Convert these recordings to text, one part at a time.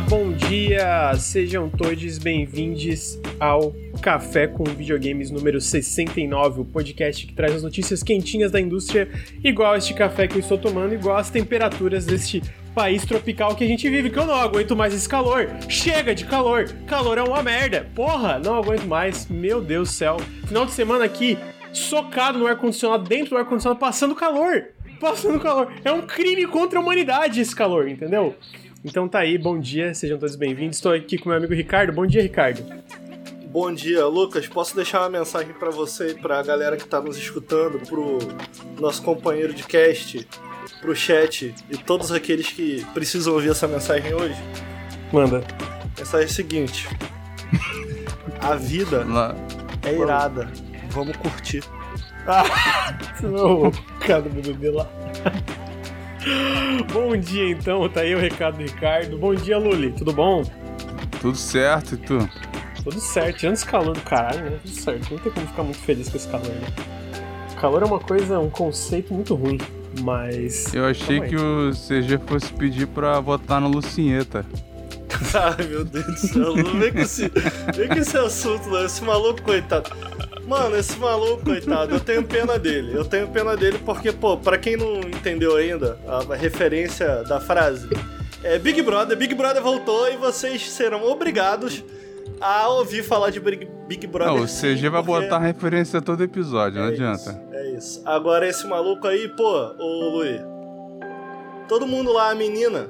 bom dia! Sejam todos bem-vindos ao Café com Videogames número 69, o podcast que traz as notícias quentinhas da indústria, igual este café que eu estou tomando, igual as temperaturas deste país tropical que a gente vive, que eu não aguento mais esse calor. Chega de calor! Calor é uma merda! Porra, não aguento mais, meu Deus do céu. Final de semana aqui, socado no ar-condicionado, dentro do ar-condicionado, passando calor! Passando calor. É um crime contra a humanidade esse calor, entendeu? Então tá aí, bom dia, sejam todos bem-vindos. Estou aqui com meu amigo Ricardo. Bom dia, Ricardo. Bom dia, Lucas. Posso deixar uma mensagem para você e pra galera que tá nos escutando, pro nosso companheiro de cast, pro chat e todos aqueles que precisam ouvir essa mensagem hoje? Manda. Mensagem seguinte: A vida é irada. Vamos curtir. Ah, não, cara do bebê lá. Bom dia então, tá aí o recado do Ricardo. Bom dia, Luli, tudo bom? Tudo certo, e tu? Tudo certo, tirando esse calor do caralho, né? Tudo certo, não tem como ficar muito feliz com esse calor, né? O calor é uma coisa, um conceito muito ruim, mas. Eu achei que o CG fosse pedir pra votar na Lucinheta. Ai meu Deus do céu, não vem com esse, vem com esse assunto, não. Esse maluco, coitado. Mano, esse maluco, coitado, eu tenho pena dele. Eu tenho pena dele porque, pô, pra quem não entendeu ainda a referência da frase, é Big Brother, Big Brother voltou e vocês serão obrigados a ouvir falar de Big, Big Brother. Não, o CG vai porque... botar referência a todo episódio, não é adianta. Isso, é isso. Agora esse maluco aí, pô, ô Luiz. Todo mundo lá, a menina,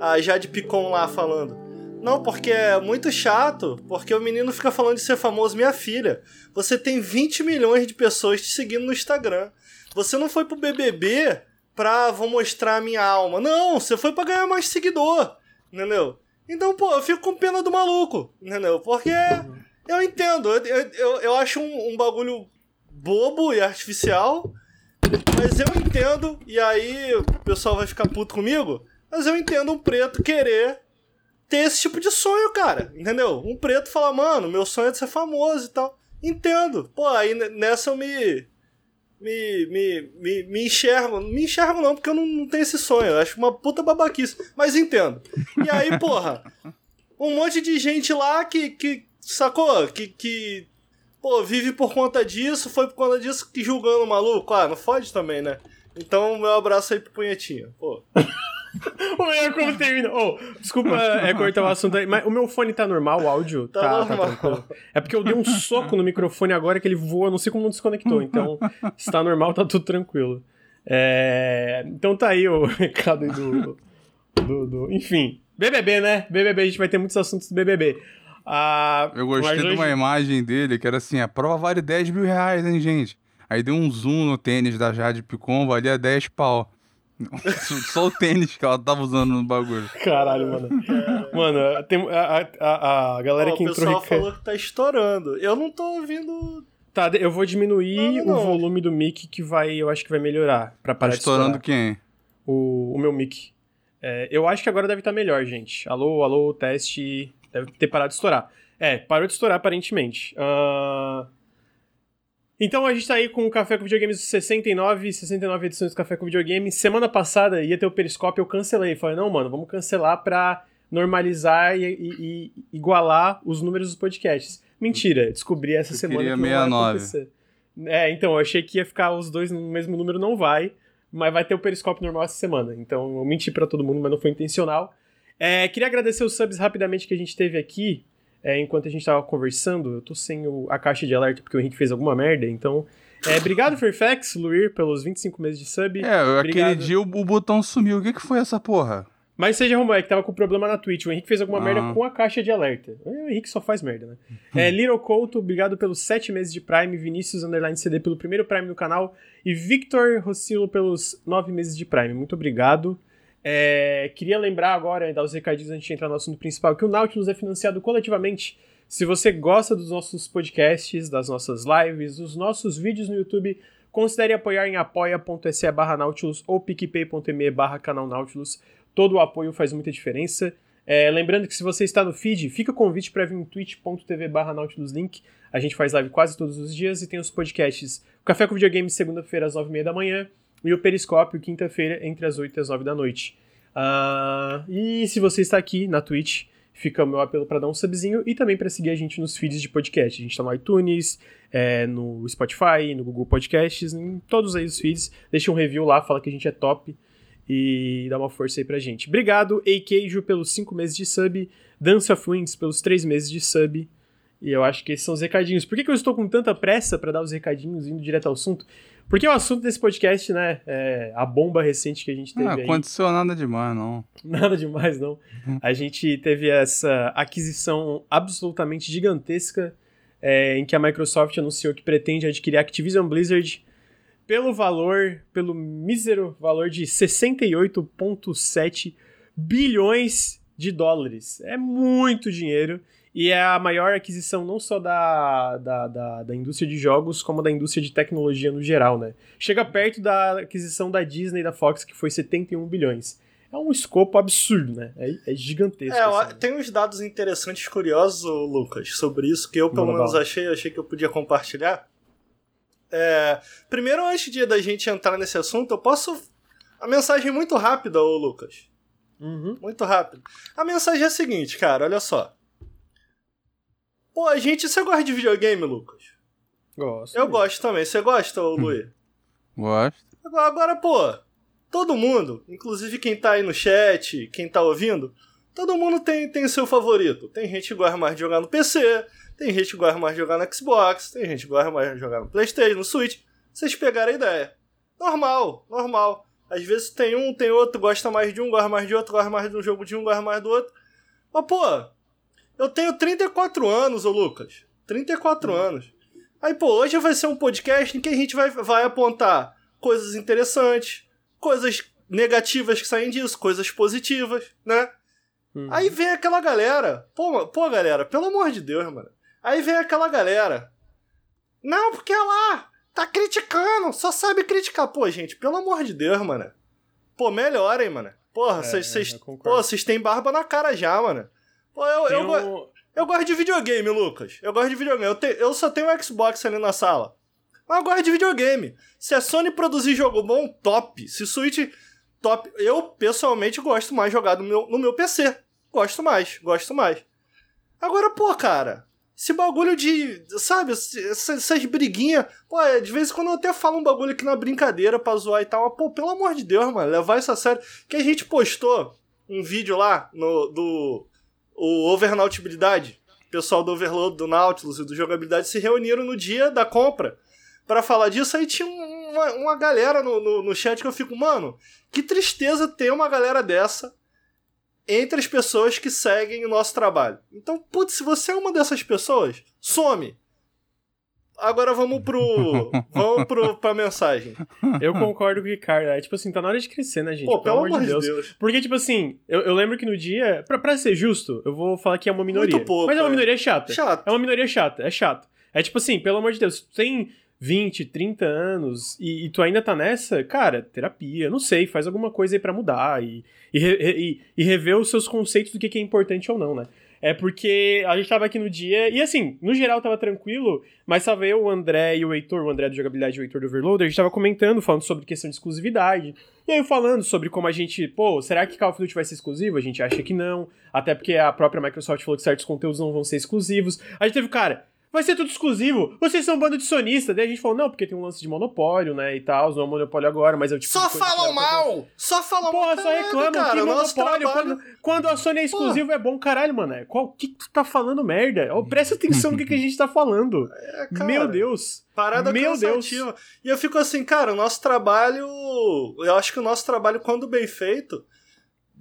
a Jade Picon lá falando. Não, porque é muito chato, porque o menino fica falando de ser famoso. Minha filha, você tem 20 milhões de pessoas te seguindo no Instagram. Você não foi pro BBB pra vou mostrar a minha alma. Não, você foi pra ganhar mais seguidor, entendeu? Então, pô, eu fico com pena do maluco, entendeu? Porque eu entendo, eu, eu, eu acho um, um bagulho bobo e artificial, mas eu entendo, e aí o pessoal vai ficar puto comigo, mas eu entendo um preto querer ter esse tipo de sonho, cara. Entendeu? Um preto fala, mano, meu sonho é de ser famoso e tal. Entendo. Pô, aí nessa eu me. Me, me, me, me enxergo. Me enxergo não, porque eu não, não tenho esse sonho. Eu acho uma puta babaquice. Mas entendo. E aí, porra, um monte de gente lá que, que sacou? Que, que pô, vive por conta disso, foi por conta disso que julgando o maluco. Ah, não fode também, né? Então, meu abraço aí pro punhetinho. Pô. O melhor como termina. Oh, desculpa é, cortar o assunto aí, mas o meu fone tá normal, o áudio tá, tá, tá tranquilo. É porque eu dei um soco no microfone agora que ele voa, não sei como não desconectou. Então, se tá normal, tá tudo tranquilo. É... Então tá aí o recado do, do, do, Enfim, BBB, né? BBB, a gente vai ter muitos assuntos do BBB. Ah, eu gostei hoje... de uma imagem dele que era assim: a prova vale 10 mil reais, hein, gente? Aí deu um zoom no tênis da Jade Picon, valia 10 pau. Só o tênis que ela tava usando no bagulho. Caralho, mano. Mano, tem a, a, a galera que entrou. O pessoal falou que tá estourando. Eu não tô ouvindo. Tá, eu vou diminuir não, não. o volume do mic que vai, eu acho que vai melhorar. Pra parar tá estourando quem? O, o meu mic. É, eu acho que agora deve estar tá melhor, gente. Alô, alô, teste. Deve ter parado de estourar. É, parou de estourar aparentemente. Uh... Então a gente tá aí com o Café com Videogames 69, 69 edições do Café com Videogame. Semana passada ia ter o Periscópio, eu cancelei. Falei, não, mano, vamos cancelar pra normalizar e, e, e igualar os números dos podcasts. Mentira, descobri essa eu semana que não 69. vai acontecer. É, então, eu achei que ia ficar os dois no mesmo número, não vai, mas vai ter o Periscópio normal essa semana. Então, eu menti para todo mundo, mas não foi intencional. É, queria agradecer os subs rapidamente que a gente teve aqui é, enquanto a gente tava conversando, eu tô sem o, a caixa de alerta porque o Henrique fez alguma merda, então. É, obrigado, Fairfax, Luir, pelos 25 meses de sub. É, obrigado. aquele dia o, o, botão sumiu. O que, que foi essa porra? Mas seja arrumou, é que tava com problema na Twitch. O Henrique fez alguma ah. merda com a caixa de alerta. O Henrique só faz merda, né? é, Little Couto, obrigado pelos 7 meses de Prime. Vinícius Underline CD pelo primeiro Prime no canal. E Victor Rossilo pelos 9 meses de Prime. Muito obrigado. É, queria lembrar agora, dar os recadinhos antes de entrar no assunto principal, que o Nautilus é financiado coletivamente. Se você gosta dos nossos podcasts, das nossas lives, dos nossos vídeos no YouTube, considere apoiar em apoia.se barra Nautilus ou picpay.me barra canal Nautilus. Todo o apoio faz muita diferença. É, lembrando que se você está no feed, fica o convite para vir em twitch.tv barra Nautilus Link. A gente faz live quase todos os dias e tem os podcasts Café com Videogame segunda-feira às nove e meia da manhã e o Periscópio, quinta-feira, entre as 8 e as 9 da noite. Uh, e se você está aqui na Twitch, fica o meu apelo para dar um subzinho e também para seguir a gente nos feeds de podcast. A gente está no iTunes, é, no Spotify, no Google Podcasts, em todos aí os feeds. Deixa um review lá, fala que a gente é top e dá uma força aí pra gente. Obrigado, Eikeijo, pelos 5 meses de sub, Dance of Winds pelos 3 meses de sub. E eu acho que esses são os recadinhos. Por que, que eu estou com tanta pressa para dar os recadinhos indo direto ao assunto? Porque o assunto desse podcast, né, é a bomba recente que a gente teve Não aconteceu nada demais, não. Nada demais, não. Uhum. A gente teve essa aquisição absolutamente gigantesca é, em que a Microsoft anunciou que pretende adquirir a Activision Blizzard pelo valor, pelo mísero valor de 68,7 bilhões de dólares. É muito dinheiro. E é a maior aquisição não só da, da, da, da, indústria de jogos, como da indústria de tecnologia no geral, né? Chega perto da aquisição da Disney e da Fox, que foi 71 bilhões. É um escopo absurdo, né? É, é gigantesco. É, assim. tem uns dados interessantes, curiosos, Lucas, sobre isso, que eu pelo menos achei, achei que eu podia compartilhar. É, primeiro, antes de da gente entrar nesse assunto, eu posso. A mensagem é muito rápida, ô Lucas. Uhum. Muito rápido. A mensagem é a seguinte, cara, olha só. Pô, a gente. Você gosta de videogame, Lucas? Gosto. Eu gosto também. Você gosta, ô Luiz? Gosto. Agora, agora, pô, todo mundo, inclusive quem tá aí no chat, quem tá ouvindo, todo mundo tem, tem seu favorito. Tem gente que gosta mais de jogar no PC, tem gente que gosta mais de jogar no Xbox, tem gente que gosta mais de jogar no Playstation, no Switch. Vocês pegaram a ideia. Normal, normal. Às vezes tem um, tem outro, gosta mais de um, gosta mais de outro, gosta mais de um jogo de um, gosta mais do outro. Mas, pô, eu tenho 34 anos, ô Lucas. 34 hum. anos. Aí, pô, hoje vai ser um podcast em que a gente vai, vai apontar coisas interessantes, coisas negativas que saem disso, coisas positivas, né? Hum. Aí vem aquela galera. Pô, pô, galera, pelo amor de Deus, mano. Aí vem aquela galera. Não, porque lá tá criticando, só sabe criticar. Pô, gente, pelo amor de Deus, mano. Pô, melhorem, mano. Porra, vocês é, é, têm barba na cara já, mano. Pô, eu, eu, um... eu, gosto de videogame, Lucas. Eu gosto de videogame. Eu, te, eu só tenho um Xbox ali na sala. Mas eu gosto de videogame. Se a Sony produzir jogo bom, top. Se Switch, top. Eu, pessoalmente, gosto mais de jogar no meu, no meu PC. Gosto mais, gosto mais. Agora, pô, cara, esse bagulho de. Sabe, essas, briguinhas. Pô, de vez em quando eu até falo um bagulho aqui na brincadeira pra zoar e tal. Mas, pô, pelo amor de Deus, mano, levar isso a sério. Que a gente postou um vídeo lá no, do o Overnautibilidade, o pessoal do Overload, do Nautilus e do Jogabilidade se reuniram no dia da compra para falar disso. Aí tinha uma, uma galera no, no, no, chat que eu fico, mano, que tristeza ter uma galera dessa entre as pessoas que seguem o nosso trabalho. Então, putz, se você é uma dessas pessoas, some. Agora vamos pro. vamos pro, pra mensagem. Eu concordo com o Ricardo. É tipo assim, tá na hora de crescer, né, gente? Pô, pelo, pelo amor de Deus. Deus. Porque, tipo assim, eu, eu, lembro que no dia. Pra, pra ser justo, eu vou falar que é uma minoria. Muito pouco, mas é uma é. minoria chata. Chato. É uma minoria chata, é chato. É tipo assim, pelo amor de Deus, tu tem 20, 30 anos e, e tu ainda tá nessa, cara, terapia, não sei, faz alguma coisa aí pra mudar e, e, e, e rever os seus conceitos do que, que é importante ou não, né? É porque a gente tava aqui no dia, e assim, no geral tava tranquilo, mas tava eu, o André e o Heitor, o André do Jogabilidade e o Heitor do Overloader, a gente tava comentando, falando sobre questão de exclusividade. E aí falando sobre como a gente, pô, será que Call of Duty vai ser exclusivo? A gente acha que não, até porque a própria Microsoft falou que certos conteúdos não vão ser exclusivos. A gente teve, cara, vai ser tudo exclusivo. Vocês são um bando de sonistas. Daí a gente falou, não, porque tem um lance de monopólio, né, e tal. Não é um monopólio agora, mas é o tipo Só falam mal! Só falam mal! Porra, só reclamam cara, que monopólio. Quando, quando a Sony é exclusivo Porra. é bom, caralho, mano. É, qual que tu tá falando merda? Oh, presta atenção no que, que a gente tá falando. É, cara, Meu Deus. Parada Meu cansativa. Deus. E eu fico assim, cara, o nosso trabalho. Eu acho que o nosso trabalho, quando bem feito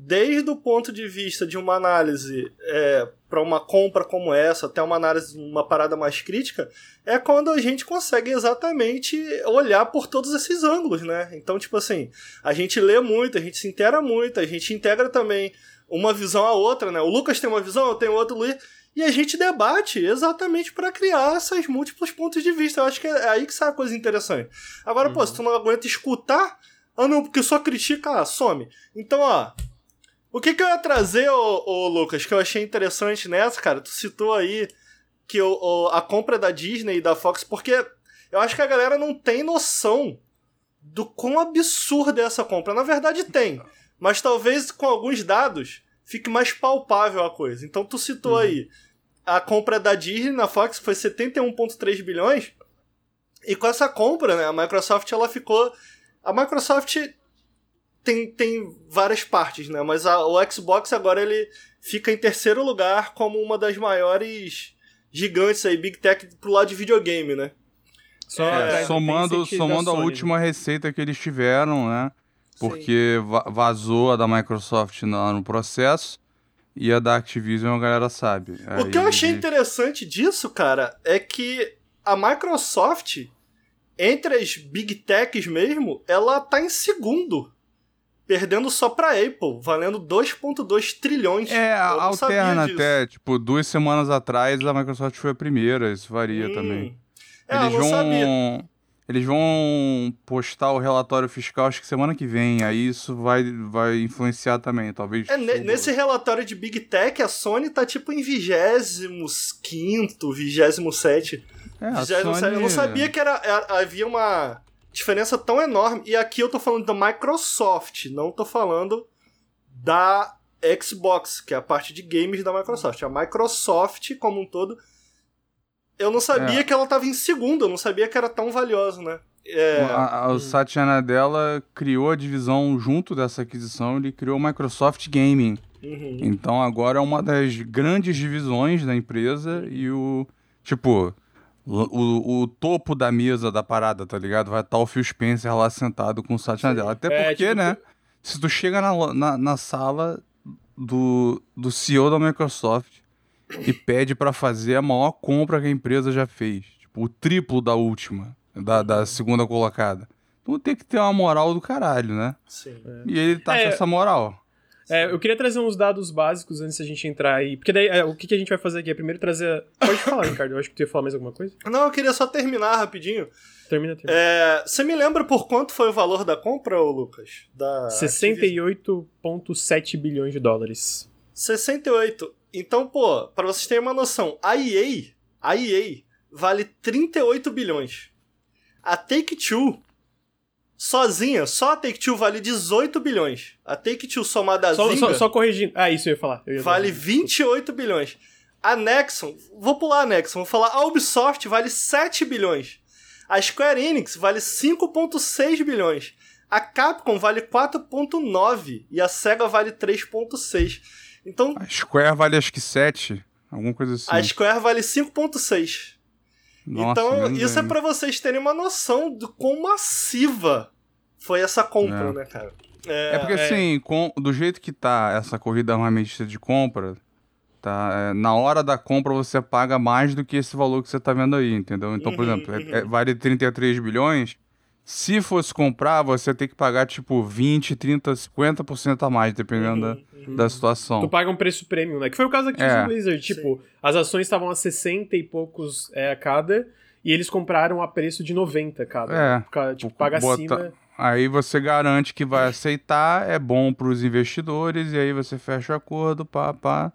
desde o ponto de vista de uma análise é, para uma compra como essa, até uma análise, uma parada mais crítica, é quando a gente consegue exatamente olhar por todos esses ângulos, né? Então, tipo assim, a gente lê muito, a gente se intera muito, a gente integra também uma visão a outra, né? O Lucas tem uma visão, eu tenho outra, Luiz. E a gente debate exatamente para criar esses múltiplos pontos de vista. Eu acho que é aí que sai a coisa interessante. Agora, uhum. pô, se tu não aguenta escutar, ah não, porque só critica, ah, some. Então, ó, o que, que eu ia trazer, ô, ô, Lucas, que eu achei interessante nessa, cara? Tu citou aí que o, o, a compra da Disney e da Fox, porque eu acho que a galera não tem noção do quão absurda é essa compra. Na verdade, tem. mas talvez com alguns dados fique mais palpável a coisa. Então tu citou uhum. aí a compra da Disney na Fox foi 71.3 bilhões. E com essa compra, né, a Microsoft ela ficou a Microsoft tem, tem várias partes, né? Mas a, o Xbox agora ele fica em terceiro lugar como uma das maiores gigantes aí, Big Tech, pro lado de videogame, né? Só é, somando somando a última receita que eles tiveram, né? Porque Sim. vazou a da Microsoft no, no processo e a da Activision a galera sabe. O Aí, que eu achei interessante disso, cara, é que a Microsoft, entre as Big Techs mesmo, ela tá em segundo perdendo só pra Apple, valendo 2,2 trilhões. É, alterna até. Tipo, duas semanas atrás a Microsoft foi a primeira, isso varia hum. também. É, eles vão. Sabia. Eles vão postar o relatório fiscal, acho que semana que vem. Aí isso vai, vai influenciar também, talvez. É, nesse relatório de Big Tech, a Sony tá tipo em 25, 27. É, 27. Sony... Eu não sabia que era, era havia uma diferença tão enorme. E aqui eu tô falando da Microsoft, não tô falando da Xbox, que é a parte de games da Microsoft. A Microsoft, como um todo, eu não sabia é. que ela tava em segundo, eu não sabia que era tão valioso, né? É... A, a, o Satya Nadella criou a divisão junto dessa aquisição, ele criou a Microsoft Gaming. Uhum. Então agora é uma das grandes divisões da empresa e o. Tipo, o, o, topo da mesa da parada, tá ligado? Vai estar o Phil Spencer lá sentado com o Satya Nadella. Até é, porque, tipo, né? Se tu chega na, na, na, sala do, do CEO da Microsoft e pede para fazer a maior compra que a empresa já fez, tipo, o triplo da última, da, da segunda colocada. Então tem que ter uma moral do caralho, né? Sim. E ele tá é, com essa moral. É, eu queria trazer uns dados básicos antes da gente entrar aí. Porque daí, é, o que, que, a gente vai fazer aqui? É primeiro trazer. Pode falar, Ricardo. Eu acho que tu ia falar mais alguma coisa. Não, eu queria só terminar rapidinho. Termina, termina. É, você me lembra por quanto foi o valor da compra, ô Lucas? Da 68,7 bilhões de dólares. 68. Então, pô, pra vocês terem uma noção, a EA, a EA vale 38 bilhões. A Take-Two sozinha, só a Take-Two vale 18 bilhões. A Take-Two somada a só, Zynga... Só, só, corrigindo. Ah, isso eu ia falar. Eu ia vale 28 bilhões. A Nexon... Vou pular a Nexon, vou falar. A Ubisoft vale 7 bilhões. A Square Enix vale 5.6 bilhões. A Capcom vale 4.9 e a Sega vale 3.6. Então... A Square vale acho que 7, alguma coisa assim. A Square vale 5.6. Nossa, então, isso é para vocês terem uma noção do quão massiva foi essa compra, é. né, cara? É, é porque, é... assim, com, do jeito que tá essa corrida armamentista de compra, tá? É, na hora da compra você paga mais do que esse valor que você tá vendo aí, entendeu? Então, por uhum, exemplo, é, é, uhum. vale 33 bilhões. Se fosse comprar, você tem que pagar, tipo, 20, 30, 50% a mais, dependendo uhum. da da situação. Tu paga um preço premium, né? Que foi o caso aqui é. do Blizzard. Tipo, Sim. as ações estavam a 60 e poucos é, a cada, e eles compraram a preço de 90 cada. É. Tipo, paga bota... acima. Aí você garante que vai aceitar, é bom para os investidores, e aí você fecha o acordo, pá, pá.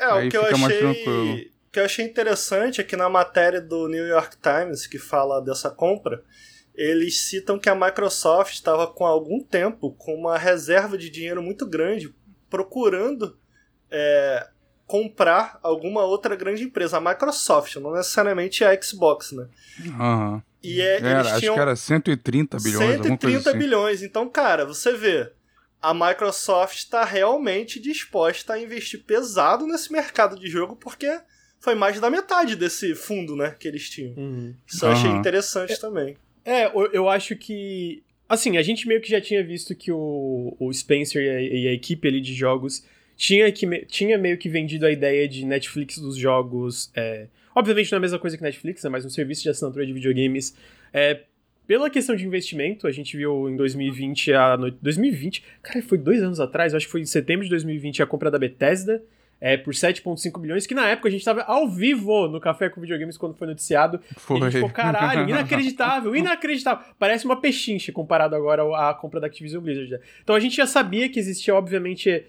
É, aí o que fica eu achei... O que eu achei interessante é que na matéria do New York Times, que fala dessa compra, eles citam que a Microsoft estava com algum tempo com uma reserva de dinheiro muito grande procurando é, comprar alguma outra grande empresa, a Microsoft, não necessariamente a Xbox, né? Uhum. E é, era, eles tinham acho que era 130 bilhões. 130 assim. bilhões. Então, cara, você vê, a Microsoft está realmente disposta a investir pesado nesse mercado de jogo, porque foi mais da metade desse fundo, né, que eles tinham. Uhum. Isso eu achei interessante é, também. É, eu acho que Assim, a gente meio que já tinha visto que o, o Spencer e a, e a equipe ali de jogos tinha, que, tinha meio que vendido a ideia de Netflix dos jogos. É, obviamente não é a mesma coisa que Netflix, né, mas um serviço de assinatura de videogames. É, pela questão de investimento, a gente viu em 2020 a. 2020? Cara, foi dois anos atrás, acho que foi em setembro de 2020 a compra da Bethesda é, por 7,5 bilhões, que na época a gente tava ao vivo no Café com Videogames quando foi noticiado. Foi. E a gente ficou, caralho, inacreditável, inacreditável. Parece uma pechincha comparado agora à compra da Activision Blizzard. Né? Então a gente já sabia que existia, obviamente.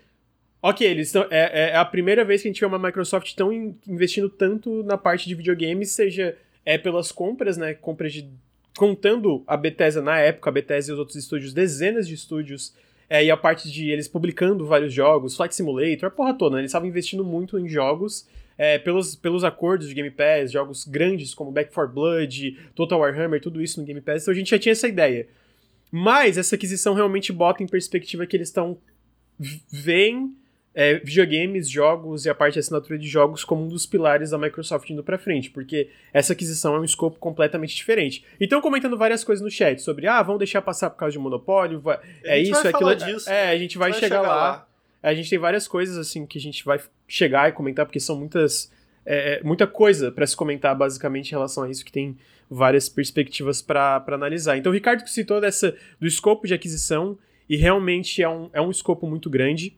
Ok, eles estão, é, é a primeira vez que a gente vê uma Microsoft tão investindo tanto na parte de videogames, seja é pelas compras, né? Compras de. Contando a Bethesda na época, a Bethesda e os outros estúdios, dezenas de estúdios é, e a parte de eles publicando vários jogos, Flight Simulator, a porra toda, né? Eles estavam investindo muito em jogos é, pelos, pelos acordos de Game Pass, jogos grandes como Back 4 Blood, Total Warhammer, tudo isso no Game Pass, então a gente já tinha essa ideia. Mas essa aquisição realmente bota em perspectiva que eles estão. veem é, videogames, jogos e a parte de assinatura de jogos como um dos pilares da Microsoft indo para frente, porque essa aquisição é um escopo completamente diferente. Então, comentando várias coisas no chat sobre, ah, vão deixar passar por causa de monopólio, vai, é isso, é aquilo. Disso, é, a gente vai, vai chegar, chegar lá. lá. A gente tem várias coisas assim que a gente vai chegar e comentar, porque são muitas. É, é muita coisa para se comentar basicamente em relação a isso, que tem várias perspectivas para analisar. Então, o Ricardo citou dessa, do escopo de aquisição, e realmente é um, é um escopo muito grande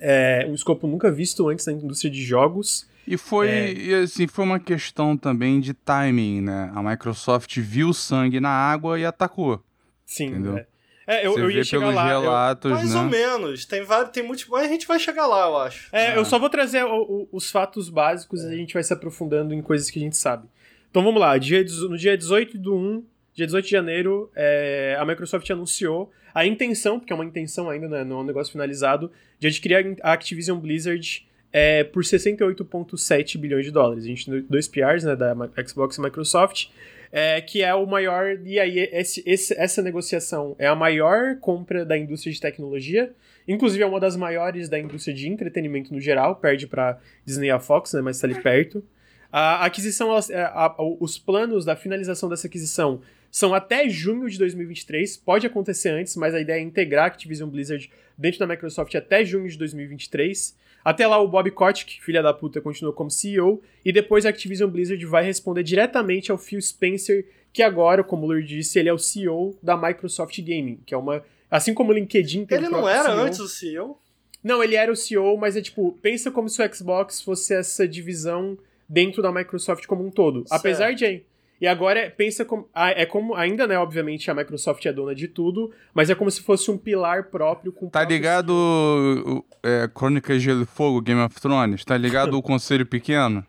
é, um escopo nunca visto antes na indústria de jogos. E foi, é... e assim, foi uma questão também de timing, né? A Microsoft viu sangue na água e atacou. Sim, entendeu? É. É, eu, eu ia chegar lá. Relatos, eu... Mais né? ou menos. Tem vários, tem muito. Mas a gente vai chegar lá, eu acho. É, eu é. só vou trazer o, o, os fatos básicos e a gente vai se aprofundando em coisas que a gente sabe. Então vamos lá. Dia, no dia 18 do 1, dia 18 de janeiro, é, a Microsoft anunciou a intenção, porque é uma intenção ainda, né, não é um negócio finalizado, de adquirir a Activision Blizzard é, por 68,7 bilhões de dólares. A gente tem dois PRs, né, da Xbox e Microsoft, é, que é o maior. E aí, esse, esse, essa negociação é a maior compra da indústria de tecnologia. Inclusive, é uma das maiores da indústria de entretenimento no geral, perde para Disney e a Fox, né, mas está ali perto. A aquisição, a, a, os planos da finalização dessa aquisição são até junho de 2023. Pode acontecer antes, mas a ideia é integrar a Activision Blizzard dentro da Microsoft até junho de 2023. Até lá, o Bob Kotick, filha da puta, continua como CEO. E depois a Activision Blizzard vai responder diretamente ao Phil Spencer, que agora, como o Lur disse, ele é o CEO da Microsoft Gaming, que é uma. Assim como o LinkedIn tem Ele não era CEO. antes o CEO? Não, ele era o CEO, mas é tipo, pensa como se o Xbox fosse essa divisão dentro da Microsoft como um todo. Certo. Apesar de e agora pensa como. É como. Ainda, né? Obviamente, a Microsoft é dona de tudo, mas é como se fosse um pilar próprio com Tá ligado o, é, Crônicas de Gelo e Fogo, Game of Thrones? Tá ligado o Conselho Pequeno?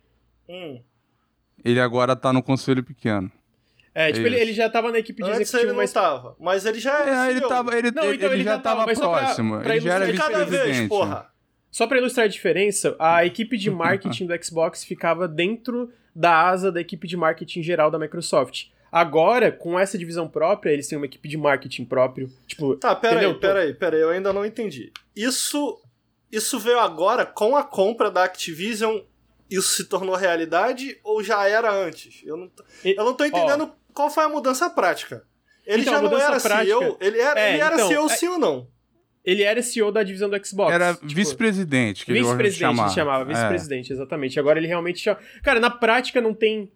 Hum. Ele agora tá no Conselho Pequeno. É, tipo, ele, ele, já tava na equipe de Antes executivo, ele mas... não tava. Mas ele já é, ele tava, ele, não, então ele, ele já tava, tava próximo. Pra, pra ele já era vice-presidente. porra. Só pra ilustrar a diferença, a equipe de marketing do Xbox ficava dentro da asa da equipe de marketing geral da Microsoft. Agora, com essa divisão própria, eles têm uma equipe de marketing próprio. Tipo, tá, peraí, peraí, peraí, eu ainda não entendi. Isso, isso veio agora com a compra da Activision, isso se tornou realidade ou já era antes? Eu não, eu não tô entendendo Ó, qual foi a mudança prática. Ele então, já não era prática, CEO, ele era, é, ele era então, CEO é, sim ou não? Ele era CEO da divisão do Xbox. Era tipo, vice-presidente, que Vice-presidente ele chamava, é. vice-presidente, é. exatamente. Agora ele realmente chama... Cara, na prática não tem.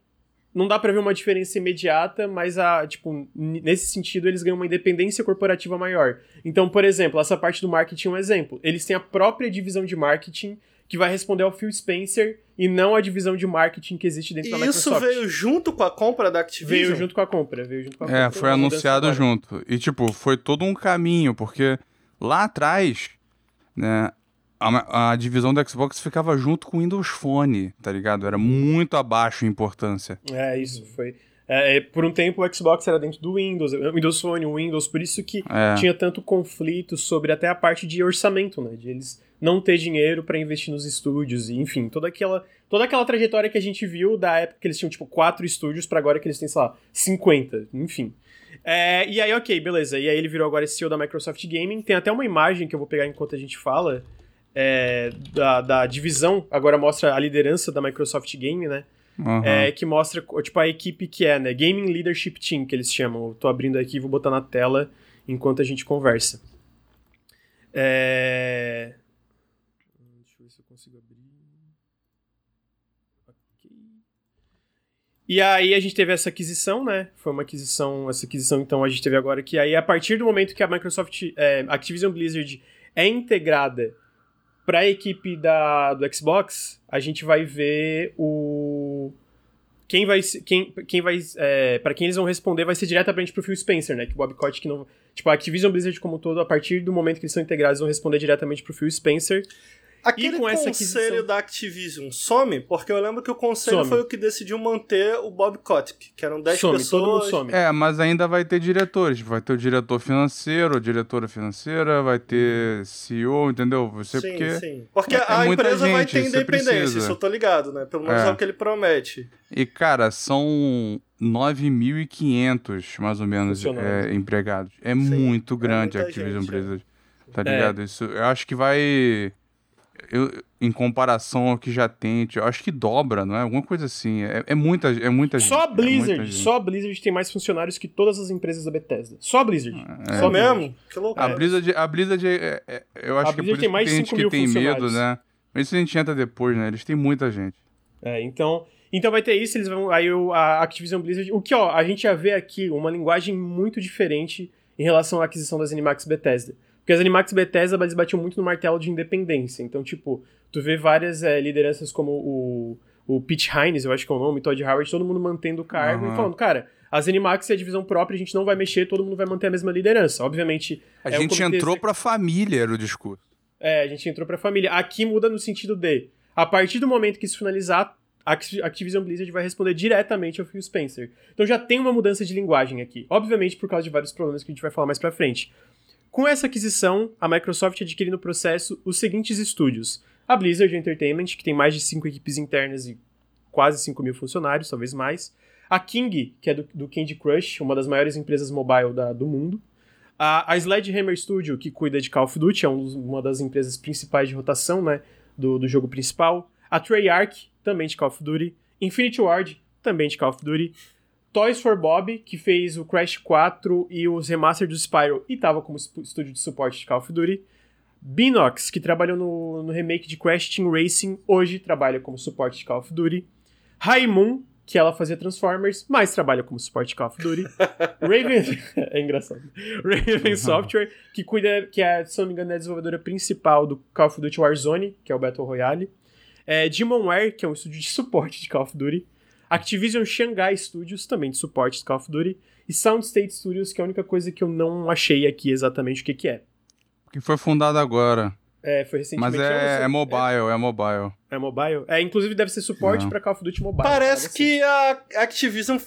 Não dá pra ver uma diferença imediata, mas a, tipo, nesse sentido eles ganham uma independência corporativa maior. Então, por exemplo, essa parte do marketing é um exemplo. Eles têm a própria divisão de marketing que vai responder ao Phil Spencer e não a divisão de marketing que existe dentro e da Microsoft. Isso veio junto com a compra da Activision? Veio junto com a compra, veio junto com a é, compra. É, foi anunciado junto. E, tipo, foi todo um caminho, porque Lá atrás, né, a, a, divisão do Xbox ficava junto com o Windows Phone, tá ligado? Era muito abaixo em importância. É, isso foi. É, por um tempo o Xbox era dentro do Windows, Windows Phone, o Windows, por isso que é. tinha tanto conflito sobre até a parte de orçamento, né? De eles não ter dinheiro para investir nos estúdios, e, enfim, toda aquela, toda aquela trajetória que a gente viu da época que eles tinham, tipo, quatro estúdios para agora que eles têm, sei lá, 50, enfim. É, e aí, ok, beleza. E aí ele virou agora CEO da Microsoft Gaming. Tem até uma imagem que eu vou pegar enquanto a gente fala. É, da, da divisão, agora mostra a liderança da Microsoft Gaming, né? Uhum. É, que mostra, tipo, a equipe que é, né? Gaming Leadership Team, que eles chamam. Eu tô abrindo aqui e vou botar na tela enquanto a gente conversa. É... Deixa eu ver se eu consigo abrir. E aí a gente teve essa aquisição, né? Foi uma aquisição, essa aquisição então a gente teve agora que aí a partir do momento que a Microsoft, é, Activision Blizzard é integrada para a equipe da, do Xbox, a gente vai ver o quem vai quem, quem vai é, para quem eles vão responder vai ser diretamente pro Phil Spencer, né? Que o Bob Kotick não, tipo a Activision Blizzard como todo, a partir do momento que eles são integrados, vão responder diretamente pro Phil Spencer. Aquele conselho aquisição... da Activision some? Porque eu lembro que o conselho some. foi o que decidiu manter o Bob Kotick, que eram 10 some, pessoas. Todo mundo some. É, mas ainda vai ter diretores. Vai ter o diretor financeiro, a diretora financeira, vai ter CEO, entendeu? Você sim, porque sim. Porque é, a empresa gente, vai ter independência, isso eu tô ligado, né? Pelo menos é, é o que ele promete. E, cara, são 9.500, mais ou menos, é, empregados. É sim, muito é grande a Activision gente, Blizzard. Tá é. ligado? Isso, eu acho que vai eu, em comparação ao que já tem, eu acho que dobra, não é? Alguma coisa assim. É, é muita, é muita só gente. A Blizzard, é só a Blizzard tem mais funcionários que todas as empresas da Bethesda. Só a Blizzard. É, só mesmo? Que louco. A Blizzard, a Blizzard é, é, eu acho a que Blizzard tem mais que tem gente que tem medo, né? Mas isso a gente entra depois, né? Eles têm muita gente. É, então. Então vai ter isso, eles vão. Aí a Activision Blizzard. O que, ó, a gente já vê aqui uma linguagem muito diferente em relação à aquisição das Animax Bethesda. Porque as Animax Bethesda, eles batiam muito no martelo de independência. Então, tipo, tu vê várias é, lideranças como o, o Pete Hines, eu acho que é o nome, Todd Howard, todo mundo mantendo o cargo uhum. e falando, cara, as Animax é a divisão própria, a gente não vai mexer, todo mundo vai manter a mesma liderança. Obviamente. A é gente entrou pra família, era o discurso. É, a gente entrou pra família. Aqui muda no sentido de, a partir do momento que isso finalizar, a Activision Blizzard vai responder diretamente ao Phil Spencer. Então já tem uma mudança de linguagem aqui. Obviamente por causa de vários problemas que a gente vai falar mais pra frente. Com essa aquisição, a Microsoft adquire no processo os seguintes estúdios: a Blizzard Entertainment, que tem mais de 5 equipes internas e quase 5 mil funcionários, talvez mais. A King, que é do, do Candy Crush, uma das maiores empresas mobile da, do mundo. A, a Sledgehammer Studio, que cuida de Call of Duty, é um uma das empresas principais de rotação né, do, do jogo principal. A Treyarch, também de Call of Duty. Infinity Ward, também de Call of Duty. Toys for Bob, que fez o Crash 4 e os remaster do Spyro e tava como estúdio de suporte de Call of Duty. Binox, que trabalhou no, no remake de Crash Team Racing, hoje trabalha como suporte de Call of Duty. Moon, que ela fazia Transformers, mas trabalha como suporte de Call of Duty. Raven. é engraçado. Raven Software, que cuida, que é, se não me engano, é a desenvolvedora principal do Call of Duty Warzone, que é o Battle Royale. É, Demonware, que é um estúdio de suporte de Call of Duty. Activision Shanghai Studios, também de suporte de Call of Duty, e Soundstate Studios, que é a única coisa que eu não achei aqui exatamente o que, que é. Que foi fundado agora. É, foi recentemente. Mas é, é mobile, é, é, mobile. É mobile? É, inclusive deve ser suporte para Call of Duty Mobile. Parece assim. que a Activision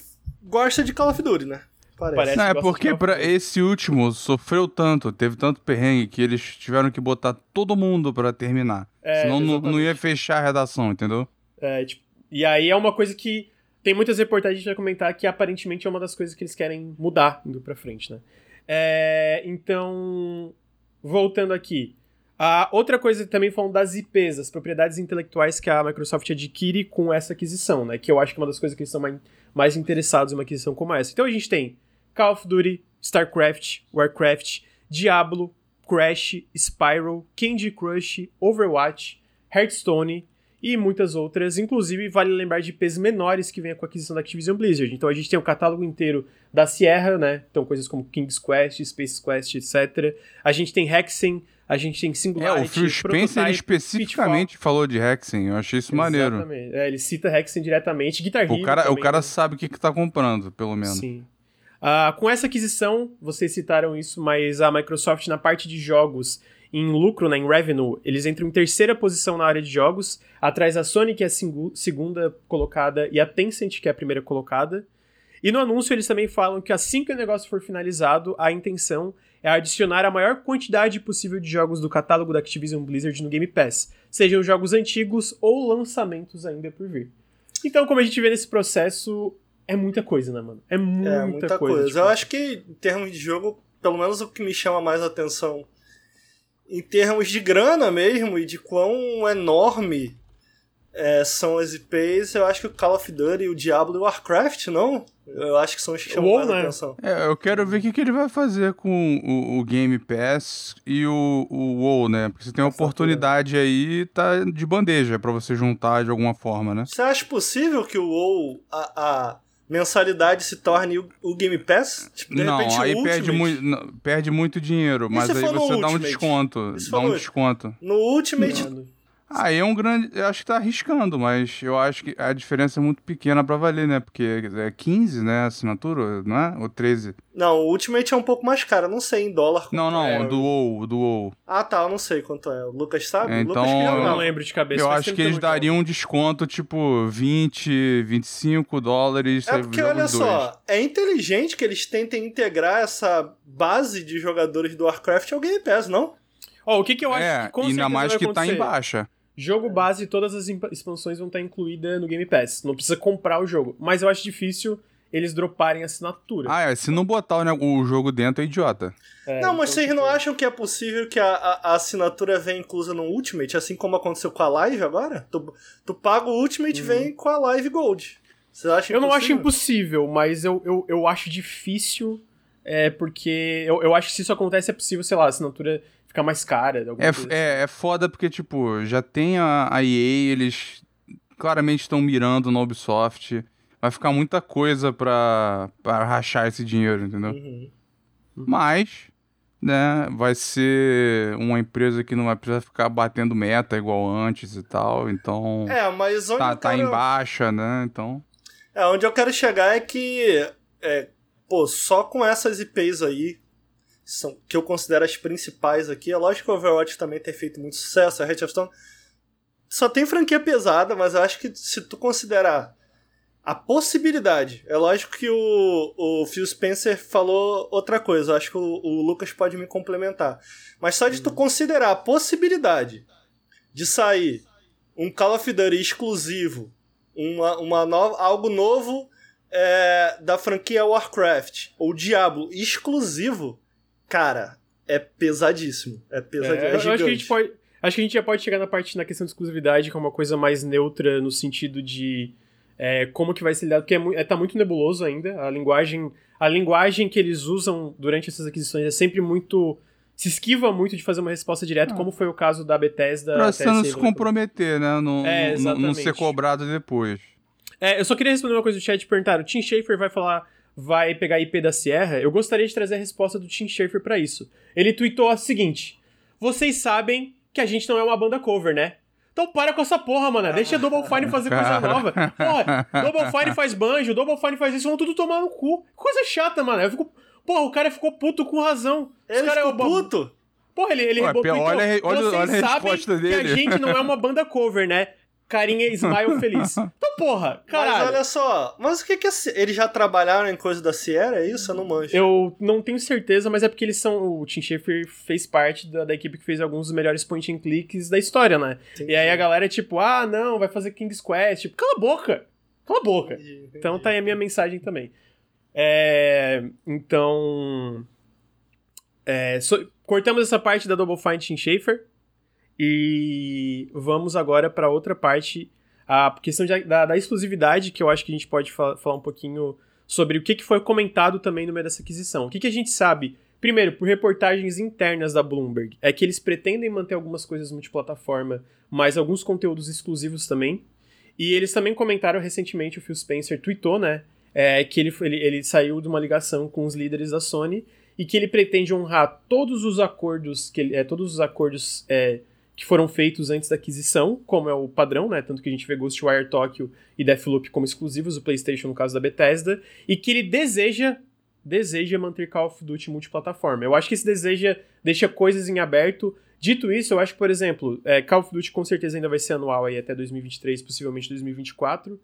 gosta de Call of Duty, né? Parece. Parece não, é porque para esse último sofreu tanto, teve tanto perrengue que eles tiveram que botar todo mundo para terminar. É, Senão não, não ia fechar a redação, entendeu? É, tipo, e aí é uma coisa que tem muitas reportagens que a gente vai comentar que aparentemente é uma das coisas que eles querem mudar indo pra frente, né? É, então, voltando aqui. A outra coisa também falando das IPs, as propriedades intelectuais que a Microsoft adquire com essa aquisição, né? Que eu acho que é uma das coisas que eles são mais, mais interessados em uma aquisição como essa. Então a gente tem Call of Duty, StarCraft, Warcraft, Diablo, Crash, Spyro, Candy Crush, Overwatch, Hearthstone, e muitas outras. Inclusive, vale lembrar de IPs menores que vem com a aquisição da Activision Blizzard. Então a gente tem o catálogo inteiro da Sierra, né? Então coisas como King's Quest, Space Quest, etc. A gente tem Hexen, a gente tem Singularity, É, o Phil Spencer especificamente Pitfall. falou de Hexen, eu achei isso maneiro. Exatamente. É, ele cita Hexen diretamente, Guitar Hero O cara, também, o cara né? sabe o que, que tá comprando, pelo menos. Sim. Uh, com essa aquisição, vocês citaram isso, mas a Microsoft na parte de jogos em lucro, né, em revenue, eles entram em terceira posição na área de jogos, atrás da Sony, que é a segunda colocada, e a Tencent, que é a primeira colocada. E no anúncio eles também falam que assim que o negócio for finalizado, a intenção é adicionar a maior quantidade possível de jogos do catálogo da Activision Blizzard no Game Pass, sejam jogos antigos ou lançamentos ainda por vir. Então, como a gente vê nesse processo, é muita coisa, né, mano? É muita, é, muita coisa. coisa. Tipo... Eu acho que, em termos de jogo, pelo menos o que me chama mais atenção em termos de grana mesmo e de quão enorme é, são as IPs, eu acho que o Call of Duty, o Diablo e o Warcraft, não? Eu acho que são os que chamam mais né? atenção. É, eu quero ver o que, que ele vai fazer com o, o Game Pass e o, o WoW, né? Porque você tem uma oportunidade aí, tá de bandeja para você juntar de alguma forma, né? Você acha possível que o WoW, a, a mensalidade se torne o, o Game Pass? Tipo, de não, repente, aí perde, mu perde muito dinheiro, mas aí você dá um desconto. Dá um desconto. No Ultimate. Não. Aí é um grande. Eu acho que tá arriscando, mas eu acho que a diferença é muito pequena pra valer, né? Porque é 15, né? A assinatura, não é? Ou 13? Não, o Ultimate é um pouco mais caro, não sei em dólar. Não, não, é. o do WoW, do WoW. Ah, tá, eu não sei quanto é. O Lucas sabe? É, então, Lucas eu não lembro de cabeça. Eu acho que eles dariam um desconto, tipo, 20, 25 dólares. É porque, olha só, é inteligente que eles tentem integrar essa base de jogadores do Warcraft ao Game Pass, não? Ó, oh, o que, que eu acho é, que com ainda mais que acontecer? tá em baixa. Jogo base, todas as expansões vão estar incluídas no Game Pass. Não precisa comprar o jogo. Mas eu acho difícil eles droparem a assinatura. Ah, é. Se não botar o, jogo dentro, é idiota. É, não, mas então, vocês tipo... não acham que é possível que a, a, a, assinatura venha inclusa no Ultimate, assim como aconteceu com a Live agora? Tu, tu paga o Ultimate e uhum. vem com a Live Gold. Você acha Eu não acho impossível, mas eu, eu, eu acho difícil, é, porque eu, eu acho que se isso acontece é possível, sei lá, a assinatura ficar mais cara. É, assim. é, é foda porque, tipo, já tem a, a EA, eles claramente estão mirando no Ubisoft. Vai ficar muita coisa pra, pra rachar esse dinheiro, entendeu? Uhum. Mas, né, vai ser uma empresa que não vai precisar ficar batendo meta igual antes e tal, então... É, mas onde tá, tá em baixa, né, então... É, onde eu quero chegar é que, é, pô, só com essas IPs aí, são, que eu considero as principais aqui. É lógico que o Overwatch também tem feito muito sucesso, a of Stone só tem franquia pesada, mas eu acho que se tu considerar a possibilidade, é lógico que o, o Phil Spencer falou outra coisa, eu acho que o, o Lucas pode me complementar. Mas só de tu considerar a possibilidade de sair um Call of Duty exclusivo, uma, uma nova, algo novo é, da franquia Warcraft, ou Diablo exclusivo, cara, é pesadíssimo. É pesadíssimo. É, é eu acho que a gente pode. Acho que a gente já pode chegar na parte na questão de exclusividade, que é uma coisa mais neutra no sentido de é, como que vai ser lidado, porque é, é, tá muito nebuloso ainda. A linguagem, a linguagem que eles usam durante essas aquisições é sempre muito. se esquiva muito de fazer uma resposta direta, ah. como foi o caso da Bethesda. Pra você não se comprometer, né? Não, é, não ser cobrado depois. É, eu só queria responder uma coisa do chat. Perguntaram: o Tim Schafer vai falar vai pegar a IP da Sierra, eu gostaria de trazer a resposta do Tim Schafer para isso. Ele tweetou o seguinte: Vocês sabem que a gente não é uma banda cover, né? Então para com essa porra, mano. Deixa a Double Fine fazer coisa nova. Porra, Double Fine faz banjo, Double Fine faz isso, vão tudo tomar no cu. Coisa chata, mano. Eu fico. Porra, o cara ficou puto com razão. Ele cara ficou é puto? Porra, ele, ele Ué, olha, olha, olha a resposta dele. que a gente não é uma banda cover, né? Carinha smile feliz. Então, porra, caralho. Mas olha só, mas o que que é... Eles já trabalharam em coisa da Sierra, é isso? Eu não manjo. Eu não tenho certeza, mas é porque eles são... O Tim Schafer fez parte da, da equipe que fez alguns dos melhores point and clicks da história, né? Entendi. E aí a galera é tipo, ah, não, vai fazer King's Quest. Tipo, cala a boca! Cala a boca! Entendi, entendi. Então tá aí a minha mensagem também. É... Então... É... So... Cortamos essa parte da Double Fine Tim Schafer. E vamos agora para outra parte, a questão de, da, da, exclusividade, que eu acho que a gente pode fa falar um pouquinho sobre o que, que foi comentado também no meio dessa aquisição. O que, que a gente sabe? Primeiro, por reportagens internas da Bloomberg, é que eles pretendem manter algumas coisas multiplataforma, mas alguns conteúdos exclusivos também. E eles também comentaram recentemente, o Phil Spencer tweetou, né? É, que ele, ele, ele saiu de uma ligação com os líderes da Sony e que ele pretende honrar todos os acordos que ele, é, todos os acordos é, que foram feitos antes da aquisição, como é o padrão, né? Tanto que a gente vê Ghostwire Tokyo e Deathloop como exclusivos do PlayStation no caso da Bethesda, e que ele deseja deseja manter Call of Duty multiplataforma. Eu acho que esse deseja deixa coisas em aberto. Dito isso, eu acho que, por exemplo, é, Call of Duty com certeza ainda vai ser anual aí até 2023, possivelmente 2024.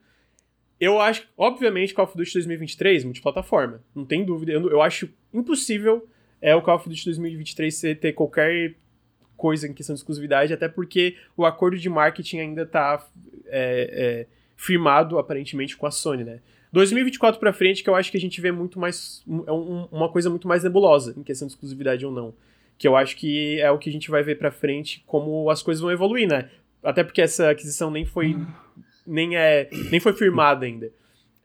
Eu acho, obviamente, Call of Duty 2023 multiplataforma, não tem dúvida. Eu, eu acho impossível é o Call of Duty 2023 ter qualquer coisa em questão de exclusividade, até porque o acordo de marketing ainda está é, é, firmado, aparentemente, com a Sony, né? 2024 para frente, que eu acho que a gente vê muito mais. É um, uma coisa muito mais nebulosa em questão de exclusividade ou não. Que eu acho que é o que a gente vai ver para frente, como as coisas vão evoluir, né? Até porque essa aquisição nem foi. nem, é, nem foi firmada ainda.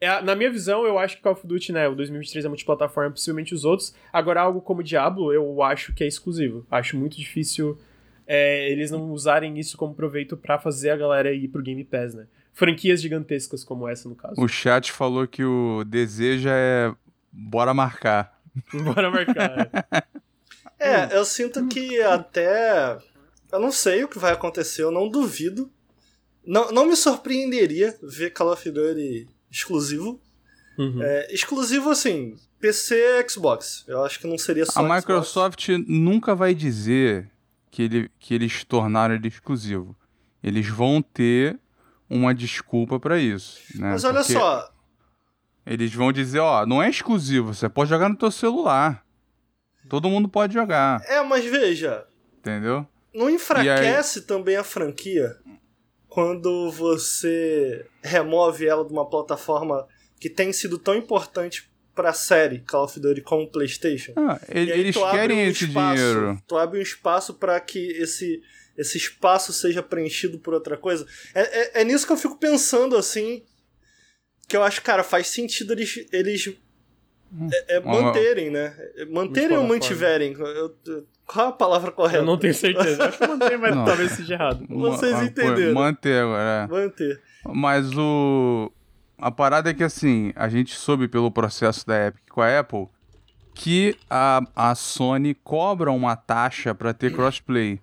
É, na minha visão, eu acho que Call of Duty, né, o 2023 é multiplataforma, possivelmente os outros. Agora, algo como Diablo, eu acho que é exclusivo. Acho muito difícil é, eles não usarem isso como proveito para fazer a galera ir pro Game Pass, né? Franquias gigantescas como essa, no caso. O chat falou que o desejo é bora marcar. bora marcar, é. é, eu sinto que até eu não sei o que vai acontecer, eu não duvido. Não, não me surpreenderia ver Call of Duty exclusivo. Uhum. É, exclusivo, assim, PC e Xbox. Eu acho que não seria só. A Microsoft Xbox. nunca vai dizer que, ele, que eles tornaram ele exclusivo. Eles vão ter uma desculpa para isso. Né? Mas olha Porque só. Eles vão dizer, ó, não é exclusivo, você pode jogar no teu celular. Todo mundo pode jogar. É, mas veja. Entendeu? Não enfraquece aí... também a franquia quando você remove ela de uma plataforma que tem sido tão importante pra série Call of Duty como PlayStation. Ah, eles querem um esse espaço, dinheiro. Tu abre um espaço para que esse, esse espaço seja preenchido por outra coisa. É, é, é, nisso que eu fico pensando assim. Que eu acho, cara, faz sentido eles, eles é, é manterem, né? Manterem ou mantiverem? Eu, eu, qual a palavra correta? Eu não tenho certeza. Acho que manter, mas não. talvez seja errado. Vocês entenderam. Manter agora. É. Manter. Mas o. A parada é que assim, a gente soube pelo processo da Epic com a Apple que a, a Sony cobra uma taxa para ter crossplay.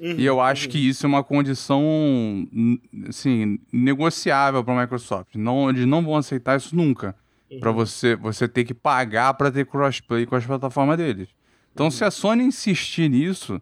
Uhum, e eu acho uhum. que isso é uma condição assim, negociável para a Microsoft. Não, eles não vão aceitar isso nunca. Uhum. Para você, você ter que pagar para ter crossplay com as plataformas deles. Então, uhum. se a Sony insistir nisso,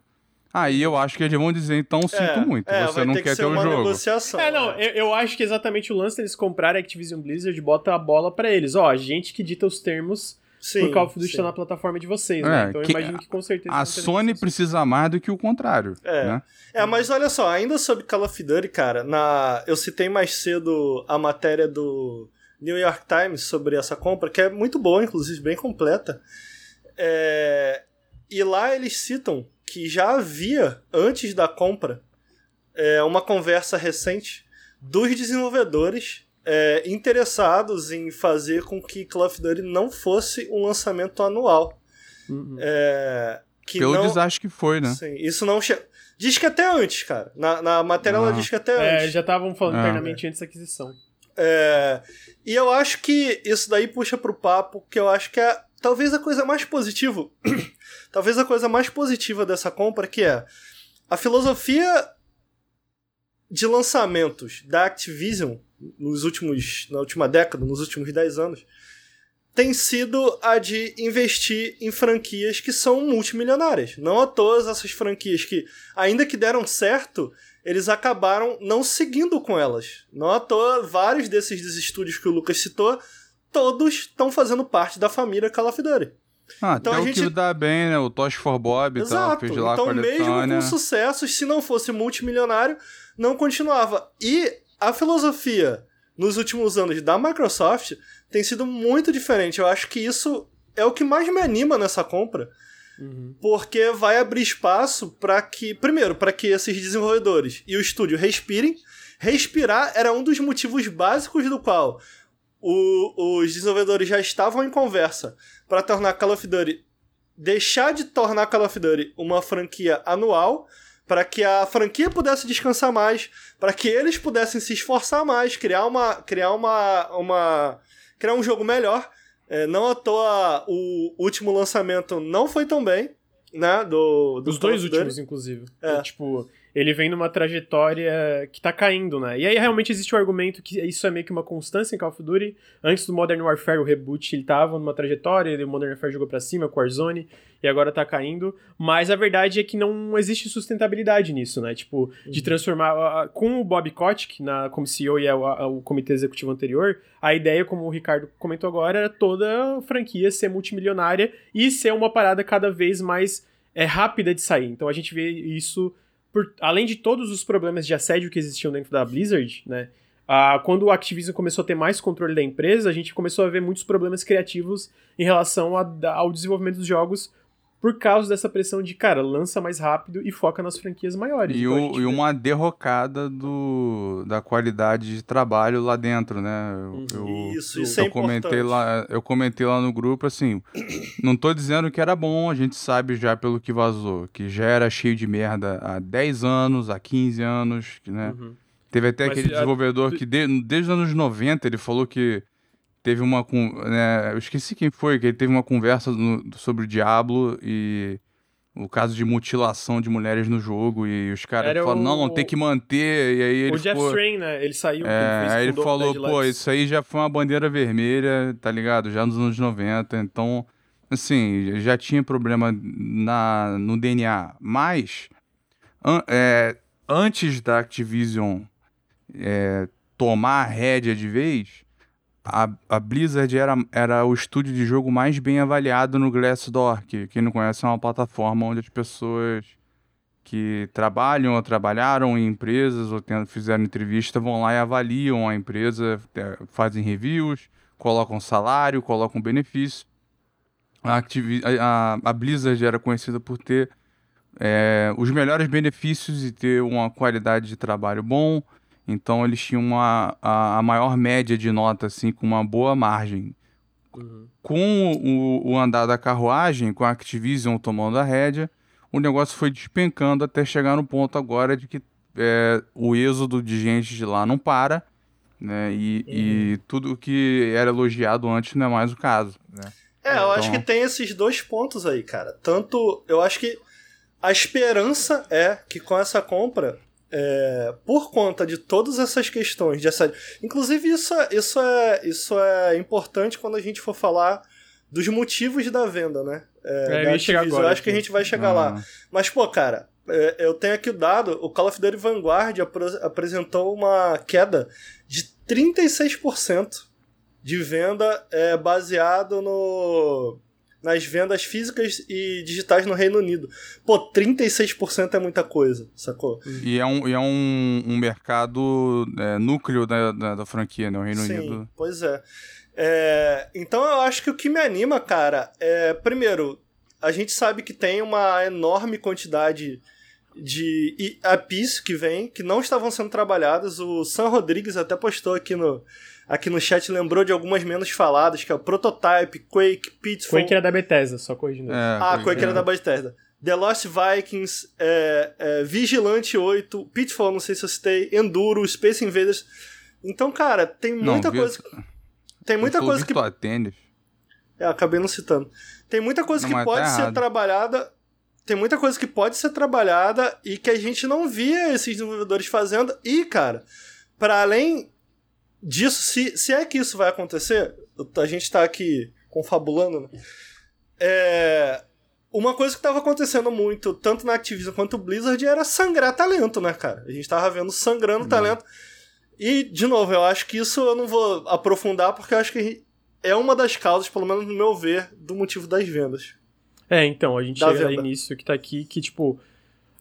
aí eu acho que eles vão dizer, então sinto é, muito, é, você não quer ter, ter o jogo. Negociação, é, não, eu, eu, acho que exatamente o lance deles comprarem a Activision Blizzard bota a bola para eles. Ó, a gente que dita os termos sim, por Call of Duty tá na plataforma de vocês, né? é, né? Então eu imagino que com certeza... A Sony precisa mais do que o contrário, é. Né? É, mas olha só, ainda sobre Call of Duty, cara, na... eu citei mais cedo a matéria do New York Times sobre essa compra, que é muito boa, inclusive, bem completa. É... E lá eles citam que já havia, antes da compra, é, uma conversa recente dos desenvolvedores é, interessados em fazer com que Call of Duty não fosse um lançamento anual. Uhum. É, que Pelo não... desastre que foi, né? Sim, isso não che... Diz que até antes, cara. Na, na matéria ah. ela diz que até é, antes. já estavam falando ah. internamente antes da aquisição. É, e eu acho que isso daí puxa pro papo que eu acho que é talvez a coisa mais positiva. talvez a coisa mais positiva dessa compra que é a filosofia de lançamentos da Activision nos últimos na última década, nos últimos 10 anos, tem sido a de investir em franquias que são multimilionárias. Não a todas essas franquias que, ainda que deram certo, eles acabaram não seguindo com elas. Não à toa, vários desses estúdios que o Lucas citou, todos estão fazendo parte da família Call of Duty. Ah, então a gente... o que dá bem, né? O Tosh for Bob Exato. Tal, fez lá então, mesmo com sucesso, se não fosse multimilionário, não continuava. E a filosofia nos últimos anos da Microsoft tem sido muito diferente. Eu acho que isso é o que mais me anima nessa compra. Uhum. Porque vai abrir espaço para que, primeiro, para que esses desenvolvedores e o estúdio respirem. Respirar era um dos motivos básicos do qual o, os desenvolvedores já estavam em conversa para tornar Call of Duty deixar de tornar Call of Duty uma franquia anual para que a franquia pudesse descansar mais, para que eles pudessem se esforçar mais, criar uma criar uma, uma criar um jogo melhor. É, não à toa o último lançamento não foi tão bem, né, do, do Os dois últimos, inclusive. É. Tipo, ele vem numa trajetória que tá caindo, né? E aí realmente existe o argumento que isso é meio que uma constância em Call of Duty. Antes do Modern Warfare, o reboot, ele tava numa trajetória, o Modern Warfare jogou pra cima com Warzone, e agora tá caindo. Mas a verdade é que não existe sustentabilidade nisso, né? Tipo, uhum. de transformar. Com o Bob Kotick na, como CEO e a, a, o comitê executivo anterior, a ideia, como o Ricardo comentou agora, era toda a franquia ser multimilionária e ser uma parada cada vez mais é, rápida de sair. Então a gente vê isso por, além de todos os problemas de assédio que existiam dentro da Blizzard, né? Ah, quando o Activision começou a ter mais controle da empresa, a gente começou a ver muitos problemas criativos em relação a, ao desenvolvimento dos jogos por causa dessa pressão de, cara, lança mais rápido e foca nas franquias maiores. E, então, o, e uma derrocada do, da qualidade de trabalho lá dentro, né? Eu, uhum. isso, isso eu é comentei lá, Eu comentei lá no grupo, assim, não tô dizendo que era bom, a gente sabe já pelo que vazou, que já era cheio de merda há 10 anos, há 15 anos, né? Uhum. Teve até Mas aquele desenvolvedor que de, desde os anos 90 ele falou que teve uma. Né, eu esqueci quem foi, que ele teve uma conversa no, sobre o Diablo e o caso de mutilação de mulheres no jogo e os caras falam, o... não, tem que manter, e aí ele O Jeff ficou... Strain, né, ele saiu... É, ele aí ele falou, pô, isso aí já foi uma bandeira vermelha, tá ligado? Já nos anos 90, então, assim, já tinha problema na, no DNA, mas an é, antes da Activision é, tomar a rédea de vez, a, a Blizzard era, era o estúdio de jogo mais bem avaliado no Glassdoor, que quem não conhece é uma plataforma onde as pessoas que trabalham ou trabalharam em empresas ou tendo, fizeram entrevista vão lá e avaliam a empresa, é, fazem reviews, colocam salário, colocam benefício. A, a, a Blizzard era conhecida por ter é, os melhores benefícios e ter uma qualidade de trabalho bom, então eles tinham uma, a, a maior média de nota, assim, com uma boa margem. Uhum. Com o, o, andar da carruagem, com a Activision tomando a rédea, o negócio foi despencando até chegar no ponto agora de que é, o êxodo de gente de lá não para, né? E, uhum. e tudo que era elogiado antes não é mais o caso, né? É, eu então... acho que tem esses dois pontos aí, cara. Tanto, eu acho que a esperança é que com essa compra é, por conta de todas essas questões de assédio. Inclusive, isso é, isso, é, isso é importante quando a gente for falar dos motivos da venda, né? É, é eu, chegar agora, eu acho que a gente vai chegar lá. Ah. Mas, pô, cara, é, eu tenho aqui o dado: o Call of Duty Vanguard apresentou uma queda de 36% de venda é, baseado no nas vendas físicas e digitais no Reino Unido. Pô, 36% é muita coisa, sacou? E é um, e é um, um mercado é, núcleo da, da, da, franquia, né? O Reino Sim, Unido. Pois é. é. Então eu acho que o que me anima, cara, é. Primeiro, a gente sabe que tem uma enorme quantidade de APIs que vem, que não estavam sendo trabalhadas. O Sam Rodrigues até postou aqui no, aqui no chat lembrou de algumas menos faladas, que é o Prototype, Quake, Pitfall... Quake era da Bethesda, só corrigindo. É, ah, Quake era da Bethesda. The Lost Vikings, é, é, Vigilante 8, Pitfall, não sei se eu citei, Enduro, Space Invaders. Então, cara, tem muita não, coisa... Tem muita coisa que... Atende. É, acabei não citando. Tem muita coisa não, que pode tá ser errado. trabalhada tem muita coisa que pode ser trabalhada e que a gente não via esses desenvolvedores fazendo. E, cara, para além disso, se, se é que isso vai acontecer, a gente tá aqui confabulando, né? É, uma coisa que tava acontecendo muito, tanto na Activision quanto no Blizzard, era sangrar talento, né, cara? A gente tava vendo sangrando uhum. talento. E, de novo, eu acho que isso eu não vou aprofundar, porque eu acho que é uma das causas, pelo menos no meu ver, do motivo das vendas. É, então, a gente da chega venda. início que tá aqui, que, tipo,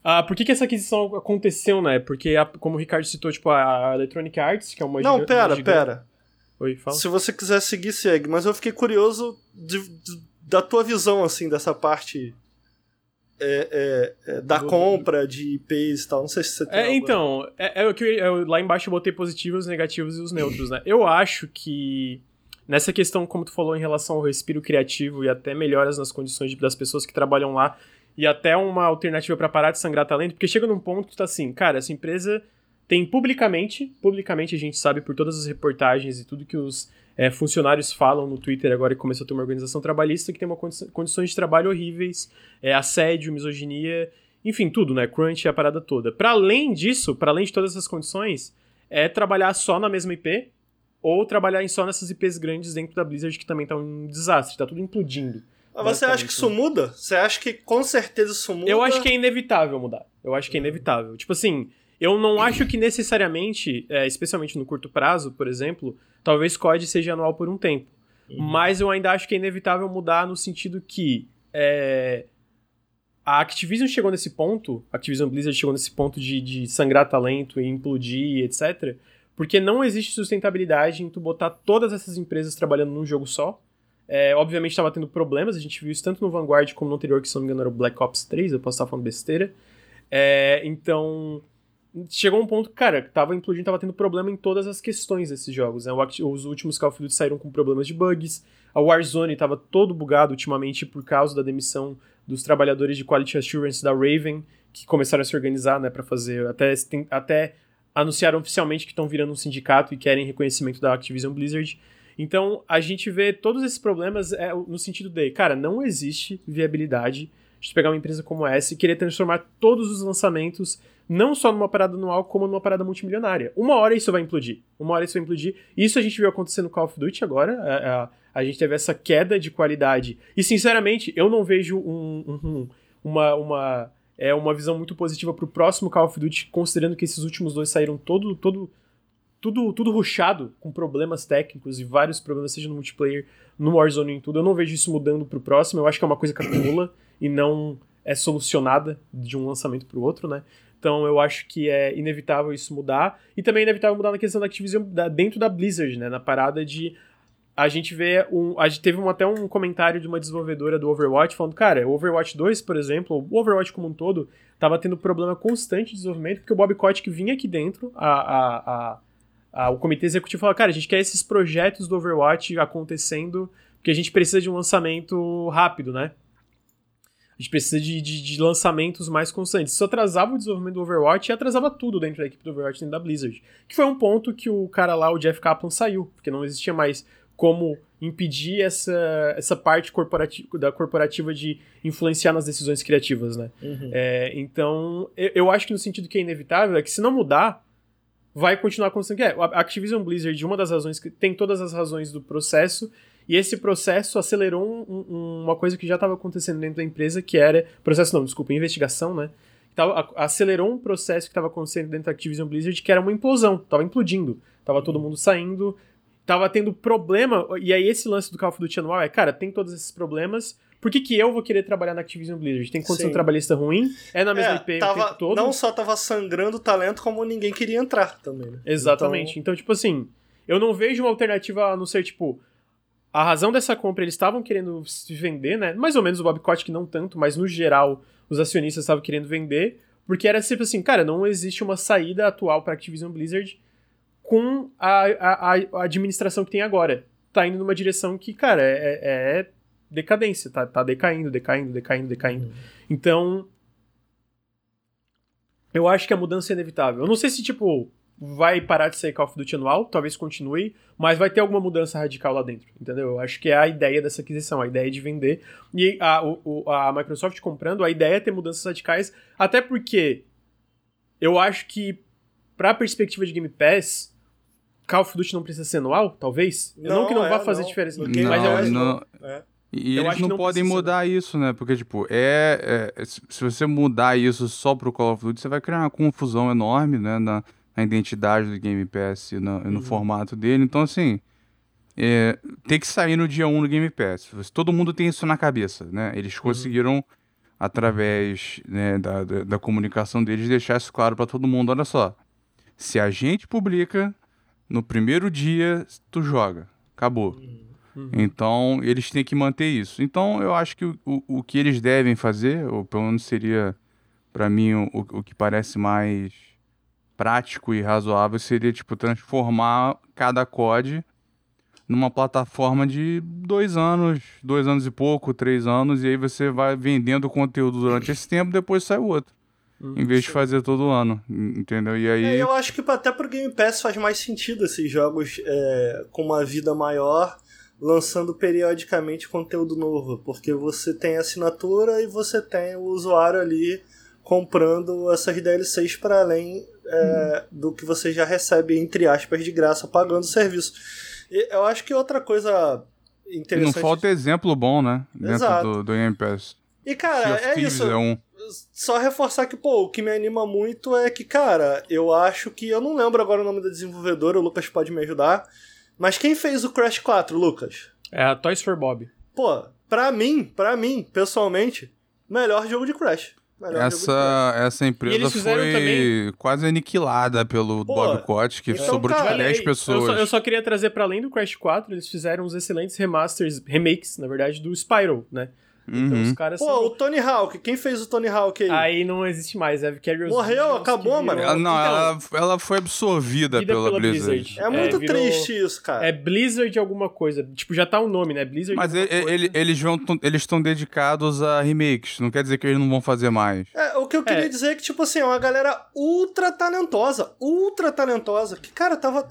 ah, por que, que essa aquisição aconteceu, né? Porque, a, como o Ricardo citou, tipo, a Electronic Arts, que é uma Não, pera, pera. Oi, fala. Se você quiser seguir, segue. Mas eu fiquei curioso de, de, da tua visão, assim, dessa parte é, é, é, da do, compra de IPs e tal. Não sei se você tem. É, então, é, é, o que eu, eu, lá embaixo eu botei positivos, negativos e os neutros, né? Eu acho que nessa questão, como tu falou, em relação ao respiro criativo e até melhoras nas condições de, das pessoas que trabalham lá, e até uma alternativa para parar de sangrar talento, porque chega num ponto que tá assim, cara, essa empresa tem publicamente, publicamente a gente sabe por todas as reportagens e tudo que os é, funcionários falam no Twitter agora que começou a ter uma organização trabalhista que tem uma condi condições de trabalho horríveis, é, assédio, misoginia, enfim, tudo, né? Crunch e a parada toda. Para além disso, para além de todas essas condições, é trabalhar só na mesma IP ou trabalhar em só nessas IPs grandes dentro da Blizzard que também tá um desastre, tá tudo implodindo. Mas você acha que isso muda? Você acha que com certeza isso muda? Eu acho que é inevitável mudar. Eu acho que é inevitável. Tipo assim, eu não acho que necessariamente, é, especialmente no curto prazo, por exemplo, talvez COD seja anual por um tempo. Uhum. Mas eu ainda acho que é inevitável mudar no sentido que é, a Activision chegou nesse ponto, a Activision Blizzard chegou nesse ponto de, de sangrar talento e implodir, etc. Porque não existe sustentabilidade em tu botar todas essas empresas trabalhando num jogo só. É, obviamente estava tendo problemas, a gente viu isso tanto no Vanguard como no anterior, que se não me engano era o Black Ops 3, eu posso estar falando besteira. É, então, chegou um ponto cara, tava implodindo, tava tendo problema em todas as questões desses jogos. Né? Os últimos Call of Duty saíram com problemas de bugs, a Warzone tava todo bugado ultimamente por causa da demissão dos trabalhadores de Quality Assurance da Raven, que começaram a se organizar, né, para fazer, até, até anunciaram oficialmente que estão virando um sindicato e querem reconhecimento da Activision Blizzard. Então, a gente vê todos esses problemas é, no sentido de, cara, não existe viabilidade de pegar uma empresa como essa e querer transformar todos os lançamentos não só numa parada anual, como numa parada multimilionária. Uma hora isso vai implodir. Uma hora isso vai implodir. Isso a gente viu acontecer no Call of Duty agora. A, a, a gente teve essa queda de qualidade. E, sinceramente, eu não vejo um, um, uma, uma, é, uma visão muito positiva pro próximo Call of Duty, considerando que esses últimos dois saíram todo, todo, tudo, tudo ruchado, com problemas técnicos e vários problemas, seja no multiplayer, no Warzone e em tudo. Eu não vejo isso mudando pro próximo. Eu acho que é uma coisa que acumula e não é solucionada de um lançamento pro outro, né? Então eu acho que é inevitável isso mudar. E também é inevitável mudar na questão da Activision da, dentro da Blizzard, né? Na parada de. A gente vê um. A gente teve um, até um comentário de uma desenvolvedora do Overwatch falando, cara, o Overwatch 2, por exemplo, o Overwatch como um todo, tava tendo problema constante de desenvolvimento, porque o Bob Kotick vinha aqui dentro, a, a, a, a, o comitê executivo falou, cara, a gente quer esses projetos do Overwatch acontecendo, porque a gente precisa de um lançamento rápido, né? A gente precisa de, de, de, lançamentos mais constantes. Isso atrasava o desenvolvimento do Overwatch e atrasava tudo dentro da equipe do Overwatch dentro da Blizzard. Que foi um ponto que o cara lá, o Jeff Kaplan, saiu, porque não existia mais como impedir essa, essa parte corporativa, da corporativa de influenciar nas decisões criativas, né? Uhum. É, então, eu, eu, acho que no sentido que é inevitável é que se não mudar, vai continuar acontecendo. É, a Activision Blizzard, uma das razões que tem todas as razões do processo e esse processo acelerou um, um, uma coisa que já estava acontecendo dentro da empresa, que era. Processo não, desculpa, investigação, né? Acelerou um processo que estava acontecendo dentro da Activision Blizzard, que era uma implosão, tava implodindo. Tava todo mundo saindo, tava tendo problema. E aí, esse lance do Call of Duty anual é, cara, tem todos esses problemas. Por que, que eu vou querer trabalhar na Activision Blizzard? Tem condição Sim. trabalhista ruim? É na mesma é, IP tava, o tempo todo? Não só tava sangrando talento, como ninguém queria entrar também, né? Exatamente. Então, então tipo assim, eu não vejo uma alternativa a não ser, tipo, a razão dessa compra, eles estavam querendo se vender, né? Mais ou menos o Bob Kotick não tanto, mas no geral os acionistas estavam querendo vender, porque era sempre assim, cara, não existe uma saída atual para Activision Blizzard com a, a, a, administração que tem agora. Tá indo numa direção que, cara, é, é, é decadência, tá, tá decaindo, decaindo, decaindo, decaindo. Uhum. Então, eu acho que a mudança é inevitável. Eu não sei se, tipo, vai parar de ser Call of Duty anual, talvez continue, mas vai ter alguma mudança radical lá dentro, entendeu? Eu acho que é a ideia dessa aquisição, a ideia de vender. E a, o, a Microsoft comprando, a ideia é ter mudanças radicais, até porque eu acho que, pra perspectiva de Game Pass, Call of Duty não precisa ser anual, talvez? Não, não que não é, vá fazer não. diferença, não, mas eu acho não. É. E eu eles não, não podem mudar ser. isso, né? Porque, tipo, é, é, Se você mudar isso só pro Call of Duty, você vai criar uma confusão enorme, né? Na, a identidade do Game Pass e no, uhum. no formato dele. Então, assim, é, tem que sair no dia 1 no Game Pass. Todo mundo tem isso na cabeça, né? Eles uhum. conseguiram, uhum. através né, da, da, da, comunicação deles, deixar isso claro para todo mundo. Olha só, se a gente publica, no primeiro dia tu joga. Acabou. Uhum. Então, eles têm que manter isso. Então, eu acho que o, o, o que eles devem fazer, ou pelo menos seria, para mim, o, o que parece mais prático e razoável seria, tipo, transformar cada COD numa plataforma de dois anos, dois anos e pouco, três anos, e aí você vai vendendo conteúdo durante esse tempo, depois sai o outro. Hum, em vez sim. de fazer todo ano, entendeu? E aí. É, eu acho que até pro Game Pass faz mais sentido esses jogos é, com uma vida maior, lançando periodicamente conteúdo novo, porque você tem assinatura e você tem o usuário ali comprando essas DLCs para além é, uhum. do que você já recebe, entre aspas, de graça, pagando o serviço. E eu acho que outra coisa interessante. Não falta exemplo bom, né? Dentro do, do Game Pass. E, cara, é isso. É um... Só reforçar que, pô, o que me anima muito é que, cara, eu acho que. Eu não lembro agora o nome da desenvolvedora, o Lucas pode me ajudar. Mas quem fez o Crash 4, Lucas? É a Toys for Bob. Pô, pra mim, pra mim, pessoalmente, melhor jogo de Crash. Essa, essa empresa foi também... quase aniquilada pelo Pô, Bob Cott, que então, sobrou cara, 10 pessoas. Eu só, eu só, queria trazer para além do Crash 4, eles fizeram uns excelentes remasters, remakes, na verdade, do Spyro, né? Então os uhum. caras Pô, são... o Tony Hawk, quem fez o Tony Hawk aí? Aí não existe mais, é Carrier Morreu, acabou, mano. Não, então, ela, ela foi absorvida pela, pela Blizzard. Blizzard. É muito é, virou... triste isso, cara. É Blizzard alguma coisa. Tipo, já tá o um nome, né? Blizzard. Mas ele, ele, eles vão eles estão dedicados a remakes, não quer dizer que eles não vão fazer mais. É, o que eu queria é. dizer é que, tipo assim, é uma galera ultra talentosa, ultra talentosa, que, cara, tava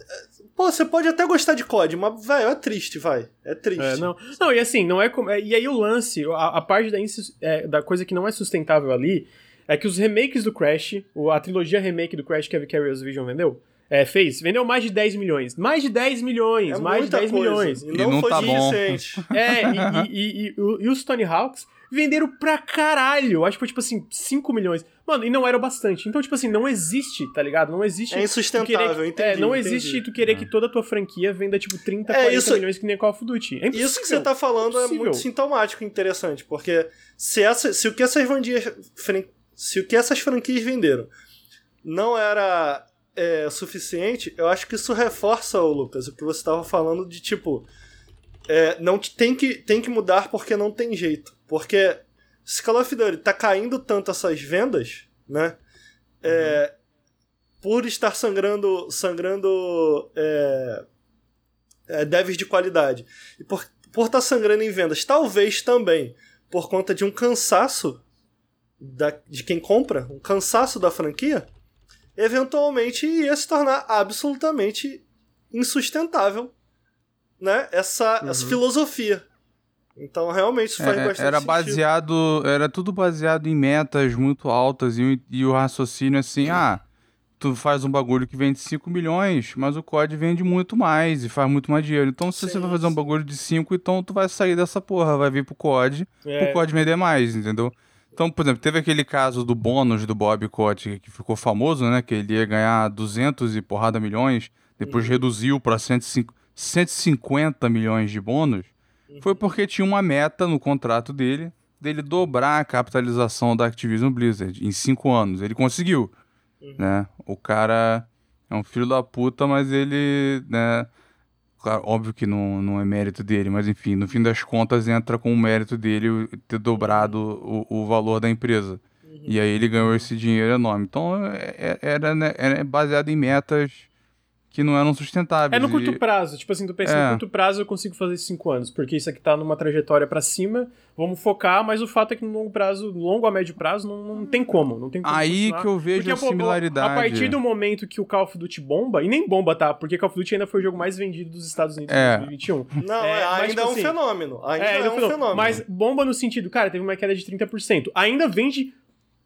Pô, você pode até gostar de COD, mas, velho, é triste, vai. É triste. É, não. não, e assim, não é como. É, e aí o lance, a, a parte da, é, da coisa que não é sustentável ali é que os remakes do Crash, a trilogia remake do Crash que a Vicarious Vision vendeu, é, fez. Vendeu mais de 10 milhões. Mais de 10 milhões. É mais de 10 coisa. milhões. E não, e não foi tá suficiente. É, e, e, e, e, os Tony Hawks venderam pra caralho. Acho que foi tipo assim, 5 milhões. Mano, e não era bastante. Então, tipo assim, não existe, tá ligado? Não existe. É insustentável, querer, entendi. É, não entendi. existe tu querer é. que toda a tua franquia venda, tipo, 30, é, 40 isso, milhões que nem Call of Duty. É isso que você tá falando é muito sintomático e interessante, porque se, essa, se o que essas franquias. Se o que essas franquias venderam não era é, suficiente, eu acho que isso reforça, o Lucas, o que você estava falando de tipo. É, não tem que, tem que mudar porque não tem jeito. Porque se Call of Duty tá caindo tanto essas vendas, né? É, uhum. Por estar sangrando, sangrando é, é, devs de qualidade. E por, por estar tá sangrando em vendas, talvez também por conta de um cansaço da, de quem compra, um cansaço da franquia, eventualmente ia se tornar absolutamente insustentável né, essa, uhum. essa filosofia. Então, realmente, isso faz é, bastante Era baseado, sentido. era tudo baseado em metas muito altas e, e o raciocínio assim, ah, tu faz um bagulho que vende 5 milhões, mas o COD vende muito mais e faz muito mais dinheiro. Então, se sim, você vai fazer um bagulho de 5, então tu vai sair dessa porra, vai vir pro COD, é. pro COD vender mais, entendeu? Então, por exemplo, teve aquele caso do bônus do Bob Kotick que ficou famoso, né? Que ele ia ganhar 200 e porrada milhões, depois uhum. reduziu para 150 milhões de bônus foi porque tinha uma meta no contrato dele dele dobrar a capitalização da Activision Blizzard em cinco anos. Ele conseguiu, uhum. né? O cara é um filho da puta, mas ele, né? Claro, óbvio que não, não é mérito dele, mas enfim, no fim das contas entra com o mérito dele ter dobrado o, o valor da empresa. Uhum. E aí ele ganhou esse dinheiro enorme. Então é, é, era, né, era baseado em metas que não eram sustentáveis. É no curto e... prazo, tipo assim, tu pensa, é. no curto prazo eu consigo fazer cinco anos, porque isso aqui tá numa trajetória para cima, vamos focar, mas o fato é que no longo prazo, longo a médio prazo, não, não tem como, não tem como Aí que eu vejo porque, a similaridade. A partir do momento que o Call of Duty bomba, e nem bomba, tá? Porque Call of Duty ainda foi o jogo mais vendido dos Estados Unidos é. em 2021. Não, é, é ainda tipo é um assim, fenômeno. Ainda é, é um fenômeno. Mas bomba no sentido, cara, teve uma queda de 30%. Ainda vende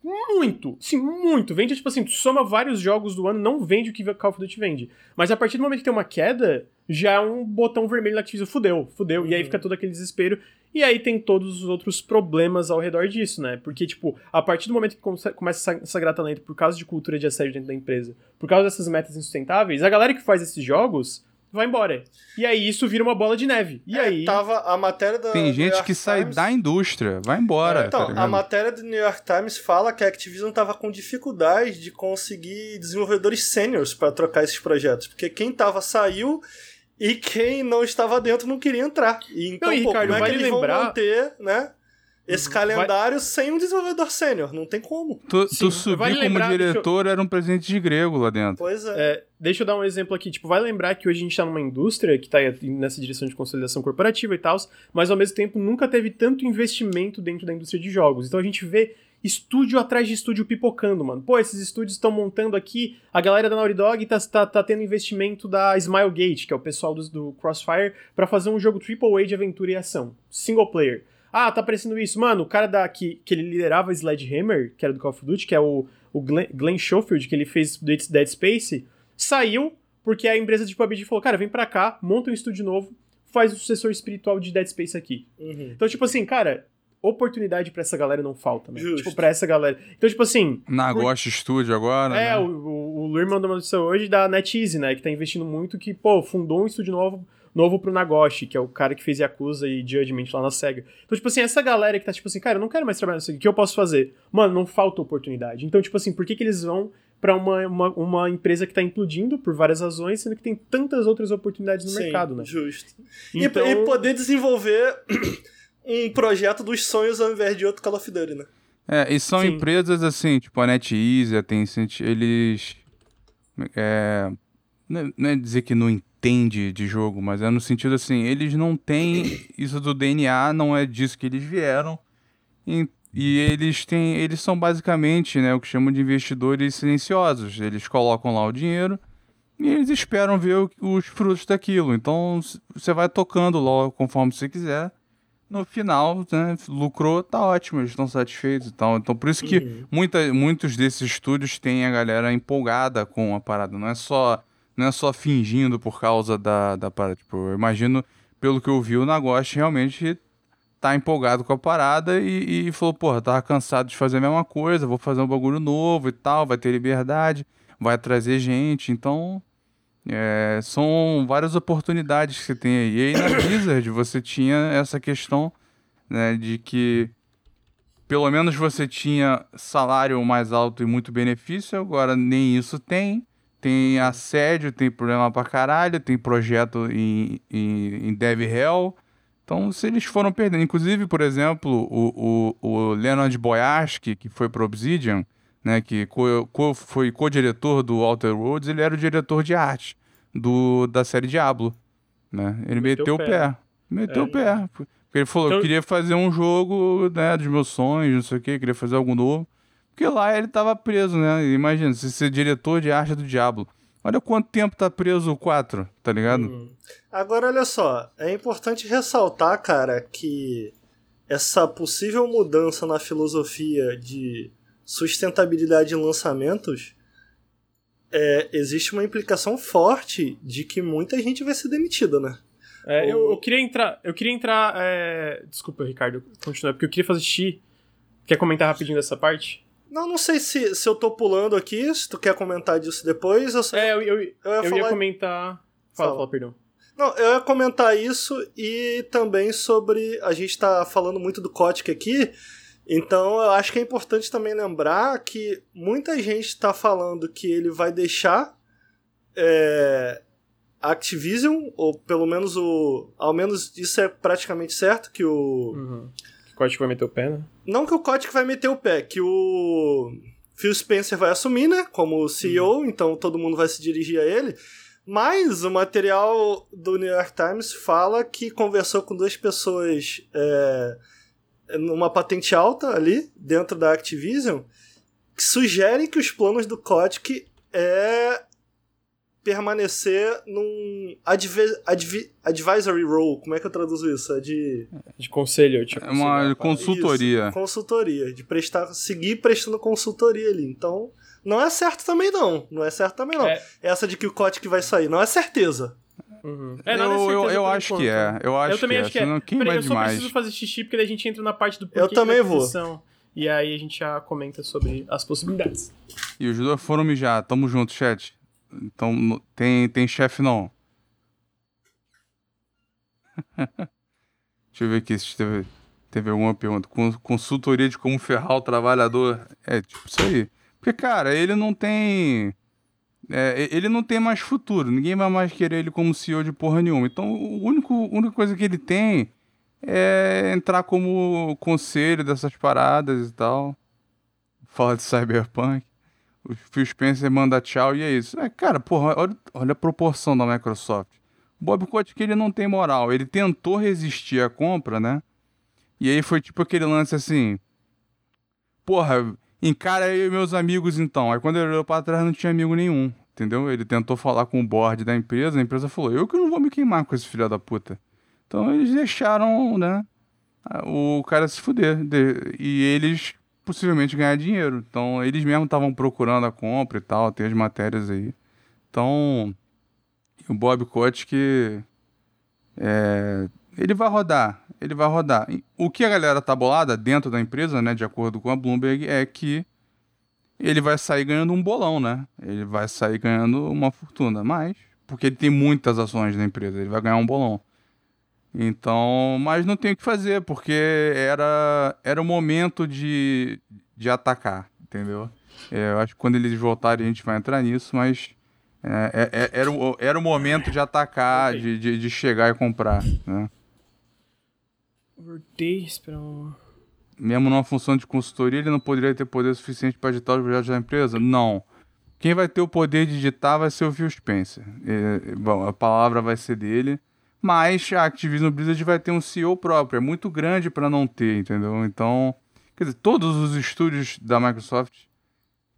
muito, sim, muito. Vende, tipo assim, tu soma vários jogos do ano, não vende o que Call of Duty vende. Mas a partir do momento que tem uma queda, já é um botão vermelho na Activision, fudeu, fudeu. Uhum. E aí uhum. fica todo aquele desespero. E aí tem todos os outros problemas ao redor disso, né? Porque, tipo, a partir do momento que começa essa, essa talento por causa de cultura de assédio dentro da empresa, por causa dessas metas insustentáveis, a galera que faz esses jogos vai embora. E aí isso vira uma bola de neve. E é, aí. Tava a matéria da. Tem gente que sai Times... da indústria, vai embora. É, então, tá a matéria do New York Times fala que a Activision tava com dificuldade de conseguir desenvolvedores sêniores para trocar esses projetos. Porque quem tava saiu e quem não estava dentro não queria entrar. E então, não, e, pô, Ricardo, como é que eles lembrar... vão manter, né? esse calendário Vai... sem um desenvolvedor sênior. Não tem como. Tu, tu subir vale como lembrar, diretor eu... era um presente de grego lá dentro. Pois é. é. Deixa eu dar um exemplo aqui. Tipo, vai lembrar que hoje a gente tá numa indústria que tá nessa direção de consolidação corporativa e tal, mas ao mesmo tempo nunca teve tanto investimento dentro da indústria de jogos. Então a gente vê estúdio atrás de estúdio pipocando, mano. Pô, esses estúdios estão montando aqui, a galera da Naughty Dog tá, tá, tá tendo investimento da Smilegate, que é o pessoal do, do Crossfire, para fazer um jogo AAA de aventura e ação, single player. Ah, tá aparecendo isso. Mano, o cara da, que, que ele liderava Sledgehammer, que era do Call of Duty, que é o, o Glenn, Glenn Schofield, que ele fez Dead Space, saiu porque a empresa de PUBG falou, cara, vem pra cá, monta um estúdio novo, faz o sucessor espiritual de Dead Space aqui. Uhum. Então, tipo assim, cara, oportunidade para essa galera não falta, né? Justo. Tipo, pra essa galera. Então, tipo assim. Na por... Studio agora. É, né? o, o, o Luir mandou uma notícia hoje da NetEase, né? Que tá investindo muito, que, pô, fundou um estúdio novo novo pro Nagoshi, que é o cara que fez Yakuza e Judgment lá na SEGA. Então, tipo assim, essa galera que tá tipo assim, cara, eu não quero mais trabalhar nisso aqui, o que eu posso fazer? Mano, não falta oportunidade. Então, tipo assim, por que que eles vão para uma, uma, uma, empresa que tá implodindo por várias razões, sendo que tem tantas outras oportunidades no Sim, mercado, né? justo. Então... E, e poder desenvolver um projeto dos sonhos ao invés de outro Call of Duty, né? É, e são Sim. empresas assim, tipo a NetEase, a Tencent, eles... É, não é dizer que não entende de jogo, mas é no sentido assim, eles não têm isso do DNA, não é disso que eles vieram. E, e eles têm, eles são basicamente, né, o que chamam de investidores silenciosos. Eles colocam lá o dinheiro e eles esperam ver os frutos daquilo. Então você vai tocando logo conforme você quiser. No final, né, lucrou, tá ótimo, eles estão satisfeitos e tal. Então, por isso que uhum. muita, muitos desses estúdios têm a galera empolgada com a parada. Não é só, não é só fingindo por causa da, da parada. Tipo, eu imagino, pelo que eu vi, o Nagoshi realmente tá empolgado com a parada e, e falou, porra, tava cansado de fazer a mesma coisa, vou fazer um bagulho novo e tal, vai ter liberdade, vai trazer gente. Então, é, são várias oportunidades que você tem aí. E aí na Blizzard você tinha essa questão né, de que pelo menos você tinha salário mais alto e muito benefício, agora nem isso tem. Tem assédio, tem problema pra caralho, tem projeto em, em, em Dev Hell. Então, se eles foram perdendo, inclusive, por exemplo, o, o, o Leonard Boyarsky, que foi pro Obsidian, né, que co, co, foi co-diretor do Outer Worlds, ele era o diretor de arte do, da série Diablo. Né? Ele meteu, meteu o pé. pé. Meteu é, o pé. Porque ele falou, então... eu queria fazer um jogo né, dos meus sonhos, não sei o quê, queria fazer algo novo. Porque lá ele tava preso, né? Imagina, se ser diretor de arte do Diablo. Olha quanto tempo tá preso o 4, tá ligado? Hum. Agora, olha só, é importante ressaltar, cara, que essa possível mudança na filosofia de sustentabilidade em lançamentos é, existe uma implicação forte de que muita gente vai ser demitida, né? É, Ou... eu, eu, queria entrar. Eu queria entrar. É... Desculpa, Ricardo, continua, porque eu queria fazer xixi. Quer comentar rapidinho dessa parte? Não, não sei se, se eu tô pulando aqui, se tu quer comentar disso depois. Eu É, eu, eu, eu, ia, eu ia, comentar. Fala, fala, fala, perdão. Não, eu ia comentar isso e também sobre. A gente tá falando muito do Kotick aqui. Então eu acho que é importante também lembrar que muita gente está falando que ele vai deixar é, Activision, ou pelo menos o. Ao menos isso é praticamente certo, que o. Uhum. Kotick vai meter o pé, né? Não que o Kotick vai meter o pé, que o Phil Spencer vai assumir, né? Como CEO, uhum. então todo mundo vai se dirigir a ele. Mas o material do New York Times fala que conversou com duas pessoas. É, numa patente alta ali, dentro da Activision, que sugerem que os planos do Kotick é permanecer num adv adv advisory role. Como é que eu traduzo isso? É de... De conselho, tipo. É uma assim, consultoria. Isso, consultoria. De prestar, seguir prestando consultoria ali. Então, não é certo também não. Não é certo também não. É. Essa de que o Kotick vai sair, não é certeza. Uhum. É, eu, eu, eu acho que é. Eu acho eu também que acho é. que é. Quem Peraí, eu só demais? preciso fazer xixi porque daí a gente entra na parte do porquê Eu também vou. E aí a gente já comenta sobre as possibilidades. E os dois foram mijar. Tamo junto, chat. Então, tem, tem chefe não. Deixa eu ver aqui se teve, teve alguma pergunta. Consultoria de como ferrar o trabalhador. É, tipo, isso aí. Porque, cara, ele não tem é, ele não tem mais futuro, ninguém vai mais querer ele como CEO de porra nenhuma. Então, o único, a única coisa que ele tem é entrar como conselho dessas paradas e tal. Fala de Cyberpunk. O Phil Spencer manda tchau e é isso. É, cara, porra, olha, olha a proporção da Microsoft. Bob Kotick, ele não tem moral. Ele tentou resistir à compra, né? E aí foi tipo aquele lance assim... Porra, encara aí meus amigos então. Aí quando ele olhou pra trás não tinha amigo nenhum, entendeu? Ele tentou falar com o board da empresa, a empresa falou, eu que não vou me queimar com esse filho da puta. Então eles deixaram, né, o cara se fuder. E eles possivelmente ganhar dinheiro. Então eles mesmos estavam procurando a compra e tal, tem as matérias aí. Então o Bob Kotick é, ele vai rodar ele vai rodar. O que a galera tá bolada dentro da empresa, né, de acordo com a Bloomberg, é que ele vai sair ganhando um bolão, né? Ele vai sair ganhando uma fortuna, mas porque ele tem muitas ações da empresa, ele vai ganhar um bolão. Então, mas não tem o que fazer, porque era era o momento de, de atacar, entendeu? É, eu acho que quando eles voltarem a gente vai entrar nisso, mas é, é, é era, o, era o momento de atacar, de, de, de chegar e comprar, né? Voltei, Mesmo numa função de consultoria, ele não poderia ter poder suficiente para editar os projetos da empresa? Não. Quem vai ter o poder de editar vai ser o Phil Spencer. É, bom, a palavra vai ser dele. Mas a Activision Blizzard vai ter um CEO próprio. É muito grande para não ter, entendeu? Então, quer dizer, todos os estúdios da Microsoft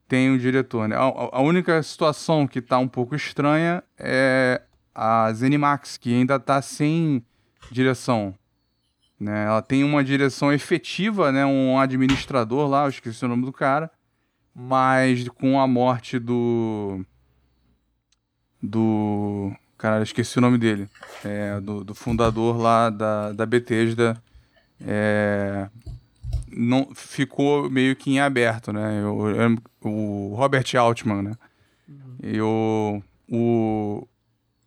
tem um diretor, né? A, a única situação que tá um pouco estranha é a Zenimax, que ainda tá sem direção. Né? Ela tem uma direção efetiva, né? Um administrador lá, eu esqueci o nome do cara. Mas com a morte do. Do. Caralho, esqueci o nome dele. É, do, do fundador lá da, da Bethesda. É, não ficou meio que em aberto, né? Eu, eu, o Robert Altman, né? Uhum. Eu, o,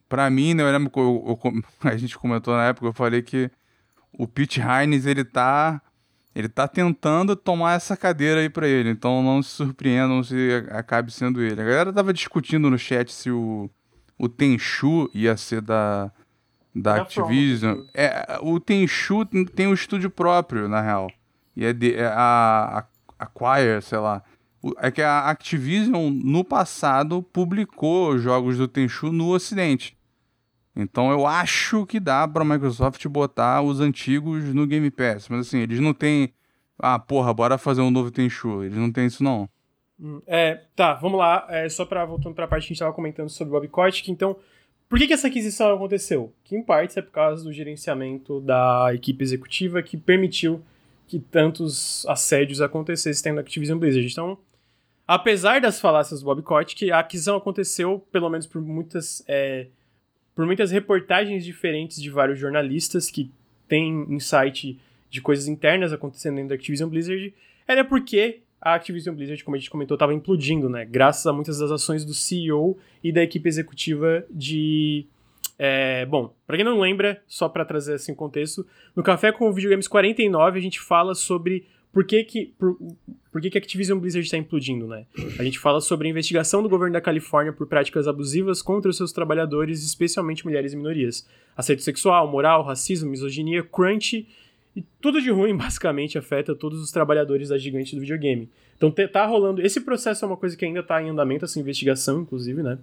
pra mim, né, eu lembro que eu, eu, a gente comentou na época, eu falei que o Pete Hines, ele tá ele tá tentando tomar essa cadeira aí para ele, então não se surpreendam se acabe sendo ele. A galera tava discutindo no chat se o, o Tenchu ia ser da, da Activision. É, o Tenchu tem um estúdio próprio, na real. E é, de, é a, a Acquire, sei lá. É que a Activision, no passado, publicou jogos do Tenchu no Ocidente. Então eu acho que dá pra Microsoft botar os antigos no Game Pass. Mas assim, eles não têm. Ah, porra, bora fazer um novo Tenchu. Eles não têm isso, não. Hum, é, tá, vamos lá. É, só pra voltando pra parte que a gente tava comentando sobre o Bob então. Por que, que essa aquisição aconteceu? Que em parte é por causa do gerenciamento da equipe executiva que permitiu que tantos assédios acontecessem tendo Activision Blizzard. Então, apesar das falácias do Bob Kotick, a aquisição aconteceu, pelo menos por muitas. É, por muitas reportagens diferentes de vários jornalistas que têm insight de coisas internas acontecendo dentro da Activision Blizzard, era porque a Activision Blizzard, como a gente comentou, estava implodindo, né? Graças a muitas das ações do CEO e da equipe executiva de. É, bom, para quem não lembra, só para trazer assim contexto, no Café com o Videogames 49 a gente fala sobre por que que, por, por que, que a Activision Blizzard está implodindo, né? A gente fala sobre a investigação do governo da Califórnia por práticas abusivas contra os seus trabalhadores, especialmente mulheres e minorias. Assédio sexual, moral, racismo, misoginia, crunch e tudo de ruim, basicamente, afeta todos os trabalhadores da gigante do videogame. Então tá rolando. Esse processo é uma coisa que ainda tá em andamento, essa investigação, inclusive, né?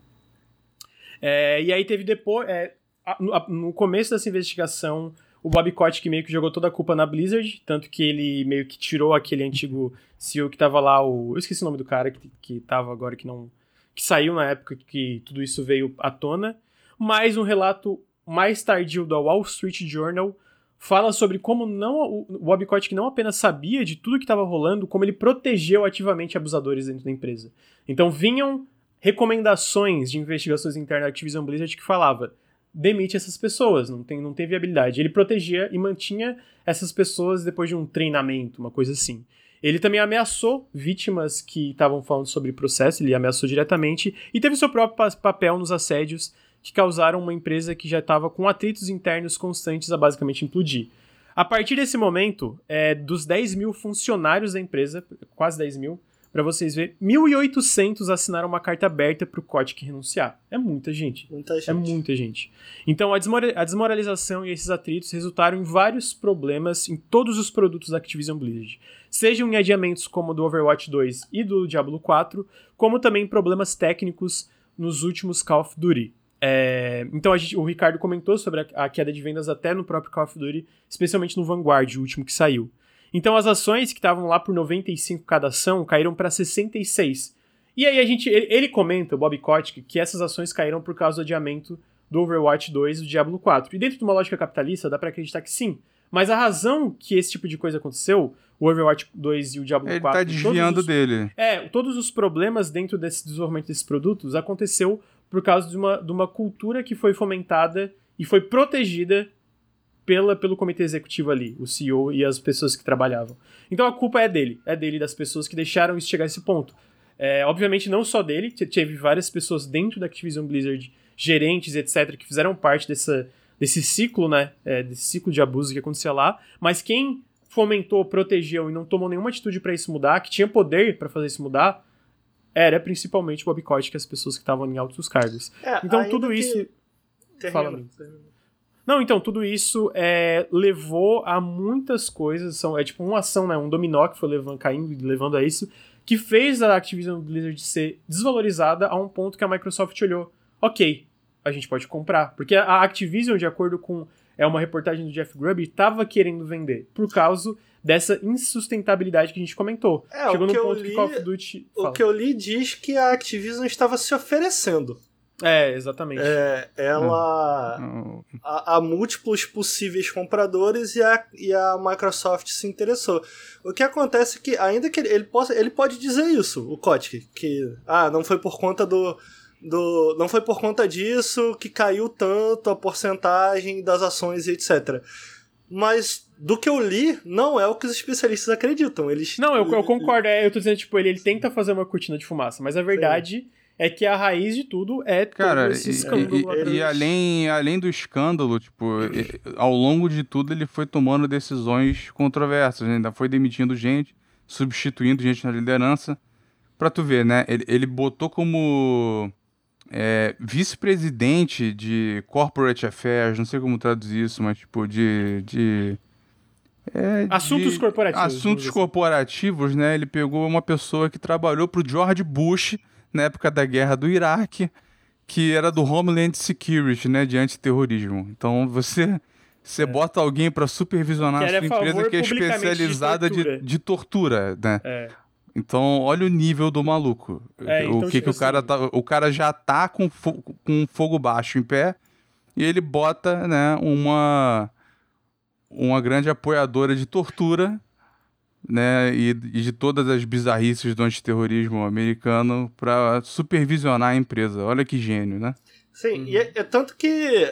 É, e aí teve depois. É, no, começo dessa investigação o Bob Kotick meio que jogou toda a culpa na Blizzard, tanto que ele meio que tirou aquele antigo CEO que tava lá, o. Eu esqueci o nome do cara que, que tava agora, que não. que saiu na época que tudo isso veio à tona. Mas um relato mais tardio da Wall Street Journal fala sobre como não o Bob Kotick não apenas sabia de tudo que estava rolando, como ele protegeu ativamente abusadores dentro da empresa. Então vinham recomendações de investigações internas da Activision Blizzard que falava demite essas pessoas, não tem, não tem viabilidade. Ele protegia e mantinha essas pessoas depois de um treinamento, uma coisa assim. Ele também ameaçou vítimas que estavam falando sobre o processo, ele ameaçou diretamente e teve seu próprio papel nos assédios que causaram uma empresa que já estava com atritos internos constantes a basicamente implodir. A partir desse momento, é, dos 10 mil funcionários da empresa, quase 10 mil, para vocês verem, 1.800 assinaram uma carta aberta pro Kotick renunciar. É muita gente. Muita gente. É muita gente. Então, a, a desmoralização e esses atritos resultaram em vários problemas em todos os produtos da Activision Blizzard. Sejam em adiamentos como do Overwatch 2 e do Diablo 4, como também problemas técnicos nos últimos Call of Duty. É, então gente, o Ricardo comentou sobre a, a, queda de vendas até no próprio Call of Duty, especialmente no Vanguard, o último que saiu. Então as ações que estavam lá por 95 cada ação caíram para 66. E aí a gente, ele, ele comenta, o Bob Kotick, que essas ações caíram por causa do adiamento do Overwatch 2 e do Diablo 4. E dentro de uma lógica capitalista, dá para acreditar que sim. Mas a razão que esse tipo de coisa aconteceu, o Overwatch 2 e o Diablo ele 4... Ele tá desviando os, dele. É, todos os problemas dentro desse desenvolvimento desses produtos aconteceu por causa de uma, de uma cultura que foi fomentada e foi protegida pela, pelo comitê executivo ali, o CEO e as pessoas que trabalhavam. Então a culpa é dele, é dele, das pessoas que deixaram isso chegar a esse ponto. É, obviamente não só dele, teve várias pessoas dentro da Activision Blizzard, gerentes, etc., que fizeram parte dessa, desse ciclo, né, é, desse ciclo de abuso que acontecia lá, mas quem fomentou, protegeu e não tomou nenhuma atitude para isso mudar, que tinha poder para fazer isso mudar, era principalmente o Bob Kotick, as pessoas que estavam em altos cargos. É, então tudo isso... Fala, termina. Não, então, tudo isso é, levou a muitas coisas. São, é tipo uma ação, né? Um dominó que foi levando, caindo e levando a isso, que fez a Activision Blizzard ser desvalorizada a um ponto que a Microsoft olhou. Ok, a gente pode comprar. Porque a Activision, de acordo com é uma reportagem do Jeff Grubb, estava querendo vender, por causa dessa insustentabilidade que a gente comentou. É, Chegou no ponto li, que Call of Duty. Fala. O que eu li diz que a Activision estava se oferecendo. É, exatamente. É, ela. Hum. Há, múltiplos possíveis compradores e a, e a Microsoft se interessou. O que acontece é que, ainda que ele, ele possa. Ele pode dizer isso, o Kotick, que. Ah, não foi por conta do. Do, não foi por conta disso que caiu tanto a porcentagem das ações e etc. Mas do que eu li, não é o que os especialistas acreditam. Eles, não, eu, eu concordo. É, eu tô dizendo, tipo, ele, ele tenta fazer uma cortina de fumaça, mas a verdade. Sim é que a raiz de tudo é Cara, todo esse escândalo. E, e, e, além, além do escândalo, tipo, ao longo de tudo ele foi tomando decisões controversas, né? ainda foi demitindo gente, substituindo gente na liderança. Pra tu ver, né? Ele, ele botou como é, vice-presidente de Corporate Affairs, não sei como traduzir isso, mas tipo, de. de é, assuntos de, corporativos. Assuntos assim. corporativos, né? Ele pegou uma pessoa que trabalhou pro George Bush na época da guerra do Iraque, que era do Homeland Security, né, de antiterrorismo. Então você você é. bota alguém para supervisionar a sua empresa que é especializada de tortura, de, de tortura né? É. Então, olha o nível do maluco. É, o então, que, que o cara assim tá, o cara já tá com fogo, com fogo baixo em pé e ele bota, né, uma uma grande apoiadora de tortura né, e, e, de todas as bizarrices do antiterrorismo americano para supervisionar a empresa. Olha que gênio, né? Sim, uhum. e é, é, tanto que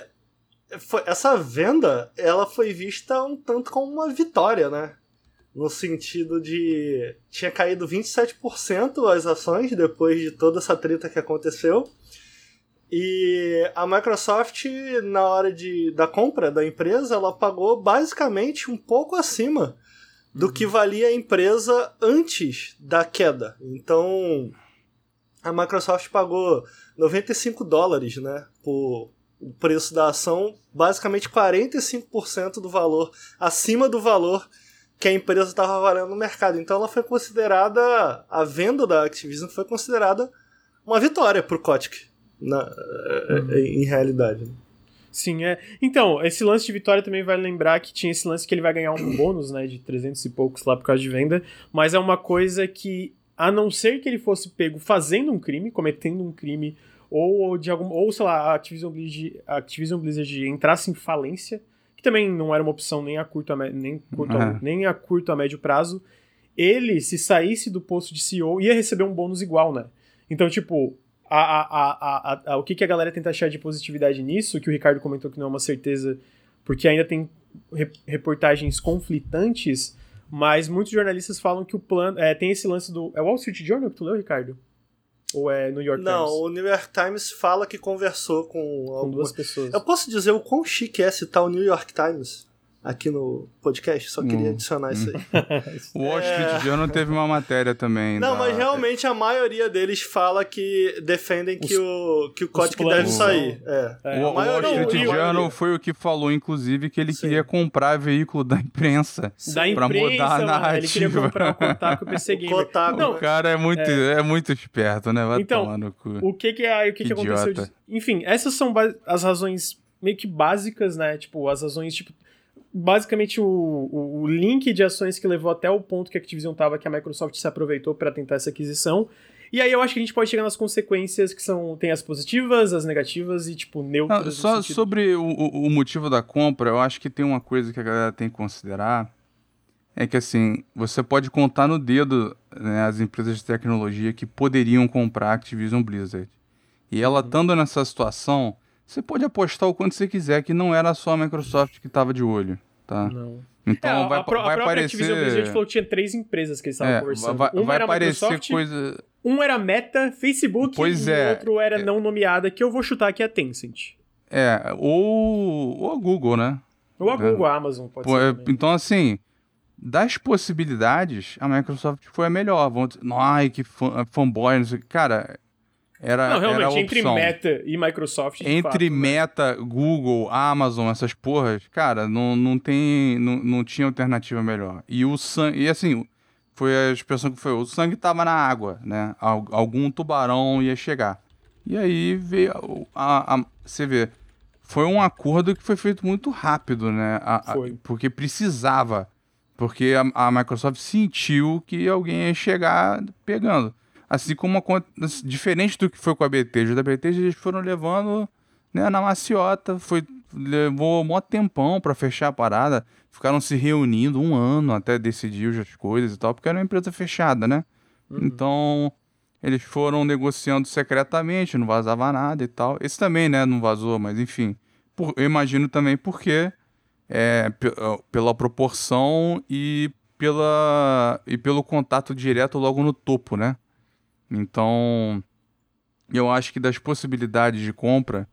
foi, essa venda ela foi vista um tanto como uma vitória, né? No sentido de tinha caído 27% as ações depois de toda essa treta que aconteceu. E a Microsoft, na hora de, da compra da empresa, ela pagou basicamente um pouco acima do que valia a empresa antes da queda. Então, a Microsoft pagou 95 dólares, né, por o preço da ação, basicamente 45% do valor, acima do valor que a empresa estava valendo no mercado. Então ela foi considerada, a venda da Activision foi considerada uma vitória para o Kotick, na, uhum. em realidade. Né? Sim, é. Então, esse lance de vitória também vai lembrar que tinha esse lance que ele vai ganhar um bônus, né, de 300 e poucos lá por causa de venda, mas é uma coisa que, a não ser que ele fosse pego fazendo um crime, cometendo um crime, ou de algum, ou sei lá, a Activision Blizzard, a Activision Blizzard entrasse em falência, que também não era uma opção nem a curto a, nem curto a, é. nem a curto a médio prazo, ele, se saísse do posto de CEO, ia receber um bônus igual, né? Então, tipo, a, a, a, o que, que a galera tenta achar de positividade nisso, que o Ricardo comentou que não é uma certeza, porque ainda tem reportagens conflitantes, mas muitos jornalistas falam que o plano. É, tem esse lance do. É o Wall Street Journal que tu leu, Ricardo? Ou é New York não, Times? Não, o New York Times fala que conversou com, com alguma... duas pessoas. Eu posso dizer o quão chique é citar o New York Times? Aqui no podcast, só queria hum. adicionar isso aí. o Wall Street é... Journal teve uma matéria também. Não, da... mas realmente a maioria deles fala que defendem que o, que o código deve sair. É. É. O, maioria, Wall Street Journal foi o que falou, inclusive, que ele Sim. queria comprar veículo da imprensa. Da imprensa, pra mudar a narrativa. Ele queria comprar o Kotaku PC Gamer. Kotaku. Não, o cara é muito, é. é muito esperto, né? Vai então, no cu. O que que, é, o que, que aconteceu? De... Enfim, essas são as razões meio que básicas, né? Tipo, as razões, tipo basicamente o, o, o, link de ações que levou até o ponto que a Activision estava, que a Microsoft se aproveitou para tentar essa aquisição. E aí eu acho que a gente pode chegar nas consequências que são tem as positivas, as negativas e tipo neutras. Não, só sentido... sobre o, o, motivo da compra, eu acho que tem uma coisa que a galera tem que considerar é que assim você pode contar no dedo né, as empresas de tecnologia que poderiam comprar a Activision Blizzard. E ela uhum. estando nessa situação, você pode apostar o quanto você quiser que não era só a Microsoft que estava de olho, tá? Não. Então é, vai, a, pro, vai a aparecer... Activision Blizzard falou que tinha três empresas que eles estavam é, conversando. Vai, Uma vai era aparecer Microsoft, coisa... um era Meta, Facebook pois e é, o outro era é... não nomeada, que eu vou chutar que é a Tencent. É, ou, ou a Google, né? Ou a Google, a Amazon, pode Pô, ser. Também. Então, assim, das possibilidades, a Microsoft foi a melhor. Vão dizer, ai, que fanboy, não sei Cara, era, não, realmente, era entre Meta e Microsoft. Entre fato, né? Meta, né? Google, Amazon, essas porras, cara, não, não tem. Não, não tinha alternativa melhor. E o sangue. E assim, foi a expressão que foi: o sangue tava na água, né? Algum tubarão ia chegar. E aí veio. A, a, você vê. foi um acordo que foi feito muito rápido, né? A, a, porque precisava. Porque a, Microsoft sentiu que alguém ia chegar pegando. Assim como a, diferente do que foi com a BT. Da BT eles foram levando né, na maciota, foi, levou um tempão para fechar a parada. Ficaram se reunindo um ano até decidir as coisas e tal, porque era uma empresa fechada, né? Uhum. Então, eles foram negociando secretamente, não vazava nada e tal. Esse também, né, não vazou, mas enfim. Por, eu imagino também porque é, pela proporção e, pela, e pelo contato direto logo no topo, né? Então, eu acho que das possibilidades de compra,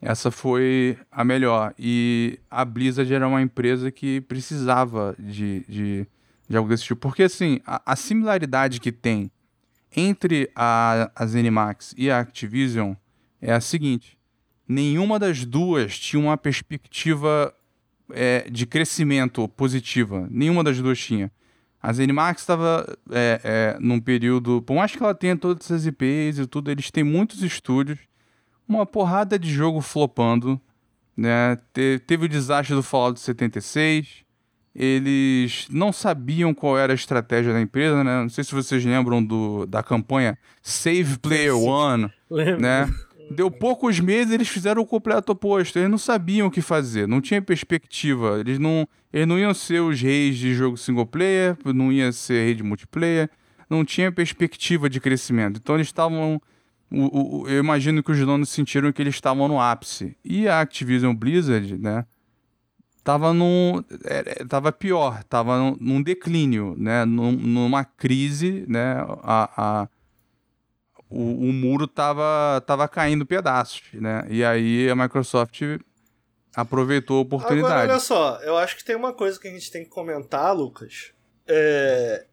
essa foi a melhor. E a Blizzard era uma empresa que precisava de, de, de algo desse tipo. Porque, assim, a, a similaridade que tem entre a, a ZeniMax e a Activision é a seguinte: nenhuma das duas tinha uma perspectiva é, de crescimento positiva. Nenhuma das duas tinha. A ZeniMax estava é, é, num período. Por mais que ela tenha todas essas IPs e tudo, eles têm muitos estúdios, uma porrada de jogo flopando. Né? Te, teve o desastre do Fallout 76. Eles não sabiam qual era a estratégia da empresa, né? Não sei se vocês lembram do, da campanha Save Player One, Lembro. né? Deu poucos meses, eles fizeram o completo oposto. Eles não sabiam o que fazer, não tinha perspectiva. Eles não, eles não iam ser os reis de jogo single player, não ia ser rei de multiplayer, não tinha perspectiva de crescimento. Então eles estavam. Eu imagino que os donos sentiram que eles estavam no ápice. E a Activision Blizzard, né? Tava num. É, tava pior, tava num declínio, né? Num, numa crise, né? A, a o, o muro tava, tava caindo pedaços, né? E aí a Microsoft aproveitou a oportunidade. Agora, olha só, eu acho que tem uma coisa que a gente tem que comentar, Lucas. É...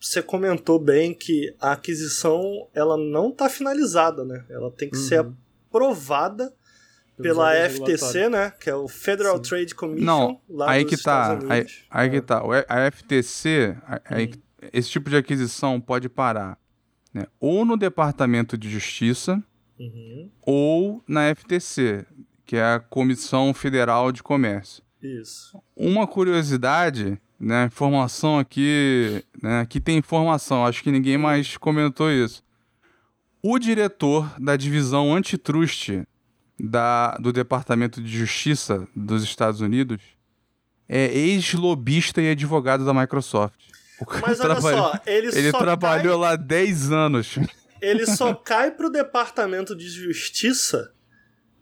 Você comentou bem que a aquisição ela não está finalizada, né? Ela tem que uhum. ser aprovada pela FTC, né? Que é o Federal Sim. Trade Commission. Não, aí que tá. Aí, aí é. que tá. A FTC, aí, uhum. esse tipo de aquisição pode parar né? ou no Departamento de Justiça uhum. ou na FTC, que é a Comissão Federal de Comércio. Isso. Uma curiosidade, né, informação aqui, né, aqui tem informação, acho que ninguém mais comentou isso. O diretor da divisão antitrust da, do Departamento de Justiça dos Estados Unidos é ex-lobista e advogado da Microsoft. Mas olha só, ele, ele trabalhou cai... lá 10 anos. Ele só cai pro departamento de justiça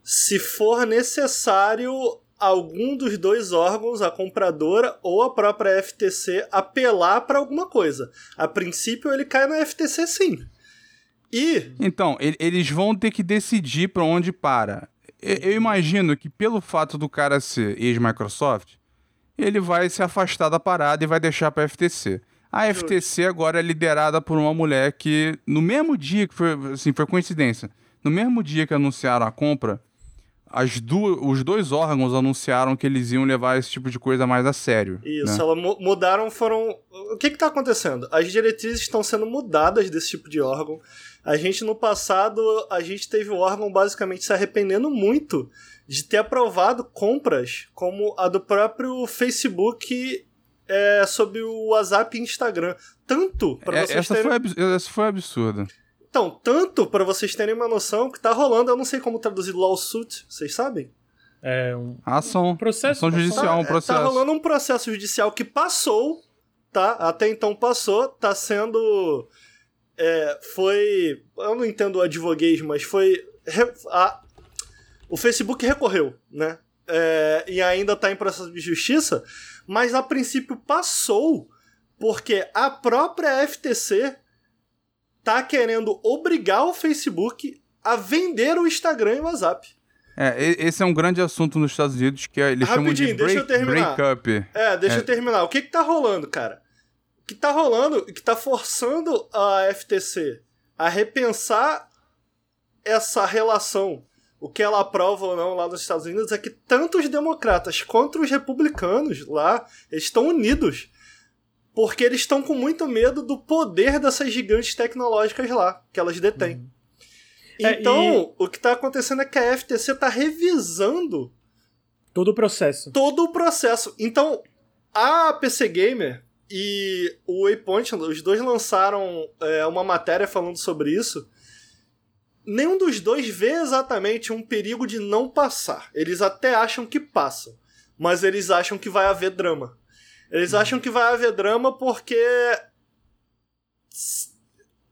se for necessário algum dos dois órgãos, a compradora ou a própria FTC, apelar para alguma coisa. A princípio, ele cai na FTC sim. E. Então, eles vão ter que decidir para onde para. Eu imagino que, pelo fato do cara ser ex-Microsoft, ele vai se afastar da parada e vai deixar para FTC. A FTC agora é liderada por uma mulher que, no mesmo dia que foi, assim, foi coincidência, no mesmo dia que anunciaram a compra, as du os dois órgãos anunciaram que eles iam levar esse tipo de coisa mais a sério. Isso, né? elas mudaram, foram. O que está acontecendo? As diretrizes estão sendo mudadas desse tipo de órgão. A gente, no passado, a gente teve o órgão basicamente se arrependendo muito de ter aprovado compras como a do próprio Facebook é, sobre o WhatsApp e Instagram. Tanto para é, vocês essa terem... Foi essa foi absurda. Então, tanto para vocês terem uma noção que tá rolando, eu não sei como traduzir lawsuit, vocês sabem? É um ação, processo, ação judicial, um processo. Tá rolando um processo judicial que passou, tá? Até então passou, tá sendo é, foi, eu não entendo o advoguês, mas foi a, o Facebook recorreu, né? É, e ainda tá em processo de justiça mas a princípio passou porque a própria FTC tá querendo obrigar o Facebook a vender o Instagram e o WhatsApp. É, esse é um grande assunto nos Estados Unidos que eles Rapidinho, chamam de break, deixa eu terminar. break-up. É, deixa é. eu terminar. O que que tá rolando, cara? O que tá rolando que tá forçando a FTC a repensar essa relação o que ela aprova ou não lá nos Estados Unidos é que tanto os democratas quanto os republicanos lá estão unidos. Porque eles estão com muito medo do poder dessas gigantes tecnológicas lá, que elas detêm. Uhum. Então, é, e... o que tá acontecendo é que a FTC tá revisando todo o processo. Todo o processo. Então, a PC Gamer e o Waypoint, os dois lançaram é, uma matéria falando sobre isso. Nenhum dos dois vê exatamente um perigo de não passar. Eles até acham que passam, mas eles acham que vai haver drama. Eles uhum. acham que vai haver drama porque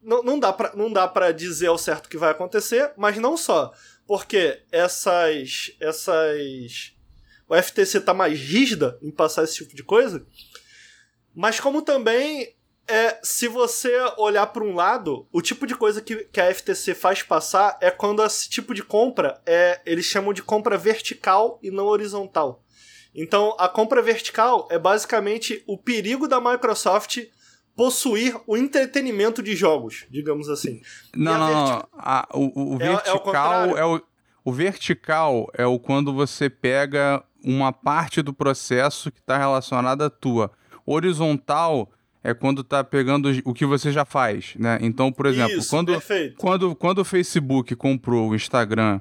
não, não dá pra, não dá para dizer ao certo o que vai acontecer, mas não só porque essas essas o FTC tá mais rígida em passar esse tipo de coisa, mas como também é, se você olhar para um lado, o tipo de coisa que, que a FTC faz passar é quando esse tipo de compra é eles chamam de compra vertical e não horizontal. Então, a compra vertical é basicamente o perigo da Microsoft possuir o entretenimento de jogos, digamos assim. Não, não, não. A, o, o, vertical é, é, o, é o, o vertical é o quando você pega uma parte do processo que está relacionada à tua. Horizontal é quando tá pegando o que você já faz, né? Então, por exemplo, Isso, quando, quando, quando o Facebook comprou o Instagram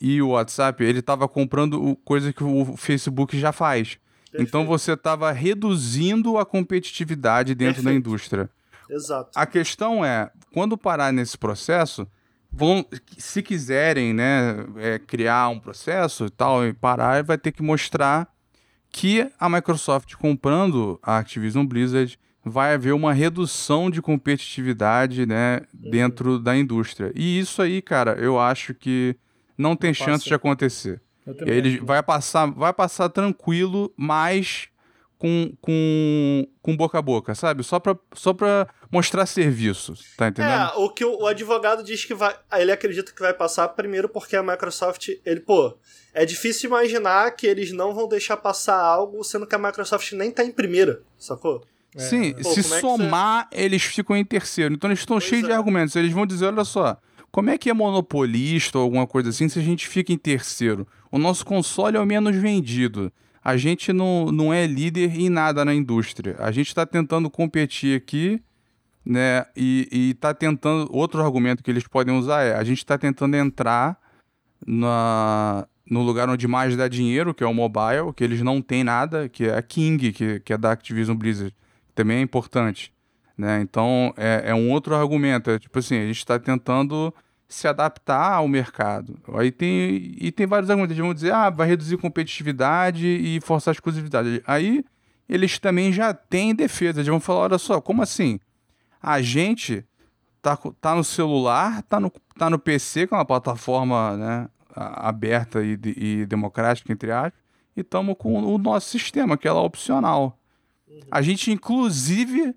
e o WhatsApp, ele estava comprando coisa que o Facebook já faz. Perfeito. Então você estava reduzindo a competitividade dentro Perfeito. da indústria. Exato. A questão é, quando parar nesse processo, vão, se quiserem, né, é, criar um processo e tal, e parar, vai ter que mostrar que a Microsoft comprando a Activision Blizzard vai haver uma redução de competitividade, né, uhum. dentro da indústria. E isso aí, cara, eu acho que não tem não chance passa. de acontecer. Ele vai passar, vai passar tranquilo, mas com, com, com boca a boca, sabe? Só pra, só pra mostrar serviço, tá entendendo? É, o que o, o, advogado diz que vai. Ele acredita que vai passar primeiro porque a Microsoft. Ele, pô, é difícil imaginar que eles não vão deixar passar algo, sendo que a Microsoft nem tá em primeira, sacou? É. Sim, pô, se é somar, você... eles ficam em terceiro. Então eles estão cheios é. de argumentos. Eles vão dizer: olha só, como é que é monopolista ou alguma coisa assim se a gente fica em terceiro? O nosso console é o menos vendido a gente não, não é líder em nada na indústria. A gente está tentando competir aqui, né? E está tentando. Outro argumento que eles podem usar é: a gente está tentando entrar na, no lugar onde mais dá dinheiro, que é o mobile, que eles não têm nada, que é a King, que, que é da Activision Blizzard. Também é importante. Né? Então é, é um outro argumento. É tipo assim, a gente está tentando se adaptar ao mercado. Aí tem, e tem vários argumentos. Eles vão dizer, ah, vai reduzir competitividade e forçar a exclusividade. Aí eles também já têm defesa. Eles vão falar, olha só, como assim? A gente tá, tá no celular, tá no, tá no PC, que é uma plataforma né, aberta e, e democrática, entre aspas, e estamos com o nosso sistema, que é lá A gente, inclusive,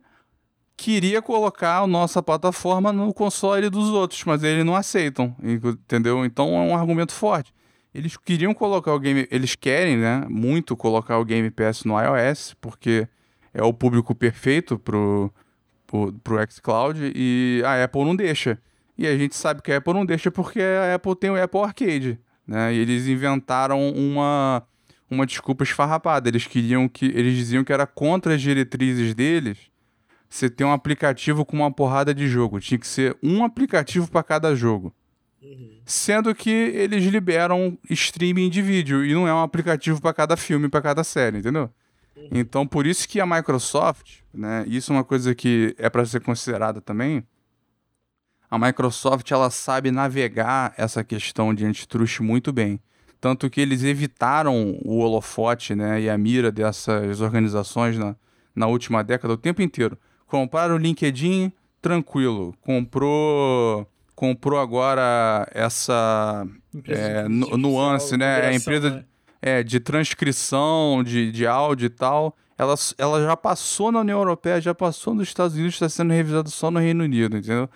queria colocar a nossa plataforma no console dos outros, mas eles não aceitam, entendeu? Então é um argumento forte. Eles queriam colocar o game, eles querem, né, muito colocar o Game Pass no iOS, porque é o público perfeito pro pro, pro xCloud e a Apple não deixa. E a gente sabe que a Apple não deixa porque a Apple tem o Apple Arcade, né? E eles inventaram uma uma desculpa esfarrapada. Eles queriam que eles diziam que era contra as diretrizes deles você ter um aplicativo com uma porrada de jogo. Tinha que ser um aplicativo para cada jogo. Uhum. Sendo que eles liberam streaming de vídeo e não é um aplicativo para cada filme, para cada série, entendeu? Uhum. Então, por isso que a Microsoft, né, isso é uma coisa que é para ser considerada também. A Microsoft ela sabe navegar essa questão de antitruste muito bem. Tanto que eles evitaram o holofote né, e a mira dessas organizações na, na última década o tempo inteiro. Compraram o LinkedIn, tranquilo. Comprou comprou agora essa é, nuance, né? A empresa né? É, de transcrição de, de áudio e tal. Ela, ela já passou na União Europeia, já passou nos Estados Unidos, está sendo revisada só no Reino Unido, entendeu?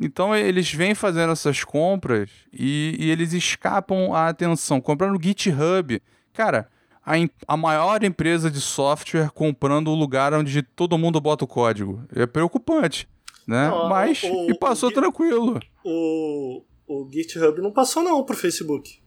Então eles vêm fazendo essas compras e, e eles escapam a atenção. Compraram no GitHub. Cara, a, a maior empresa de software comprando o lugar onde todo mundo bota o código. É preocupante, né? Não, Mas o, e passou o, tranquilo. O, o GitHub não passou não pro Facebook.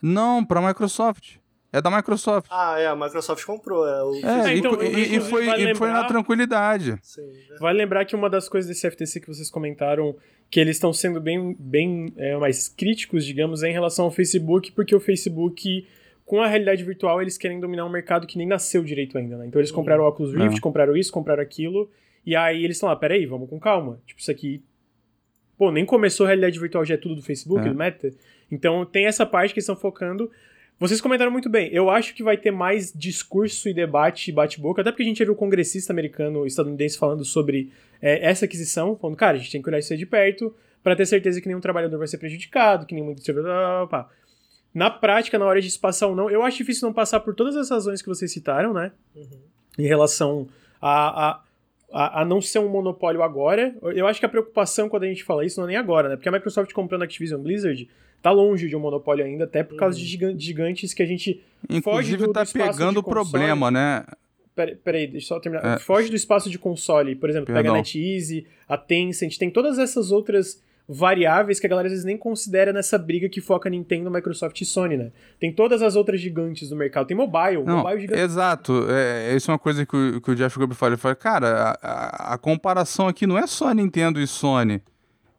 Não, para Microsoft. É da Microsoft. Ah, é, a Microsoft comprou. É, o é, e, então, e, e, foi, vai lembrar, e foi na tranquilidade. Sim, é. Vai lembrar que uma das coisas desse FTC que vocês comentaram, que eles estão sendo bem, bem é, mais críticos, digamos, é em relação ao Facebook, porque o Facebook, com a realidade virtual, eles querem dominar um mercado que nem nasceu direito ainda, né? Então eles compraram o Oculus Rift, é. compraram isso, compraram aquilo, e aí eles estão lá, peraí, vamos com calma. Tipo, isso aqui. Pô, nem começou a realidade virtual, já é tudo do Facebook, é. do Meta. Então tem essa parte que eles estão focando. Vocês comentaram muito bem. Eu acho que vai ter mais discurso e debate e bate-boca, até porque a gente viu o congressista americano, estadunidense, falando sobre é, essa aquisição, falando, cara, a gente tem que olhar isso aí de perto para ter certeza que nenhum trabalhador vai ser prejudicado, que nenhum distribuidor. Na prática, na hora de se passar ou não, eu acho difícil não passar por todas as razões que vocês citaram, né? Uhum. Em relação a, a, a, a, não ser um monopólio agora. Eu acho que a preocupação quando a gente fala isso não é nem agora, né? Porque a Microsoft comprando a Activision Blizzard tá longe de um monopólio ainda, até por causa de uhum. gigantes que a gente Inclusive foge do, tá do pegando o problema, né? Peraí, peraí, deixa eu só terminar. É. Foge do espaço de console, por exemplo, Perdão. pega a NetEase, a Tencent, tem todas essas outras variáveis que a galera às vezes nem considera nessa briga que foca Nintendo, Microsoft e Sony, né? Tem todas as outras gigantes do mercado. Tem mobile, Não, mobile gigante. Exato. É, isso é uma coisa que o, que o Jeff Grubb fala. Ele fala, cara, a, a, a comparação aqui não é só Nintendo e Sony.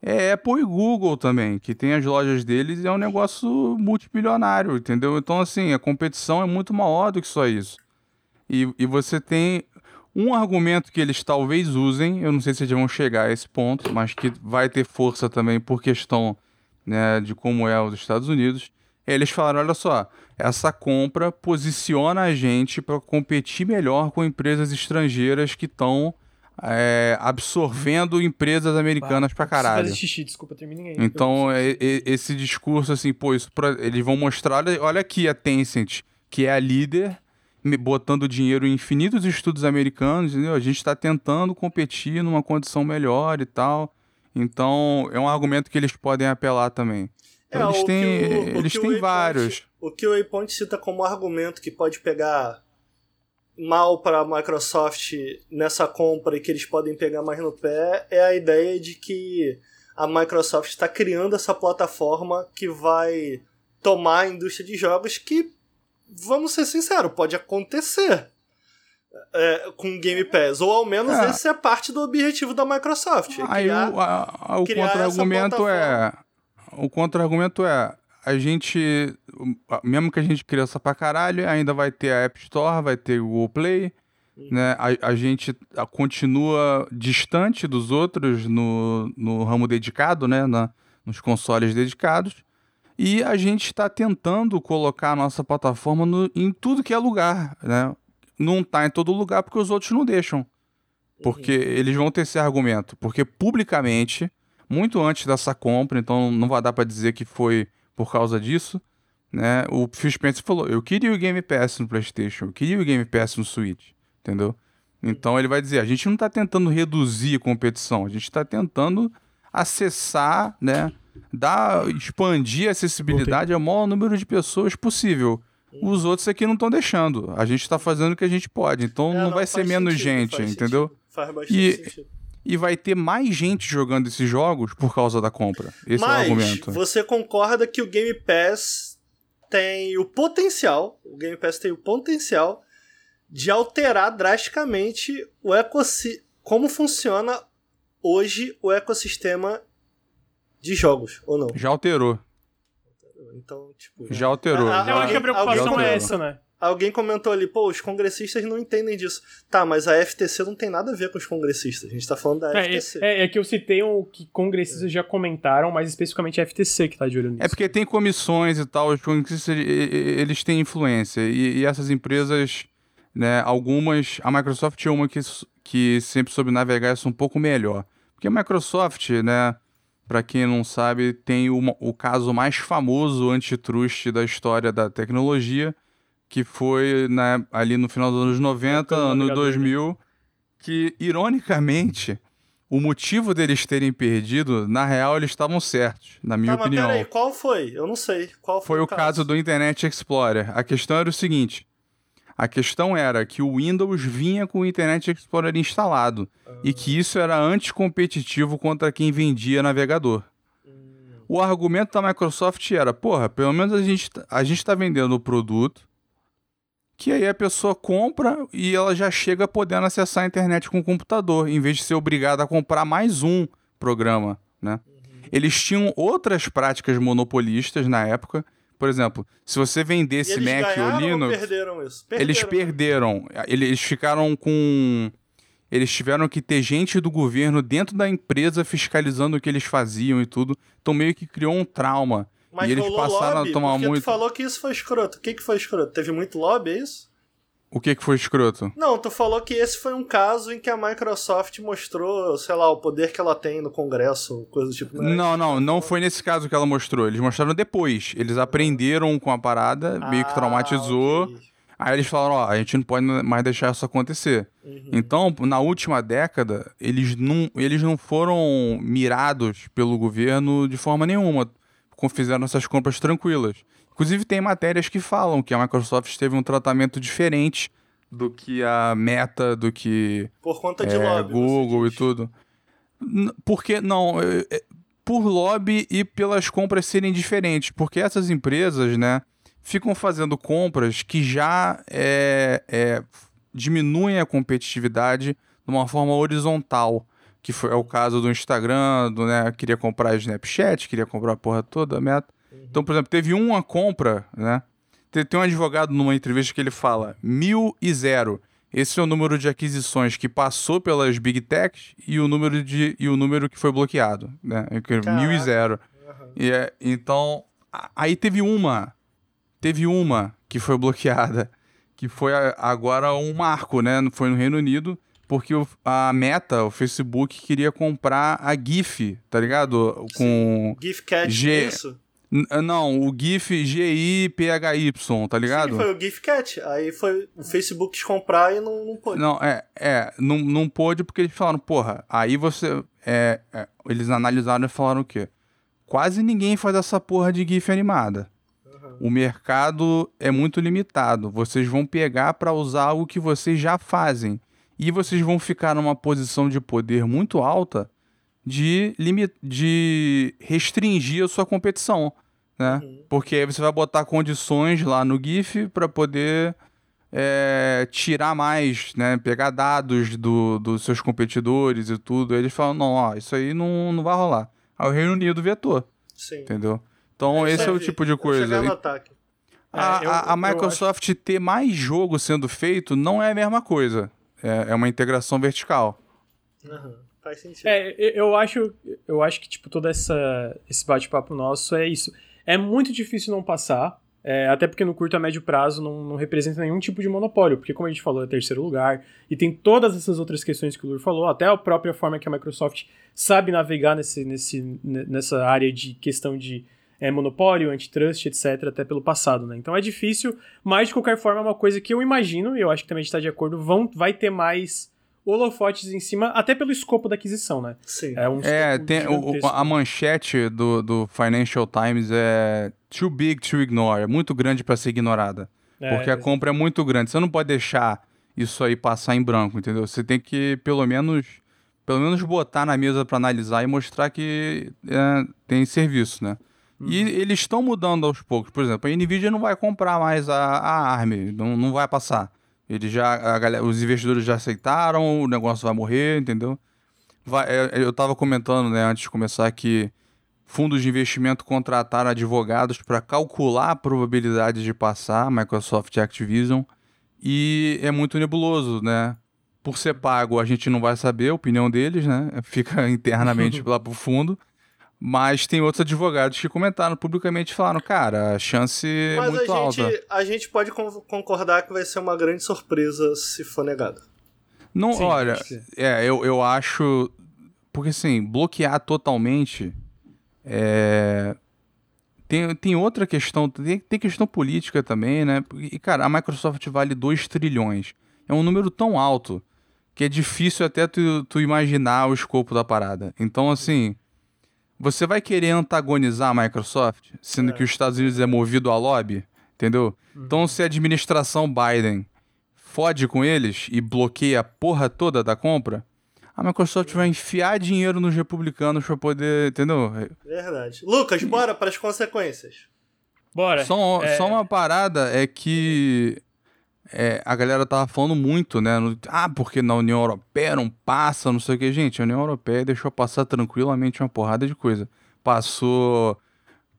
É Apple e Google também, que tem as lojas deles e é um negócio multimilionário, entendeu? Então, assim, a competição é muito maior do que só isso. E, e você tem um argumento que eles talvez usem, eu não sei se eles vão chegar a esse ponto, mas que vai ter força também por questão né, de como é os Estados Unidos. Eles falaram: olha só, essa compra posiciona a gente para competir melhor com empresas estrangeiras que estão é, absorvendo empresas americanas pra caralho. Fazer xixi, desculpa, terminei. Então, é, é, esse discurso, assim, pô, isso pra, eles vão mostrar, olha, olha aqui a Tencent, que é a líder, botando dinheiro em infinitos estudos americanos, entendeu? A gente está tentando competir numa condição melhor e tal. Então, é um argumento que eles podem apelar também. Então, é, eles têm, o, eles têm vários. o que o Waypoint cita como argumento que pode pegar mal para a Microsoft nessa compra e que eles podem pegar mais no pé é a ideia de que a Microsoft está criando essa plataforma que vai tomar a indústria de jogos que, vamos ser sinceros, pode acontecer. É, com Game Pass, ou ao menos é. esse é parte do objetivo da Microsoft. É Aí criar, o, a, a, o contra-argumento é. O contra-argumento é a gente, mesmo que a gente cresça pra caralho, ainda vai ter a App Store, vai ter o Google Play, né? A, a gente continua distante dos outros no, no ramo dedicado, né? Na, nos consoles dedicados. E a gente está tentando colocar a nossa plataforma no, em tudo que é lugar, né? Não está em todo lugar porque os outros não deixam. Porque uhum. eles vão ter esse argumento. Porque publicamente, muito antes dessa compra, então não vai dar para dizer que foi por causa disso, né? O Phil Spencer falou: eu queria o Game Pass no PlayStation, eu queria o Game Pass no Switch, entendeu? Então ele vai dizer: a gente não está tentando reduzir a competição, a gente está tentando acessar, né? Dar, expandir a acessibilidade ao maior número de pessoas possível. Os outros aqui não estão deixando. A gente está fazendo o que a gente pode. Então é, não, não, vai ser menos sentido, gente, entendeu? Sentido. Faz bastante e, sentido e vai ter mais gente jogando esses jogos por causa da compra. Esse Mas, é o argumento. Você concorda que o Game Pass tem o potencial, o Game Pass tem o potencial de alterar drasticamente o ecossi como funciona hoje o ecossistema de jogos, ou não? Já alterou. Então, tipo. Já alterou. A, a, eu acho que a preocupação é essa, né? Alguém comentou ali, pô, os congressistas não entendem disso. Tá, mas a FTC não tem nada a ver com os congressistas. A gente tá falando da é, FTC. É, é, que eu citei o que congressistas é. já comentaram, mas especificamente a FTC que tá de olho nisso. É porque tem comissões e tal, os congressistas, eles têm influência. E, e essas empresas, né, algumas. A Microsoft é uma que, que sempre soube navegar isso um pouco melhor. Porque a Microsoft, né, para quem não sabe, tem uma, o caso mais famoso antitrust da história da tecnologia que foi né, ali no final dos anos 90, ano 2000, que, ironicamente, o motivo deles terem perdido, na real, eles estavam certos, na minha tá, opinião. Mas peraí, qual foi? Eu não sei. Qual foi, foi o caso? caso do Internet Explorer. A questão era o seguinte: a questão era que o Windows vinha com o Internet Explorer instalado e que isso era anticompetitivo contra quem vendia navegador. Hum. O argumento da Microsoft era: porra, pelo menos a gente, tá, a gente está vendendo o produto que aí a pessoa compra e ela já chega podendo acessar a internet com o computador, em vez de ser obrigada a comprar mais um programa, né? Uhum. Eles tinham outras práticas monopolistas na época. Por exemplo, se você vendesse Mac ou Linux, ou perderam isso? Perderam. Eles perderam. Eles ficaram com eles tiveram que ter gente do governo dentro da empresa fiscalizando o que eles faziam e tudo. Então meio que criou um trauma. Mas e eles passaram lobby, a tomar muito. Tu falou que isso foi escroto. O que, que foi escroto? Teve muito lobby, é isso? O que, que foi escroto? Não, tu falou que esse foi um caso em que a Microsoft mostrou, sei lá, o poder que ela tem no Congresso, coisa do tipo. Né? Não, não, não foi nesse caso que ela mostrou. Eles mostraram depois. Eles aprenderam com a parada, meio que ah, traumatizou. Okay. Aí eles falaram, ó, a gente não pode mais deixar isso acontecer. Uhum. Então, na última década, eles não, eles não foram mirados pelo governo de forma nenhuma fizeram essas compras tranquilas. Inclusive, tem matérias que falam que a Microsoft teve um tratamento diferente do que a Meta, do que. Por conta de é, lobby. Google e tudo. Porque, não. É, é, por lobby e pelas compras serem diferentes. Porque essas empresas, né, ficam fazendo compras que já é, é, diminuem a competitividade de uma forma horizontal que foi é o caso do Instagram, do, né, queria comprar Snapchat, queria comprar a porra toda, a meta. Uhum. Então, por exemplo, teve uma compra, né? Tem, tem um advogado numa entrevista que ele fala mil e zero. Esse é o número de aquisições que passou pelas big techs e o número de e o número que foi bloqueado, né? É mil e zero. Uhum. E é, então, aí teve uma, teve uma que foi bloqueada, que foi agora um marco, né? Foi no Reino Unido porque o, a Meta, o Facebook, queria comprar a GIF, tá ligado? Com. GIF Cat, G... É isso? Não, o GIF GIPHY, tá ligado? Sim, foi o GIF Cat. Aí foi o Facebook comprar e não, não pôde. Não, é, é, não, não pôde porque eles falaram, porra, aí você. É, é, eles analisaram e falaram o quê? Quase ninguém faz essa porra de GIF animada. Uhum. O mercado é muito limitado. Vocês vão pegar para usar algo que vocês já fazem e vocês vão ficar numa posição de poder muito alta de, limit... de restringir a sua competição, né? Uhum. Porque aí você vai botar condições lá no GIF para poder é, tirar mais, né? Pegar dados do, dos seus competidores e tudo. Aí eles falam, não, ó, isso aí não, não vai rolar. Aí o Reino Unido vetou. Sim. Entendeu? Então é, esse é o tipo de coisa. A, é, eu, a, a Microsoft acho... ter mais jogo sendo feito não é a mesma coisa é, é uma integração vertical. Uhum. Faz sentido. É, eu acho, eu acho que, tipo, todo essa, esse bate-papo nosso é isso. É muito difícil não passar, é, até porque no curto a médio prazo não, não, representa nenhum tipo de monopólio, porque como a gente falou, é terceiro lugar, e tem todas essas outras questões que o Lur falou, até a própria forma que a Microsoft sabe navegar nesse, nesse, nessa área de questão de é, monopólio, antitrust, etc., até pelo passado, né? Então é difícil, mas de qualquer forma é uma coisa que eu imagino, e eu acho que também a gente está de acordo, vão, vai ter mais holofotes em cima, até pelo escopo da aquisição, né? Sim. É, um é tem, o, a manchete do, do Financial Times é too big to ignore, é muito grande para ser ignorada. É, porque a compra é muito grande, você não pode deixar isso aí passar em branco, entendeu? Você tem que, pelo menos, pelo menos botar na mesa para analisar e mostrar que é, tem serviço, né? Uhum. E eles estão mudando aos poucos. Por exemplo, a Nvidia não vai comprar mais a, a ARM, não, não vai passar. Ele já, galera, os investidores já aceitaram, o negócio vai morrer, entendeu? Vai, é, eu estava comentando né, antes de começar que fundos de investimento contrataram advogados para calcular a probabilidade de passar Microsoft e Activision e é muito nebuloso, né? Por ser pago, a gente não vai saber a opinião deles, né? Fica internamente lá pro fundo. Mas tem outros advogados que comentaram publicamente e falaram, cara, a chance é Mas é muito a gente, alta. A gente pode concordar que vai ser uma grande surpresa se for negado. Não, Sim, olha, é, eu, eu acho. Porque assim, bloquear totalmente. É, tem, tem outra questão, tem, tem questão política também, né? E, cara, a Microsoft vale 2 trilhões. É um número tão alto que é difícil até tu, tu imaginar o escopo da parada. Então, assim você vai querer antagonizar a Microsoft, sendo é. que os Estados Unidos é movido a lobby, entendeu? Uhum. Então, se a administração Biden fode com eles e bloqueia a porra toda da compra, a Microsoft vai enfiar dinheiro nos republicanos para poder, entendeu? Verdade. Lucas, bora para as consequências. Bora. Só, é... só uma parada é que é, a galera tava falando muito, né? No, ah, porque na União Europeia não passa, não sei o que. Gente, a União Europeia deixou passar tranquilamente uma porrada de coisa. Passou.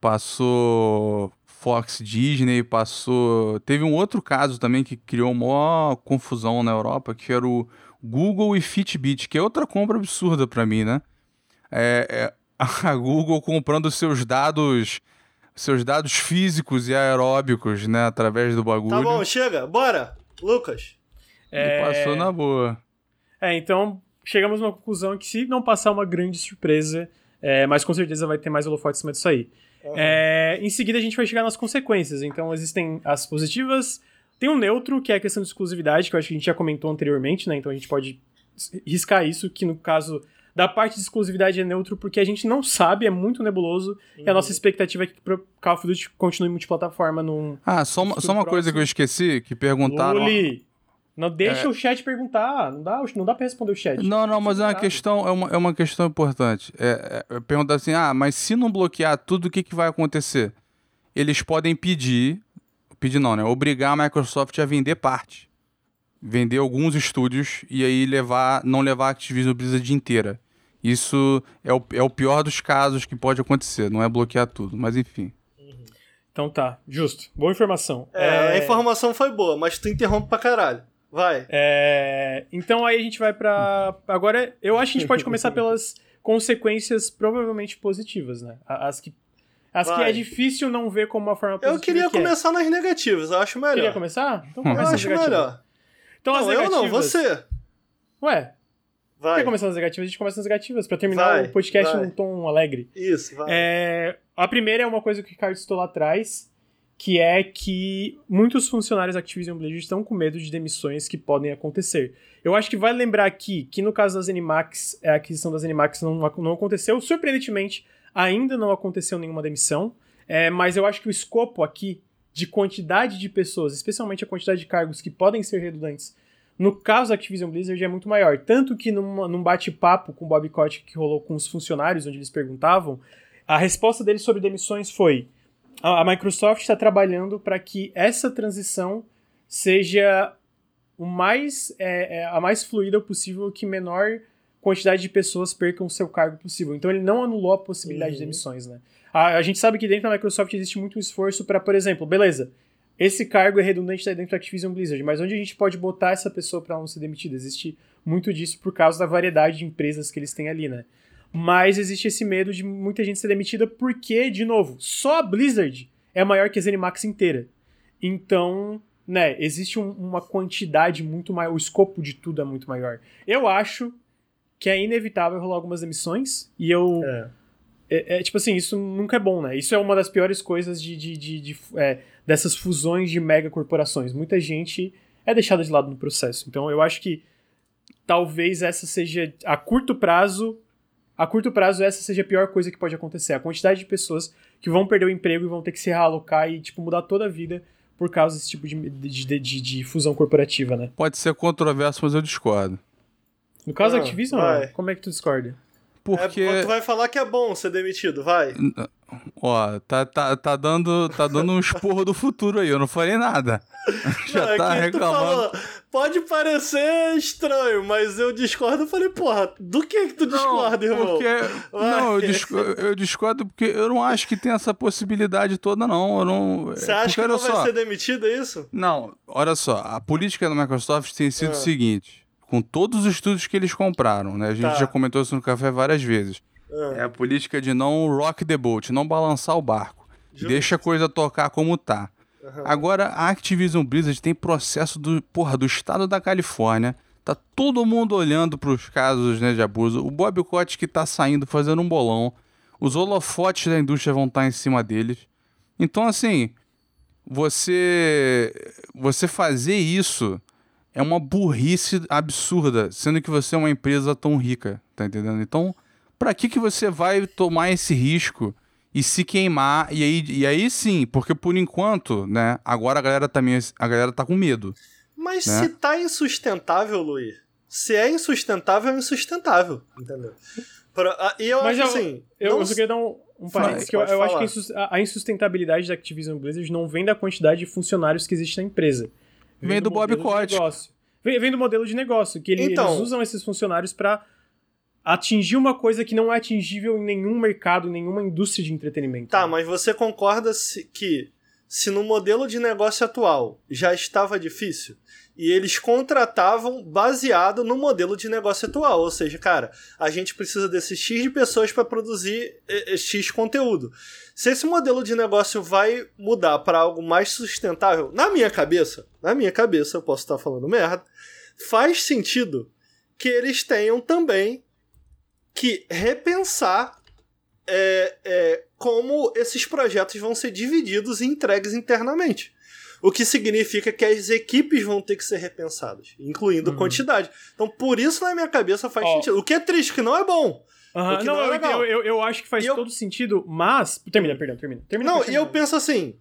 Passou Fox Disney, passou. Teve um outro caso também que criou maior confusão na Europa, que era o Google e Fitbit, que é outra compra absurda para mim, né? É, é, a Google comprando seus dados seus dados físicos e aeróbicos, né, através do bagulho. Tá bom, chega, bora, Lucas. É... passou na boa. É, então chegamos numa conclusão que se não passar uma grande surpresa, é, mas com certeza vai ter mais holofote em cima disso aí. Uhum. É, em seguida a gente vai chegar nas consequências. Então existem as positivas, tem um neutro, que é a questão de exclusividade, que eu acho que a gente já comentou anteriormente, né? Então a gente pode riscar isso, que no caso da parte de exclusividade é neutro porque a gente não sabe, é muito nebuloso. Uhum. E a nossa expectativa é que o Call of Duty continue multiplataforma num. Ah, só uma, só uma coisa que eu esqueci, que perguntaram. Luli, não deixa é... o chat perguntar, não dá, não dá pra responder o chat. Não, não, mas é uma questão, é uma, é uma questão importante. É, é, perguntar assim, ah, mas se não bloquear tudo, o que, que vai acontecer? Eles podem pedir, pedir não, né? Obrigar a Microsoft a vender parte. Vender alguns estúdios e aí levar, não levar a Activision Blizzard inteira. Isso é o, é o pior dos casos que pode acontecer, não é bloquear tudo, mas enfim. Então tá, justo. Boa informação. É, é... a informação foi boa, mas tu interrompe pra caralho. Vai. É... Então aí a gente vai pra. Agora, eu acho que a gente pode começar pelas consequências provavelmente positivas, né? As que. As que é difícil não ver como uma forma positiva. Eu queria que é. começar é. nas negativas, eu acho melhor. Queria começar? Então começa eu acho melhor. Então, não, as negativas... eu não, você. Ué, Vai. Quer começar nas negativas? A gente começa nas negativas, pra terminar vai, o podcast vai. num tom alegre. Isso, vai. É, a primeira é uma coisa que o Ricardo citou lá atrás, que é que muitos funcionários da Activision Blizzard estão com medo de demissões que podem acontecer. Eu acho que vale lembrar aqui que no caso das Animax, a aquisição das Animax não, não aconteceu. Surpreendentemente, ainda não aconteceu nenhuma demissão. É, mas eu acho que o escopo aqui de quantidade de pessoas, especialmente a quantidade de cargos que podem ser redundantes, no caso da Activision Blizzard é muito maior. Tanto que numa, num bate-papo com o Bob Kotick que rolou com os funcionários, onde eles perguntavam, a resposta deles sobre demissões foi: a, a Microsoft está trabalhando para que essa transição seja o mais, é, é, a mais fluida possível, que menor quantidade de pessoas percam o seu cargo possível. Então ele não anulou a possibilidade uhum. de demissões, né? A, a, gente sabe que dentro da Microsoft existe muito esforço para, por exemplo, beleza, esse cargo é redundante dentro da Activision Blizzard, mas onde a gente pode botar essa pessoa para não ser demitida? Existe muito disso por causa da variedade de empresas que eles têm ali, né? Mas existe esse medo de muita gente ser demitida porque, de novo, só a Blizzard é maior que a ZeniMax inteira. Então, né, existe um, uma quantidade muito maior, o escopo de tudo é muito maior. Eu acho que é inevitável rolar algumas demissões e eu... É. É, é, tipo assim, isso nunca é bom, né? Isso é uma das piores coisas de, de, de, de é, dessas fusões de megacorporações. Muita gente é deixada de lado no processo. Então eu acho que talvez essa seja a curto prazo, a curto prazo essa seja a pior coisa que pode acontecer. A quantidade de pessoas que vão perder o emprego e vão ter que se realocar e tipo mudar toda a vida por causa desse tipo de, de, de, de fusão corporativa, né? Pode ser controverso, mas eu discordo. No caso ah, da Activision, como é que tu discorda? Porque. É, tu vai falar que é bom ser demitido, vai. Ó, tá, tá, tá, dando, tá dando um esporro do futuro aí, eu não falei nada. Já não, é tá reclamando. Pode parecer estranho, mas eu discordo. Eu falei, porra, do que que tu discorda, não, irmão? Porque, não, eu discordo, eu discordo, porque eu não acho que tem essa possibilidade toda, não. Eu não Você acha porque, que não vai só, ser demitido, é isso? Não, olha só, a política da Microsoft tem sido é. o seguinte com todos os estudos que eles compraram, né? A gente tá. já comentou isso no café várias vezes. É. é a política de não rock the boat, não balançar o barco. Justo. Deixa a coisa tocar como tá. Uhum. Agora, a Activision Blizzard tem processo do, porra, do estado da Califórnia. Tá todo mundo olhando para os casos né, de abuso. O Bob Cott que tá saindo fazendo um bolão. Os holofotes da indústria vão estar tá em cima deles. Então, assim, você você fazer isso é uma burrice absurda, sendo que você é uma empresa tão rica, tá entendendo? Então, para que que você vai tomar esse risco e se queimar e aí, e aí sim, porque por enquanto, né, agora a galera também a galera tá com medo. Mas né? se tá insustentável, Luiz, se é insustentável, é insustentável, entendeu? Pra, e eu Mas acho eu, assim. Eu, não... eu só queria dar um, um parênteses, que eu, eu acho que a insustentabilidade da Activision Blizzard não vem da quantidade de funcionários que existe na empresa Vem, vem do, do Bob Kotick. Vem, vem, do modelo de negócio, que ele, então, eles usam esses funcionários para atingir uma coisa que não é atingível em nenhum mercado, em nenhuma indústria de entretenimento. Tá, mas você concorda se, que se no modelo de negócio atual já estava difícil e eles contratavam baseado no modelo de negócio atual, ou seja, cara, a gente precisa desse X de pessoas para produzir X conteúdo. Se esse modelo de negócio vai mudar para algo mais sustentável, na minha cabeça, na minha cabeça, eu posso estar falando merda, faz sentido que eles tenham também que repensar é, é, como esses projetos vão ser divididos e entregues internamente. O que significa que as equipes vão ter que ser repensadas, incluindo uhum. quantidade. Então, por isso, na minha cabeça, faz oh. sentido. O que é triste, que não é bom. Uhum. Não, não é eu, eu, eu, acho que faz e todo eu... sentido, mas. Termina, perdão, termina. termina não, e eu penso assim: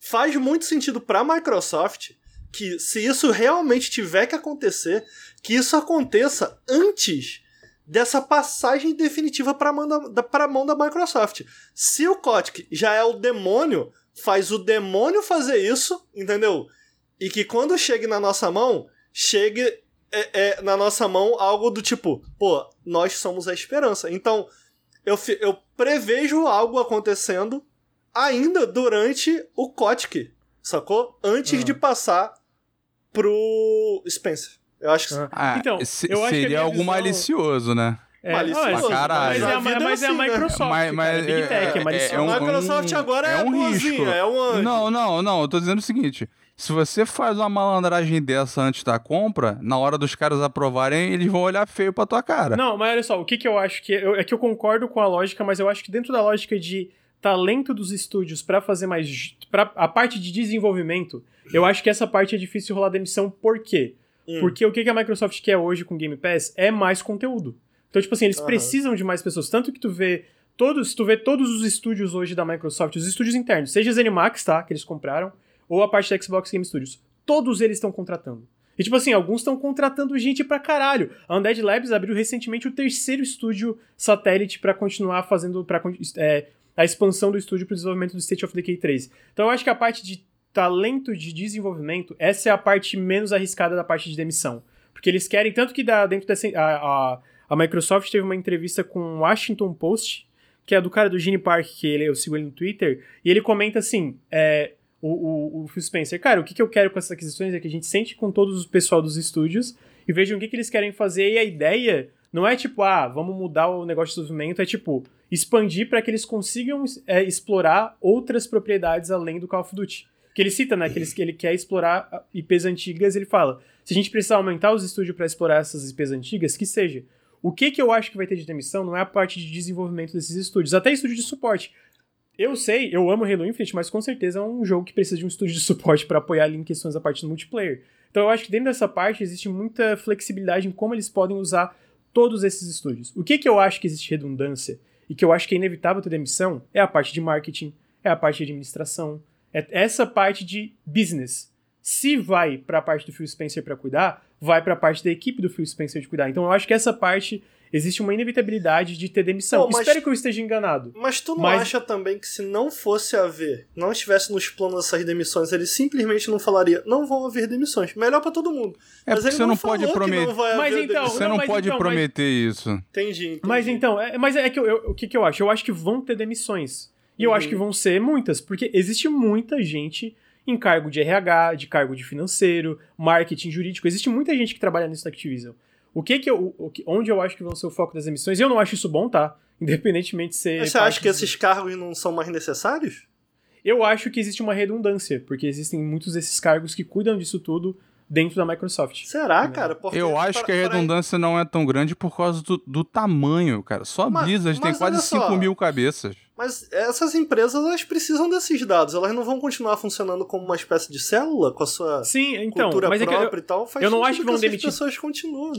faz muito sentido pra Microsoft que, se isso realmente tiver que acontecer, que isso aconteça antes dessa passagem definitiva para a mão da, pra mão da Microsoft. Se o Kotick já é o demônio, faz o demônio fazer isso, entendeu? E que quando chegue na nossa mão, chegue é, é, na nossa mão algo do tipo, pô, nós somos a esperança. Então, eu, eu prevejo algo acontecendo ainda durante o Kotick, sacou? Antes uhum. de passar pro Spencer. Eu acho que. Ah, então, se, eu seria algo visão... malicioso, né? É, malicioso. caralho. Mas, é, mas, mas é a Microsoft. Mas, mas, Big Tech, é, é, é um, A Microsoft agora é, é um risco. é um anjo. Não, não, não. Eu tô dizendo o seguinte. Se você faz uma malandragem dessa antes da compra, na hora dos caras aprovarem, eles vão olhar feio pra tua cara. Não, mas olha só, o que que eu acho que... Eu, é que eu concordo com a lógica, mas eu acho que dentro da lógica de talento dos estúdios para fazer mais... Pra, a parte de desenvolvimento, eu acho que essa parte é difícil rolar demissão. Por quê? Hum. Porque o que a Microsoft quer hoje com Game Pass é mais conteúdo. Então, tipo assim, eles uhum. precisam de mais pessoas. Tanto que tu vê todos, tu vê todos os estúdios hoje da Microsoft, os estúdios internos, seja os Animax, tá, que eles compraram, ou a parte da Xbox Game Studios, todos eles estão contratando. E tipo assim, alguns estão contratando gente pra caralho. A Undead Labs abriu recentemente o terceiro estúdio satélite para continuar fazendo pra, é, a expansão do estúdio pro desenvolvimento do State of Decay 3. Então eu acho que a parte de talento de desenvolvimento, essa é a parte menos arriscada da parte de demissão. Porque eles querem, tanto que dá dentro dessa. A, a, a, Microsoft teve uma entrevista com o Washington Post, que é do cara do Gene Park, que ele, eu sigo ele no Twitter, e ele comenta assim: é, o, o, o Phil Spencer, cara, o que, que eu quero com essas aquisições é que a gente sente com todos o pessoal dos estúdios e vejam o que, que eles querem fazer, e a ideia não é tipo, ah, vamos mudar o negócio de desenvolvimento, é tipo, expandir para que eles consigam é, explorar outras propriedades além do Call of Duty que ele cita, né? Que ele, que ele quer explorar IPs antigas, ele fala: se a gente precisar aumentar os estúdios para explorar essas IPs antigas, que seja. O que, que eu acho que vai ter de demissão não é a parte de desenvolvimento desses estúdios, até estúdio de suporte. Eu sei, eu amo Halo Infinite, mas com certeza é um jogo que precisa de um estúdio de suporte para apoiar ali em questões da parte do multiplayer. Então eu acho que dentro dessa parte existe muita flexibilidade em como eles podem usar todos esses estúdios. O que, que eu acho que existe redundância e que eu acho que é inevitável ter demissão é a parte de marketing, é a parte de administração, é essa parte de business. Se vai para a parte do Phil Spencer para cuidar, vai para a parte da equipe do Phil Spencer de cuidar. Então eu acho que essa parte existe uma inevitabilidade de ter demissão. Pô, mas, Espero que eu esteja enganado. Mas tu não mas... acha também que se não fosse haver, não estivesse nos planos essas demissões, ele simplesmente não falaria, não vão haver demissões. Melhor para todo mundo. É mas porque você não, não pode prometer. Mas então, você não, não pode então, prometer mas... isso. Entendi, entendi. Mas então, é, mas é que eu, eu, o que, que eu acho? Eu acho que vão ter demissões. E eu acho que uhum. vão ser muitas, porque existe muita gente em cargo de RH, de cargo de financeiro, marketing jurídico. Existe muita gente que trabalha nisso na Activision. O que que eu, o, onde eu acho que vão ser o foco das emissões? Eu não acho isso bom, tá? Independentemente de ser. Mas você acha que esses cargos não são mais necessários? Eu acho que existe uma redundância, porque existem muitos desses cargos que cuidam disso tudo dentro da Microsoft. Será, cara? Porque eu acho que a redundância não é tão grande por causa do, do tamanho, cara. Só a Blizzard tem quase 5 mil cabeças. Mas essas empresas, elas precisam desses dados. Elas não vão continuar funcionando como uma espécie de célula com a sua Sim, então, cultura mas própria é eu, e tal. Faz eu não acho que vão demitir. as pessoas continuam.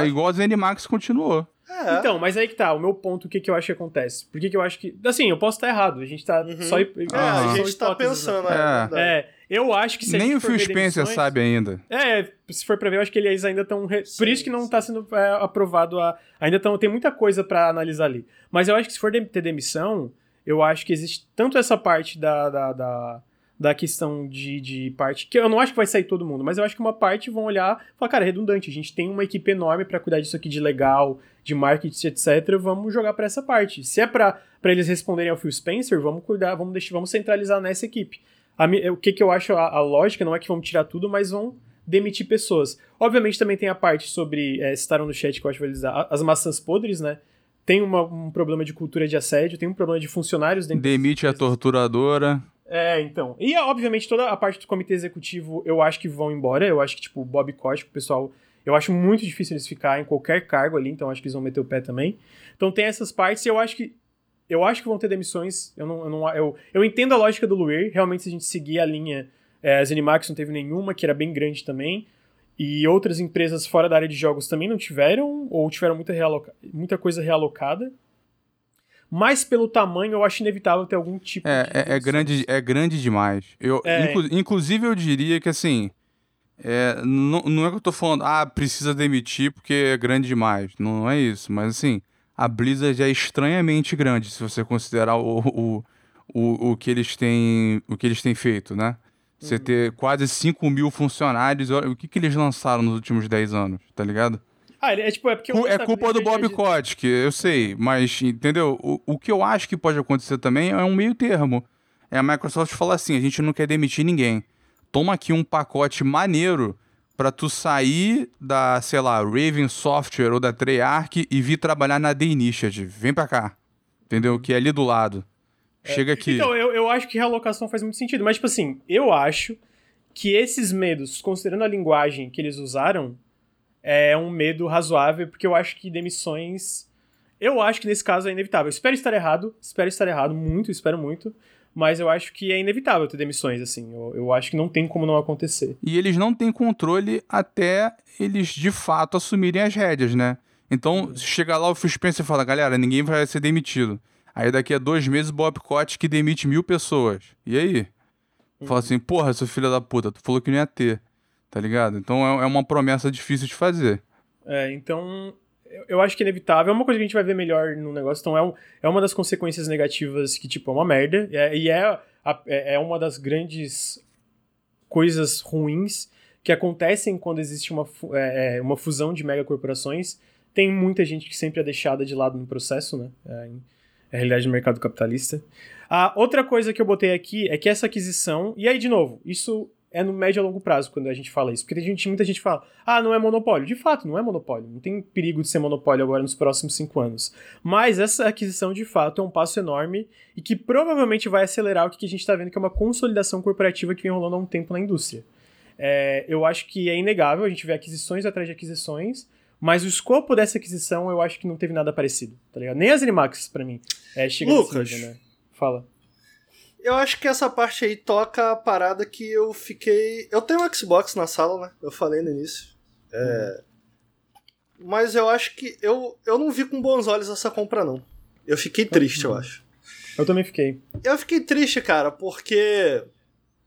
É igual a ZeniMax continuou. É. Então, mas aí que tá, o meu ponto, o que, que eu acho que acontece? Por que, que eu acho que. Assim, eu posso estar errado, a gente tá uhum. só. É, a gente tá pensando, né? é. é. Eu acho que se Nem o Phil Spencer demissões, sabe ainda. É, se for pra ver, eu acho que eles ainda estão. Re... Por isso que não tá sendo é, aprovado a. Ainda estão. Tem muita coisa para analisar ali. Mas eu acho que se for ter demissão, eu acho que existe tanto essa parte da, da, da da questão de, de parte. Que eu não acho que vai sair todo mundo, mas eu acho que uma parte vão olhar e falar, cara, é redundante. A gente tem uma equipe enorme para cuidar disso aqui de legal, de marketing, etc. Vamos jogar para essa parte. Se é para eles responderem ao Phil Spencer, vamos cuidar, vamos deixar, vamos centralizar nessa equipe. A, o que, que eu acho a, a, lógica não é que vão tirar tudo, mas vão demitir pessoas. Obviamente também tem a parte sobre, é, citaram no chat que eu acho dizer, as maçãs podres, né? Tem uma, um problema de cultura de assédio, tem um problema de funcionários dentro Demite a torturadora. É, então. E, obviamente, toda a parte do comitê executivo eu acho que vão embora. Eu acho que, tipo, o Bob Koch, o pessoal. Eu acho muito difícil eles ficarem em qualquer cargo ali, então acho que eles vão meter o pé também. Então tem essas partes e eu acho que. Eu acho que vão ter demissões. Eu não. Eu, não, eu, eu entendo a lógica do Luir. Realmente, se a gente seguir a linha. É, a Zenimax não teve nenhuma, que era bem grande também. E outras empresas fora da área de jogos também não tiveram, ou tiveram muita, realoca muita coisa realocada mas pelo tamanho eu acho inevitável ter algum tipo é, de. É, é grande, é grande demais. Eu, é. inclu, inclusive, eu diria que assim. É, não, não é que eu tô falando, ah, precisa demitir porque é grande demais. Não, não é isso. Mas assim, a Blizzard é estranhamente grande, se você considerar o, o, o, o, que, eles têm, o que eles têm feito, né? Você uhum. ter quase 5 mil funcionários, o que, que eles lançaram nos últimos 10 anos, tá ligado? Ah, é tipo, é É culpa do Bob Kotick, eu sei, mas entendeu? O, o que eu acho que pode acontecer também é um meio termo. É a Microsoft falar assim, a gente não quer demitir ninguém. Toma aqui um pacote maneiro para tu sair da, sei lá, Raven Software ou da Treyarch e vir trabalhar na The Initiative. Vem pra cá. Entendeu? Que é ali do lado. É, Chega aqui. Então, eu, eu acho que realocação faz muito sentido. Mas, tipo assim, eu acho que esses medos, considerando a linguagem que eles usaram, é um medo razoável, porque eu acho que demissões. Eu acho que nesse caso é inevitável. espero estar errado, espero estar errado, muito, espero muito. Mas eu acho que é inevitável ter demissões, assim. Eu, eu acho que não tem como não acontecer. E eles não têm controle até eles de fato assumirem as rédeas, né? Então, chega lá o Phil Spencer e fala, galera, ninguém vai ser demitido. Aí daqui a dois meses o Bob Cott que demite mil pessoas. E aí? Uhum. Fala assim, porra, seu filho da puta, tu falou que não ia ter tá ligado? Então é, é uma promessa difícil de fazer. É, então eu acho que é inevitável. É uma coisa que a gente vai ver melhor no negócio. Então é, um, é uma das consequências negativas que, tipo, é uma merda. É, e é, a, é, é uma das grandes coisas ruins que acontecem quando existe uma, é, é, uma fusão de megacorporações. Tem muita gente que sempre é deixada de lado no processo, né? É, é a realidade do mercado capitalista. A outra coisa que eu botei aqui é que essa aquisição. E aí, de novo, isso é no médio a longo prazo quando a gente fala isso. Porque tem gente, muita gente fala, ah, não é monopólio. De fato, não é monopólio. Não tem perigo de ser monopólio agora nos próximos cinco anos. Mas essa aquisição, de fato, é um passo enorme e que provavelmente vai acelerar o que a gente está vendo, que é uma consolidação corporativa que vem rolando há um tempo na indústria. É, eu acho que é inegável, a gente vê aquisições atrás de aquisições, mas o escopo dessa aquisição eu acho que não teve nada parecido, tá ligado? Nem as Animax, para mim, é, chega Lucas, nível, né? Fala. Eu acho que essa parte aí toca a parada que eu fiquei. Eu tenho um Xbox na sala, né? Eu falei no início. É... Mas eu acho que. Eu, eu não vi com bons olhos essa compra, não. Eu fiquei triste, eu acho. Eu também fiquei. Eu fiquei triste, cara, porque.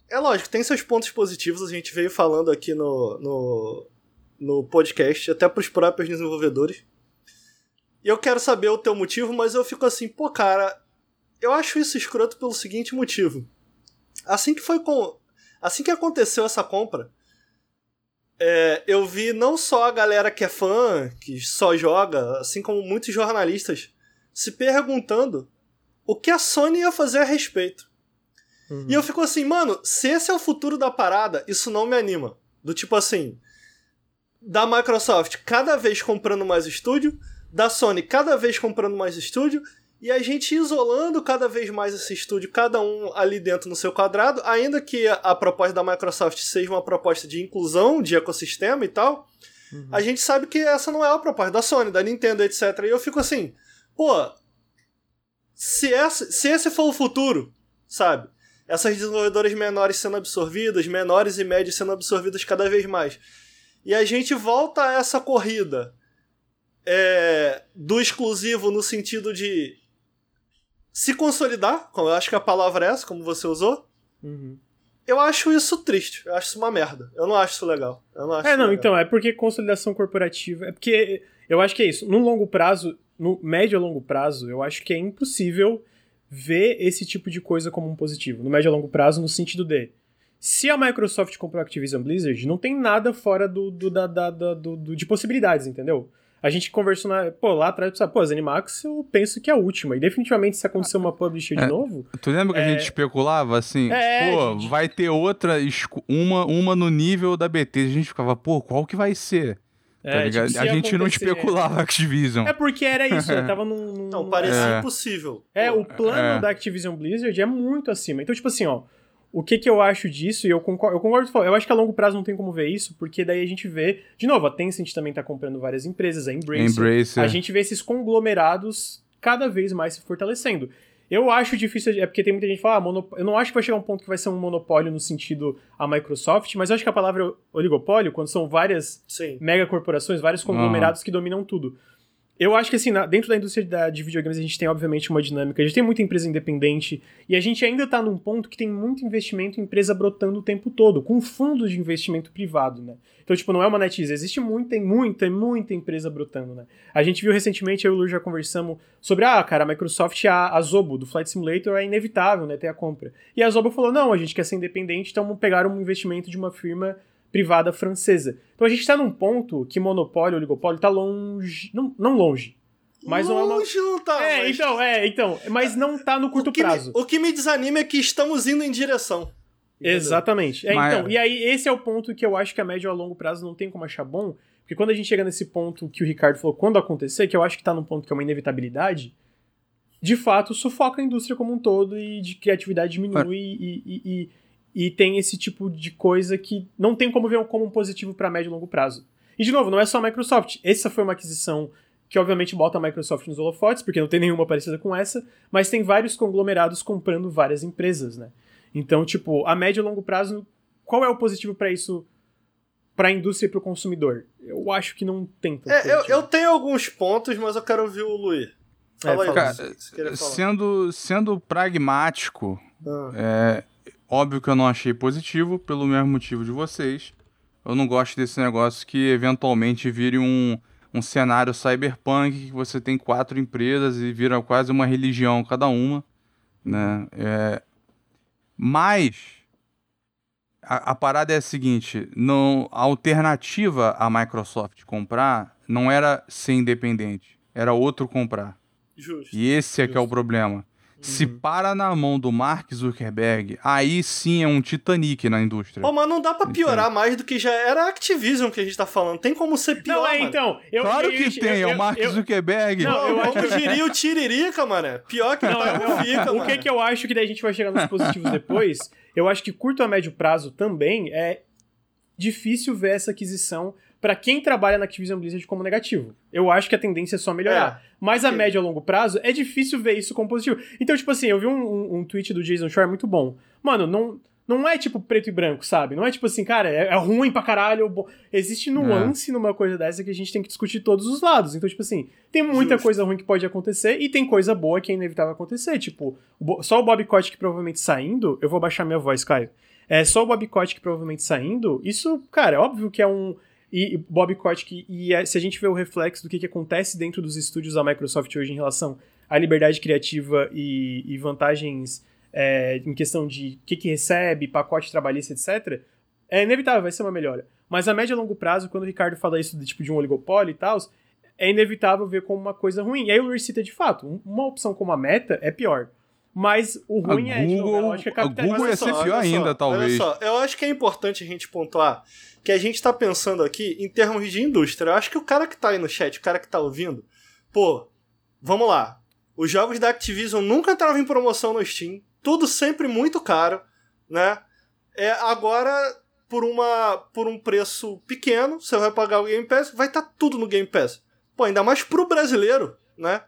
É lógico, tem seus pontos positivos, a gente veio falando aqui no, no, no podcast, até pros próprios desenvolvedores. E eu quero saber o teu motivo, mas eu fico assim, pô, cara, eu acho isso escroto pelo seguinte motivo. Assim que foi com. Assim que aconteceu essa compra, é, eu vi não só a galera que é fã, que só joga, assim como muitos jornalistas, se perguntando o que a Sony ia fazer a respeito. Uhum. E eu fico assim, mano, se esse é o futuro da parada, isso não me anima. Do tipo assim, da Microsoft cada vez comprando mais estúdio, da Sony cada vez comprando mais estúdio, e a gente isolando cada vez mais esse estúdio, cada um ali dentro no seu quadrado, ainda que a proposta da Microsoft seja uma proposta de inclusão de ecossistema e tal, uhum. a gente sabe que essa não é a proposta da Sony, da Nintendo, etc. E eu fico assim, pô, se, essa, se esse for o futuro, sabe? Essas desenvolvedoras menores sendo absorvidas, menores e médias sendo absorvidas cada vez mais. E a gente volta a essa corrida é, do exclusivo no sentido de se consolidar, como eu acho que a palavra é essa, como você usou. Uhum. Eu acho isso triste, eu acho isso uma merda. Eu não acho isso legal. Não acho é, não, legal. então, é porque consolidação corporativa. É porque eu acho que é isso. No longo prazo, no médio a longo prazo, eu acho que é impossível vê esse tipo de coisa como um positivo, no médio e longo prazo, no sentido de se a Microsoft comprou a Activision Blizzard, não tem nada fora do, do, da, da, da do, do, de possibilidades, entendeu? A gente conversou na, pô, lá atrás, pô, Zenimax eu penso que é a última. E definitivamente se acontecer uma publisher de é, novo. Tu lembra que é... a gente especulava assim? É, pô, gente... vai ter outra, uma, uma no nível da BT. A gente ficava, pô, qual que vai ser? É, tá tipo, a gente não especulava Activision. É porque era isso, né? Tava num. num não, parecia é. impossível. É, o plano é. da Activision Blizzard é muito acima. Então, tipo assim, ó. O que que eu acho disso, e eu concordo, eu concordo eu acho que a longo prazo não tem como ver isso, porque daí a gente vê, de novo, a Tencent também tá comprando várias empresas, a Embracer, Embracer. a gente vê esses conglomerados cada vez mais se fortalecendo. Eu acho difícil, é porque tem muita gente que fala, ah, monop... eu não acho que vai chegar um ponto que vai ser um monopólio no sentido a Microsoft, mas eu acho que a palavra oligopólio, quando são várias Sim. megacorporações, vários conglomerados uhum. que dominam tudo. Eu acho que, assim, dentro da indústria de videogames a gente tem, obviamente, uma dinâmica. A gente tem muita empresa independente e a gente ainda tá num ponto que tem muito investimento em empresa brotando o tempo todo, com fundos de investimento privado, né? Então, tipo, não é uma NetEase, existe muita, muita, muita empresa brotando, né? A gente viu recentemente, eu e o Lu já conversamos sobre, ah, cara, a Microsoft, a, a Zobo, do Flight Simulator, é inevitável, né, ter a compra. E a Zobo falou, não, a gente quer ser independente, então pegaram um investimento de uma firma privada francesa. Então a gente está num ponto que monopólio, oligopólio, está longe. Não, não longe. Mas longe não é uma... não tá. É, mas... então, é, então. Mas não tá no curto o prazo. Me, o que me desanima é que estamos indo em direção. Entendeu? Exatamente. É, mas... Então, e aí, esse é o ponto que eu acho que a médio a longo prazo não tem como achar bom. Porque quando a gente chega nesse ponto que o Ricardo falou, quando acontecer, que eu acho que tá num ponto que é uma inevitabilidade, de fato sufoca a indústria como um todo e de criatividade diminui e, e, e e tem esse tipo de coisa que não tem como ver como um positivo para médio e longo prazo. E de novo, não é só a Microsoft. Essa foi uma aquisição que obviamente bota a Microsoft nos holofotes, porque não tem nenhuma parecida com essa, mas tem vários conglomerados comprando várias empresas, né? Então, tipo, a médio e longo prazo, qual é o positivo para isso para a indústria e para o consumidor? Eu acho que não tem. É, eu, eu, tenho alguns pontos, mas eu quero ouvir o Luiz. Fala é, aí, cara, sendo, sendo pragmático, ah. é, Óbvio que eu não achei positivo, pelo mesmo motivo de vocês. Eu não gosto desse negócio que eventualmente vire um, um cenário cyberpunk que você tem quatro empresas e vira quase uma religião cada uma, né? É... Mas a, a, parada é a seguinte: não, a alternativa à Microsoft comprar não era ser independente, era outro comprar. Justo. E esse é Justo. que é o problema. Se uhum. para na mão do Mark Zuckerberg, aí sim é um Titanic na indústria. Oh, mas não dá pra piorar Entendi. mais do que já era Activision que a gente tá falando. Tem como ser pior, Não, é, então... Eu, claro que tem, eu, é o Mark eu, Zuckerberg. Não, eu acho que diria o Tiririca, mano. Pior que não, tá, não, fica, O que que eu acho que daí a gente vai chegar nos positivos depois, eu acho que curto a médio prazo também é difícil ver essa aquisição para quem trabalha na Activision Blizzard como negativo. Eu acho que a tendência é só melhorar. É, Mas a médio e a longo prazo é difícil ver isso como positivo. Então, tipo assim, eu vi um, um, um tweet do Jason Schreier muito bom. Mano, não, não é tipo preto e branco, sabe? Não é tipo assim, cara, é, é ruim pra caralho. Existe nuance é. numa coisa dessa que a gente tem que discutir todos os lados. Então, tipo assim, tem muita Justo. coisa ruim que pode acontecer e tem coisa boa que é inevitável acontecer. Tipo, só o Bob Kotick provavelmente saindo, eu vou baixar minha voz, Caio. É só o Bob Kotick provavelmente saindo, isso, cara, é óbvio que é um e Bob Kotick, e é, se a gente vê o reflexo do que, que acontece dentro dos estúdios da Microsoft hoje em relação à liberdade criativa e, e vantagens é, em questão de o que, que recebe, pacote trabalhista, etc., é inevitável, vai ser uma melhora. Mas a médio e longo prazo, quando o Ricardo fala isso de tipo de um oligopólio e tal, é inevitável ver como uma coisa ruim. E aí o Luiz cita de fato, uma opção como a meta é pior. Mas o ruim a é, Google, de novo, a Google ia ser pior ainda, talvez. Olha só, eu acho que é importante a gente pontuar que a gente está pensando aqui em termos de indústria. Eu acho que o cara que está aí no chat, o cara que está ouvindo, pô, vamos lá. Os jogos da Activision nunca entravam em promoção no Steam, tudo sempre muito caro, né? É agora por uma por um preço pequeno, você vai pagar o Game Pass, vai estar tá tudo no Game Pass. Pô, ainda mais pro brasileiro, né?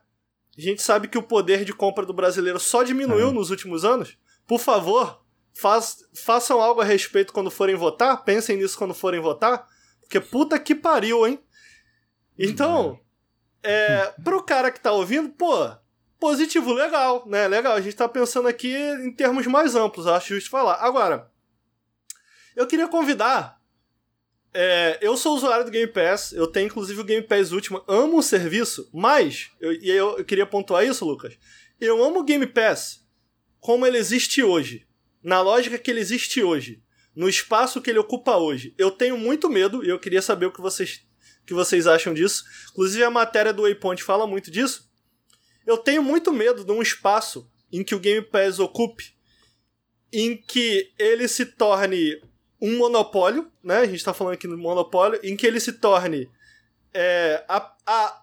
A gente sabe que o poder de compra do brasileiro só diminuiu nos últimos anos. Por favor, Faz, façam algo a respeito quando forem votar. Pensem nisso quando forem votar. Porque puta que pariu, hein? Então, é, pro cara que tá ouvindo, pô, positivo, legal, né? Legal. A gente tá pensando aqui em termos mais amplos, acho justo falar. Agora, eu queria convidar. É, eu sou usuário do Game Pass, eu tenho inclusive o Game Pass Último, amo o serviço, mas, eu, e eu, eu queria pontuar isso, Lucas. eu amo o Game Pass como ele existe hoje, na lógica que ele existe hoje, no espaço que ele ocupa hoje. Eu tenho muito medo e eu queria saber o que vocês, que vocês acham disso. Inclusive a matéria do Waypoint fala muito disso. Eu tenho muito medo de um espaço em que o Game Pass ocupe, em que ele se torne um monopólio, né? A gente tá falando aqui do monopólio, em que ele se torne é, a, a,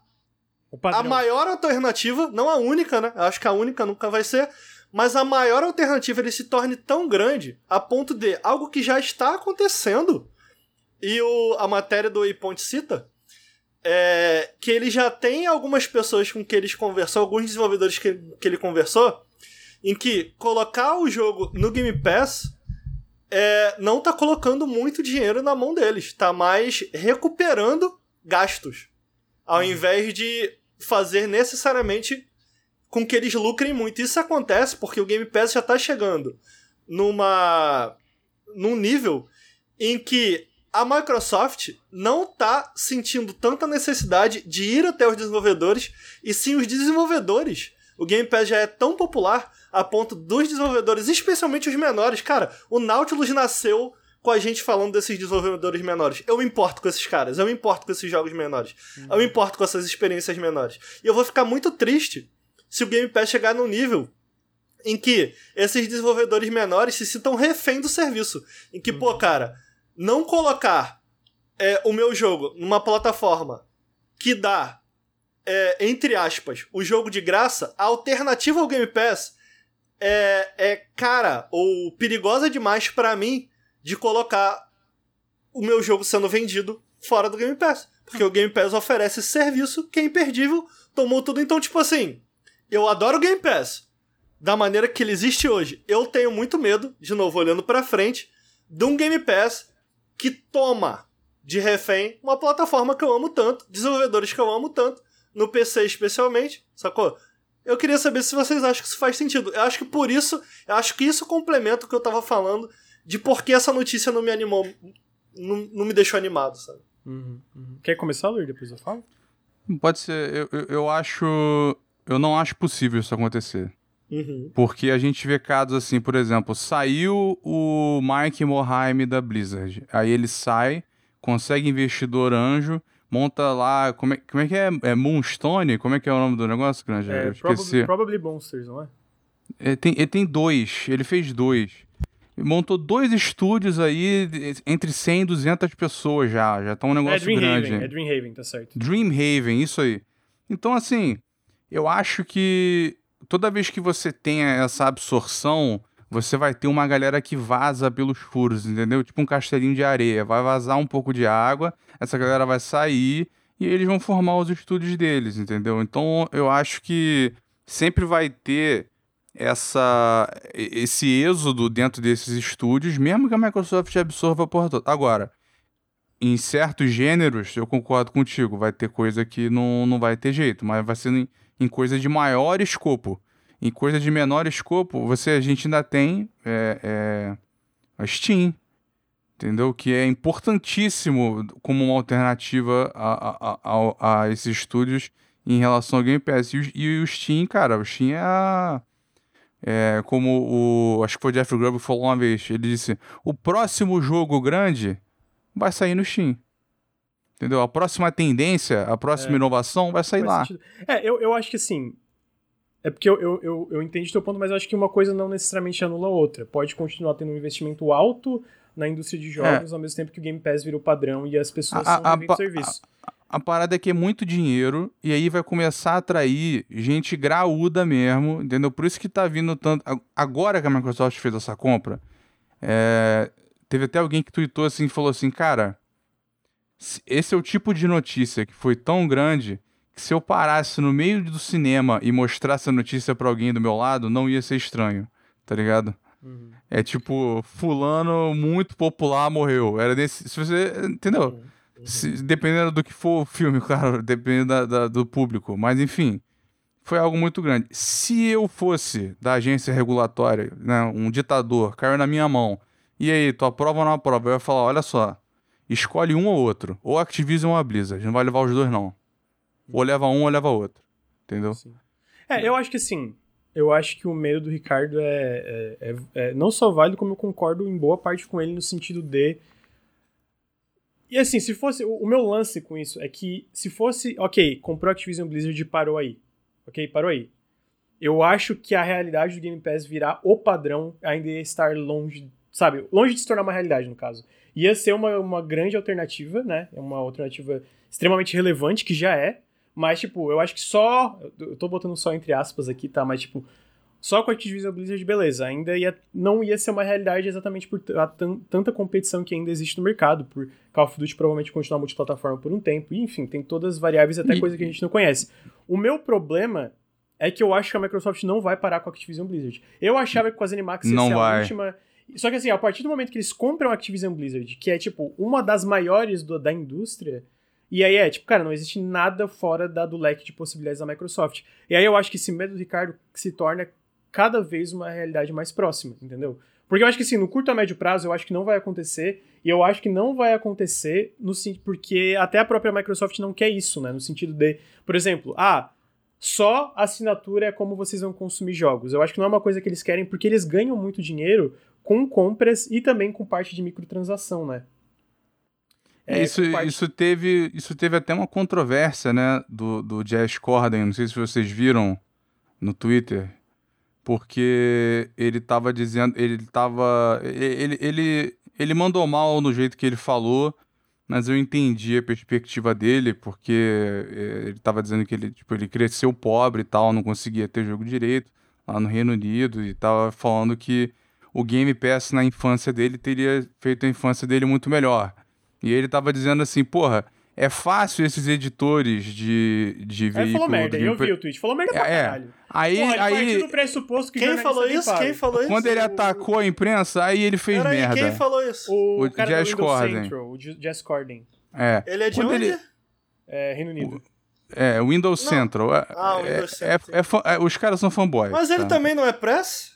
a maior alternativa, não a única, né? Acho que a única nunca vai ser, mas a maior alternativa ele se torne tão grande a ponto de algo que já está acontecendo. E o, a matéria do Waypoint cita é, que ele já tem algumas pessoas com que ele conversou, alguns desenvolvedores que, que ele conversou, em que colocar o jogo no Game Pass é, não tá colocando muito dinheiro na mão deles, tá mais recuperando gastos, ao uhum. invés de fazer necessariamente com que eles lucrem muito. Isso acontece porque o Game Pass já tá chegando numa num nível em que a Microsoft não tá sentindo tanta necessidade de ir até os desenvolvedores e sim os desenvolvedores. O Game Pass já é tão popular a ponto dos desenvolvedores, especialmente os menores. Cara, o Nautilus nasceu com a gente falando desses desenvolvedores menores. Eu me importo com esses caras, eu me importo com esses jogos menores, uhum. eu me importo com essas experiências menores. E eu vou ficar muito triste se o Game Pass chegar num nível em que esses desenvolvedores menores se sintam refém do serviço. Em que, uhum. pô, cara, não colocar é, o meu jogo numa plataforma que dá, é, entre aspas, o jogo de graça, a alternativa ao Game Pass é, é cara ou perigosa demais para mim de colocar o meu jogo sendo vendido fora do Game Pass. Porque o Game Pass oferece serviço que é imperdível, tomou tudo. Então, tipo assim, eu adoro o Game Pass da maneira que ele existe hoje. Eu tenho muito medo, de novo, olhando pra frente, de um Game Pass que toma de refém uma plataforma que eu amo tanto, desenvolvedores que eu amo tanto, no PC especialmente, sacou? Eu queria saber se vocês acham que isso faz sentido. Eu acho que por isso, eu acho que isso complementa o que eu tava falando de por que essa notícia não me animou, não, não me deixou animado, sabe? Uhum, uhum. Quer começar, Luiz? Depois eu falo? Pode ser. Eu, eu, eu, acho. Eu não acho possível isso acontecer. Uhum. Porque a gente vê casos assim, por exemplo, saiu o Mike Morhaime da Blizzard. Aí ele sai, consegue investidor anjo, monta lá. Como é, como é que é? É Moonstone? Como é que é o nome do negócio, Granja? É, probably, probably Monsters, não é? Ele tem, ele tem dois, ele fez dois montou dois estúdios aí, entre 100 e 200 pessoas já. Já tá um negócio é Dream grande. Haven, é Dreamhaven, tá certo. Dreamhaven, isso aí. Então, assim, eu acho que toda vez que você tenha essa absorção, você vai ter uma galera que vaza pelos furos, entendeu? Tipo um castelinho de areia. Vai vazar um pouco de água, essa galera vai sair e eles vão formar os estúdios deles, entendeu? Então, eu acho que sempre vai ter essa esse êxodo dentro desses estúdios, mesmo que a Microsoft absorva a porra toda. Agora, em certos gêneros, eu concordo contigo, vai ter coisa que não, não vai ter jeito, mas vai ser em, em coisa de maior escopo. Em coisa de menor escopo, você a gente ainda tem é, é, a Steam, entendeu? Que é importantíssimo como uma alternativa a, a, a, a esses estúdios em relação ao Game Pass. E o, e o Steam, cara, o Steam é a é, como o. Acho que foi o Jeff Grubb falou uma vez. Ele disse: o próximo jogo grande vai sair no Steam. Entendeu? A próxima tendência, a próxima é, inovação vai sair lá. Sentido. É, eu, eu acho que assim. É porque eu, eu, eu, eu entendi teu ponto, mas eu acho que uma coisa não necessariamente anula a outra. Pode continuar tendo um investimento alto na indústria de jogos, é. ao mesmo tempo que o Game Pass virou padrão e as pessoas a, são a, serviço. A, a parada é que é muito dinheiro e aí vai começar a atrair gente graúda mesmo, entendeu? Por isso que tá vindo tanto. Agora que a Microsoft fez essa compra, é... teve até alguém que tweetou assim falou assim: cara, esse é o tipo de notícia que foi tão grande se eu parasse no meio do cinema e mostrasse a notícia para alguém do meu lado, não ia ser estranho, tá ligado? Uhum. É tipo, fulano muito popular morreu. Era desse. Se você. Entendeu? Uhum. Se, dependendo do que for o filme, claro, dependendo da, da, do público. Mas, enfim, foi algo muito grande. Se eu fosse da agência regulatória, né, um ditador, caiu na minha mão, e aí, tu aprova ou não aprova? Eu ia falar, olha só, escolhe um ou outro. Ou Activision ou a Blizzard. Não vai levar os dois, não. Ou leva um ou leva outro. Entendeu? Sim. É, eu acho que assim, eu acho que o medo do Ricardo é, é, é, é, não só válido, como eu concordo em boa parte com ele no sentido de. E assim, se fosse. O, o meu lance com isso é que se fosse. Ok, comprou Activision Blizzard e parou aí. Ok, parou aí. Eu acho que a realidade do Game Pass virar o padrão ainda ia estar longe. Sabe? Longe de se tornar uma realidade, no caso. Ia ser uma, uma grande alternativa, né? É uma alternativa extremamente relevante, que já é mas, tipo, eu acho que só. Eu tô botando só entre aspas aqui, tá? Mas, tipo, só com a Activision Blizzard, beleza. Ainda ia, não ia ser uma realidade exatamente por tanta competição que ainda existe no mercado, por Call of Duty provavelmente continuar multiplataforma por um tempo. E, enfim, tem todas as variáveis, até coisa que a gente não conhece. O meu problema é que eu acho que a Microsoft não vai parar com a Activision Blizzard. Eu achava que com a ZeniMax ia não ser vai. a última. Só que assim, a partir do momento que eles compram a Activision Blizzard, que é tipo uma das maiores do, da indústria, e aí é, tipo, cara, não existe nada fora da, do leque de possibilidades da Microsoft. E aí eu acho que esse medo do Ricardo se torna cada vez uma realidade mais próxima, entendeu? Porque eu acho que assim, no curto a médio prazo, eu acho que não vai acontecer, e eu acho que não vai acontecer no porque até a própria Microsoft não quer isso, né? No sentido de, por exemplo, ah, só assinatura é como vocês vão consumir jogos. Eu acho que não é uma coisa que eles querem porque eles ganham muito dinheiro com compras e também com parte de microtransação, né? É, isso, isso, teve, isso teve até uma controvérsia, né, do, do Jazz Corden, não sei se vocês viram no Twitter, porque ele estava dizendo, ele estava, ele, ele, ele mandou mal no jeito que ele falou, mas eu entendi a perspectiva dele, porque eh, ele estava dizendo que ele, tipo, ele cresceu pobre e tal, não conseguia ter jogo direito lá no Reino Unido, e estava falando que o Game Pass na infância dele teria feito a infância dele muito melhor. E ele tava dizendo assim, porra, é fácil esses editores de, de veículo... Ele falou merda, eu vi o tweet, falou merda pra é, caralho. Aí, porra, aí... do pressuposto que Quem falou isso? Quem falou isso? Quando ele atacou a imprensa, aí ele fez Pera merda. Aí, quem falou isso? O, o cara Jess Corden. Central, o Jess Corden. É. Ele é de Quando onde? Ele... É, Reino Unido. É, Windows não. Central. É, ah, o Windows é, Central. É, é, os caras são fanboys. Mas ele tá? também não é press?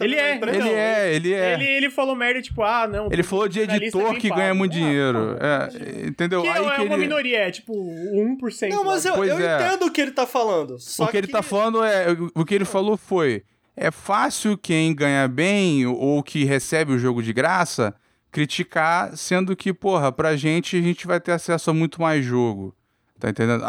Ele, é, ele é, ele é. Ele, ele falou merda, tipo, ah, não. Ele falou de editor que ganha muito dinheiro. Ah, é, entendeu? Que Aí é que uma ele... minoria, é tipo 1%. Não, mas eu, eu é. entendo o que ele tá falando. o que, que ele tá falando é. O que ele falou foi. É fácil quem ganha bem ou que recebe o jogo de graça criticar, sendo que, porra, pra gente a gente vai ter acesso a muito mais jogo. Tá entendendo?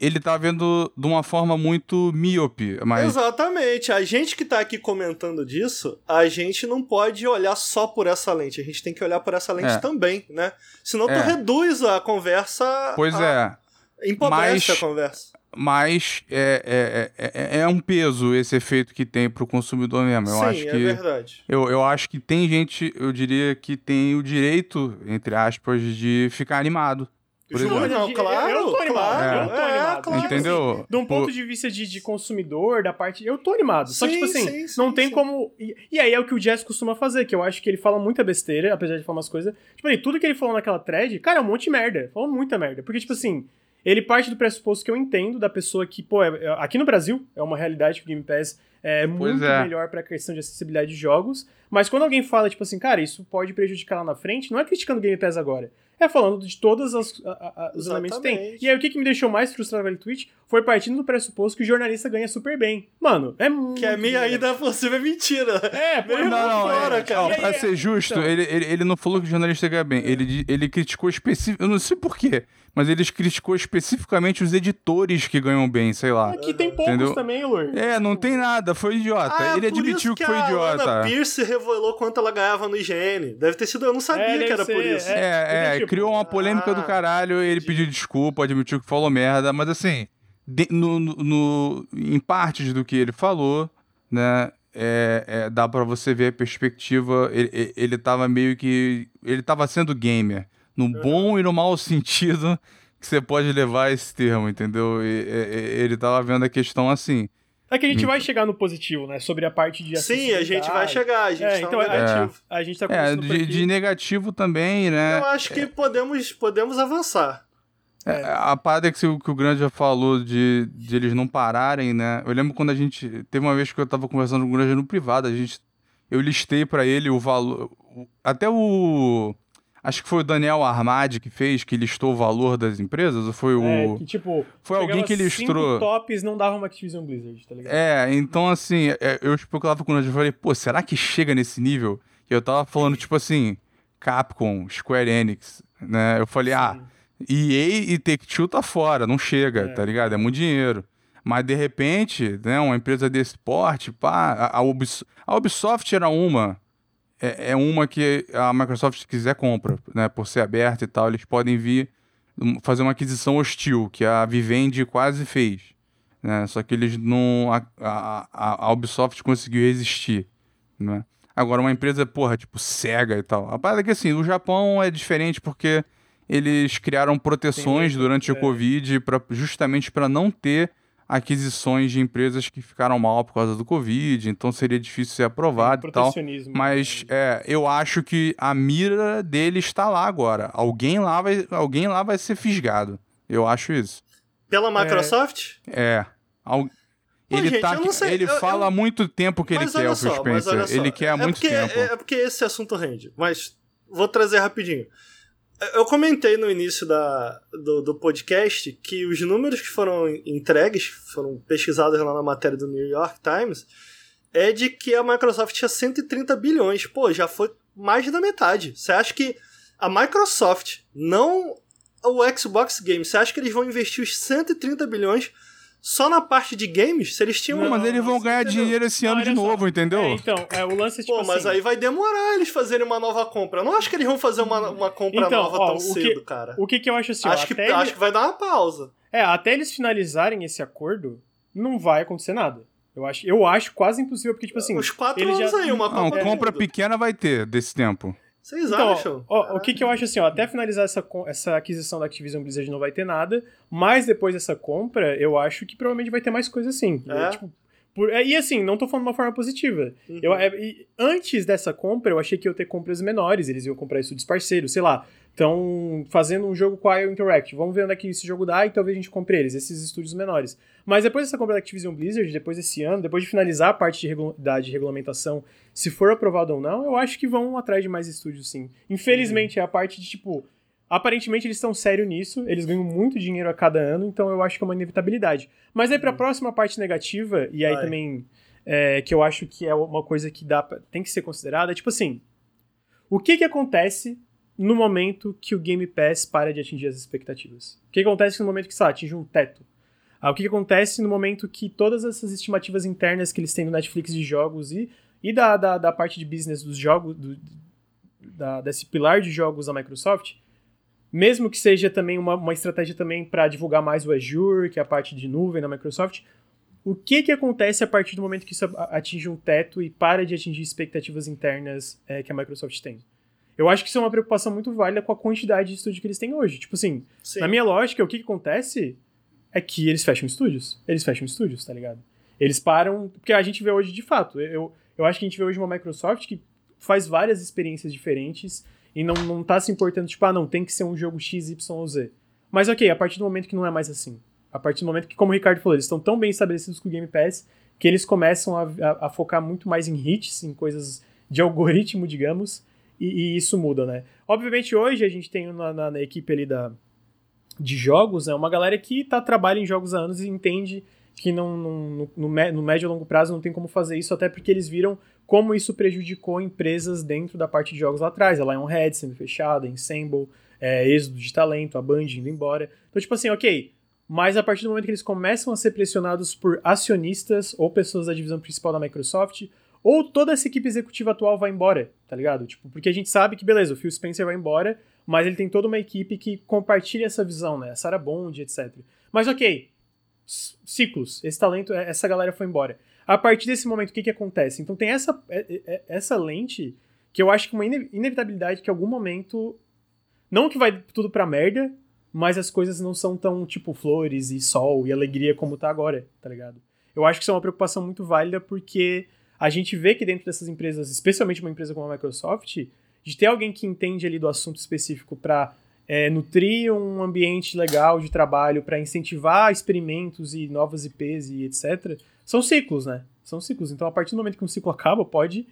Ele tá vendo de uma forma muito míope. Mas... Exatamente. A gente que tá aqui comentando disso, a gente não pode olhar só por essa lente. A gente tem que olhar por essa lente é. também, né? Senão é. tu reduz a conversa. Pois a... é. Empobrece mas, a conversa. Mas é, é, é, é, um peso esse efeito que tem pro consumidor mesmo. Eu Sim, acho é que, verdade. Eu, eu acho que tem gente, eu diria que tem o direito, entre aspas, de ficar animado por exemplo. Não, claro, eu tô animado, claro. eu tô é, animado. Claro. Entendeu? Assim, de um ponto de vista de, de consumidor, da parte. Eu tô animado. Só que, tipo assim, sim, sim, não tem sim. como. E, e, aí é o que o Jess costuma fazer, que eu acho que ele fala muita besteira, apesar de falar umas coisas. Tipo, aí, tudo que ele falou naquela thread, cara, é um monte de merda. Falou muita merda. Porque, tipo assim, ele parte do pressuposto que eu entendo da pessoa que, pô, é, é, aqui no Brasil é uma realidade que o Game Pass é muito é. melhor pra questão de acessibilidade de jogos. Mas quando alguém fala, tipo assim, cara, isso pode prejudicar lá na frente, não é criticando o Game Pass agora é falando de todos os elementos que tem. E aí o que, que me deixou mais frustrado com o tweet foi partindo do pressuposto que o jornalista ganha super bem. Mano, é muito. Que a minha ainda possível é mentira. É, por não, não, fora, é, cara. Não, pra ser justo, então, ele, ele, ele não falou que o jornalista ganha bem. Ele, ele criticou específico. Eu não sei porquê mas ele criticou especificamente os editores que ganham bem, sei lá. Aqui tem poucos entendeu? também, Lur. É, não tem nada, foi idiota. Ah, ele admitiu que, que, foi idiota. A Ana Pierce revelou quanto ela ganhava no IGN. Deve ter sido, eu não sabia é, que era ser, por isso. É, é, é criou uma polêmica ah, do caralho, ele pediu desculpa, admitiu que falou merda, mas assim, de, no, no, no, em partes do que ele falou, né, é, é, dá para você ver a perspectiva. Ele, ele tava meio que. Ele tava sendo gamer no bom e no mau sentido que você pode levar esse termo, entendeu? E, e, ele tava vendo a questão assim. É que a gente vai chegar no positivo, né? Sobre a parte de Sim, a gente vai chegar, a gente é, tá então, é, negativo. É, a gente tá é, de, de, negativo também, né? Eu acho que podemos, podemos avançar. É, a parte que, que o Grande já falou de, de eles não pararem, né? Eu lembro quando a gente. Teve uma vez que eu tava conversando com o Grande no privado, a gente. Eu listei para ele o valor. Até o Acho que foi o Daniel Armadi que fez, que listou o valor das empresas, ou foi é, o. Que, tipo, foi alguém que listrou. Cinco tops não dava uma Activision Blizzard, tá ligado? É, então assim, é, eu especulava com o eu falei, pô, será que chega nesse nível? E eu tava falando, tipo assim, Capcom, Square Enix, né? Eu falei, ah, Sim. ah, EA e Take-Two tá fora, não chega, é. tá ligado? É muito dinheiro. Mas de repente, né, uma empresa desse porte, pá, a, a, Ubis, a Ubisoft era uma, é, é, uma que a Microsoft, se quiser, compra, né? Por ser aberta e tal, eles podem vir fazer uma aquisição hostil, que a Vivendi quase fez. Né? Só que eles não. A, a, a Ubisoft conseguiu resistir. Né? Agora, uma empresa, porra, tipo, cega e tal. A parada é que assim, o Japão é diferente porque eles criaram proteções Sim, durante é. o Covid pra, justamente para não ter aquisições de empresas que ficaram mal por causa do Covid, então seria difícil ser aprovado e tal. Mas né? é, eu acho que a mira dele está lá agora. Alguém lá vai, alguém lá vai ser fisgado. Eu acho isso. Pela Microsoft? É. Al... ele gente, tá, sei, ele eu, fala há muito tempo que ele quer o Phil Spencer. Ele quer há é muito porque, tempo. É, é porque esse assunto rende. Mas vou trazer rapidinho. Eu comentei no início da, do, do, podcast que os números que foram entregues, foram pesquisados lá na matéria do New York Times, é de que a Microsoft tinha 130 bilhões. Pô, já foi mais da metade. Você acha que a Microsoft, não o Xbox Game, você acha que eles vão investir os 130 bilhões só na parte de games, se eles tinham. Não, mas eles vão ganhar entendeu? dinheiro esse ano de novo, só. entendeu? É, então, é, o lance é tipo Pô, mas assim... aí vai demorar eles fazerem uma nova compra. Eu não acho que eles vão fazer uma, uma compra então, nova ó, tão cedo, que, cara. O que, que eu acho assim? Acho, ó, que, ele... acho que vai dar uma pausa. É, até eles finalizarem esse acordo, não vai acontecer nada. Eu acho, eu acho quase impossível, porque, tipo assim. Os quatro anos já... aí, uma compra. Não, compra pequena vai ter desse tempo. Vocês então, acham? Ó, o que, que eu acho assim, ó, até finalizar essa, essa aquisição da Activision Blizzard não vai ter nada, mas depois dessa compra, eu acho que provavelmente vai ter mais coisa assim. É? Tipo, por, é, e assim, não tô falando de uma forma positiva. Uhum. Eu, é, antes dessa compra, eu achei que ia ter compras menores, eles iam comprar estúdios parceiros, sei lá. Estão fazendo um jogo com a IO Interactive. Vamos ver onde é que esse jogo dá e talvez a gente compre eles, esses estúdios menores. Mas depois dessa compra da Activision Blizzard, depois desse ano, depois de finalizar a parte de, regula da, de regulamentação, se for aprovado ou não, eu acho que vão atrás de mais estúdios, sim. Infelizmente, uhum. é a parte de, tipo, Aparentemente eles estão sérios nisso, eles ganham muito dinheiro a cada ano, então eu acho que é uma inevitabilidade. Mas aí para a uhum. próxima parte negativa, e aí Vai. também é, que eu acho que é uma coisa que dá pra, tem que ser considerada, é tipo assim, o que que acontece no momento que o Game Pass para de atingir as expectativas? O que, acontece no momento que, sei atinge um teto? Ah, o que, que acontece no momento que todas essas estimativas internas que eles têm no Netflix de jogos e, e da, da, da parte de business dos jogos, do, da, desse pilar de jogos da Microsoft, mesmo que seja também uma, uma estratégia também para divulgar mais o Azure, que é a parte de nuvem da Microsoft, o que, que acontece a partir do momento que isso atinge um teto e para de atingir expectativas internas é, que a Microsoft tem? Eu acho que isso é uma preocupação muito válida com a quantidade de estúdio que eles têm hoje. Tipo assim, Sim. na minha lógica, o que, que acontece é que eles fecham estúdios. Eles fecham estúdios, tá ligado? Eles param. Porque a gente vê hoje de fato. Eu, eu acho que a gente vê hoje uma Microsoft que faz várias experiências diferentes e não, não tá se importando, tipo, ah, não, tem que ser um jogo X, Y ou Z. Mas ok, a partir do momento que não é mais assim. A partir do momento que, como o Ricardo falou, eles estão tão bem estabelecidos com o Game Pass que eles começam a, a, a focar muito mais em hits, em coisas de algoritmo, digamos, e, e, isso muda, né? Obviamente, hoje a gente tem na, na, na equipe ali da, de jogos, né, uma galera que tá, trabalha em jogos há anos e entende que não, não no, no, no médio e longo prazo não tem como fazer isso, até porque eles viram como isso prejudicou empresas dentro da parte de jogos lá atrás. A Lionhead sendo fechada, Ensemble, é, êxodo de talento, a Band indo embora. Então, tipo assim, ok, mas a partir do momento que eles começam a ser pressionados por acionistas ou pessoas da divisão principal da Microsoft, ou toda essa equipe executiva atual vai embora, tá ligado? Tipo, porque a gente sabe que, beleza, o Phil Spencer vai embora, mas ele tem toda uma equipe que compartilha essa visão, né? A Sarah Bond, etc. Mas ok, ciclos, esse talento, essa galera foi embora. A partir desse momento, o que que acontece? Então tem essa, é, é, é, essa lente que eu acho que uma inevitabilidade que em algum momento, não que vai tudo pra merda, mas as coisas não são tão, tipo, flores e sol e alegria como tá agora, tá ligado? Eu acho que isso é uma preocupação muito válida porque a gente vê que dentro dessas empresas, especialmente uma empresa como a Microsoft, de ter alguém que entende ali do assunto específico para é, nutrir um ambiente legal de trabalho, para incentivar experimentos e novas IPs e etc., são ciclos, né? São ciclos. Então, a partir do momento que um ciclo acaba, pode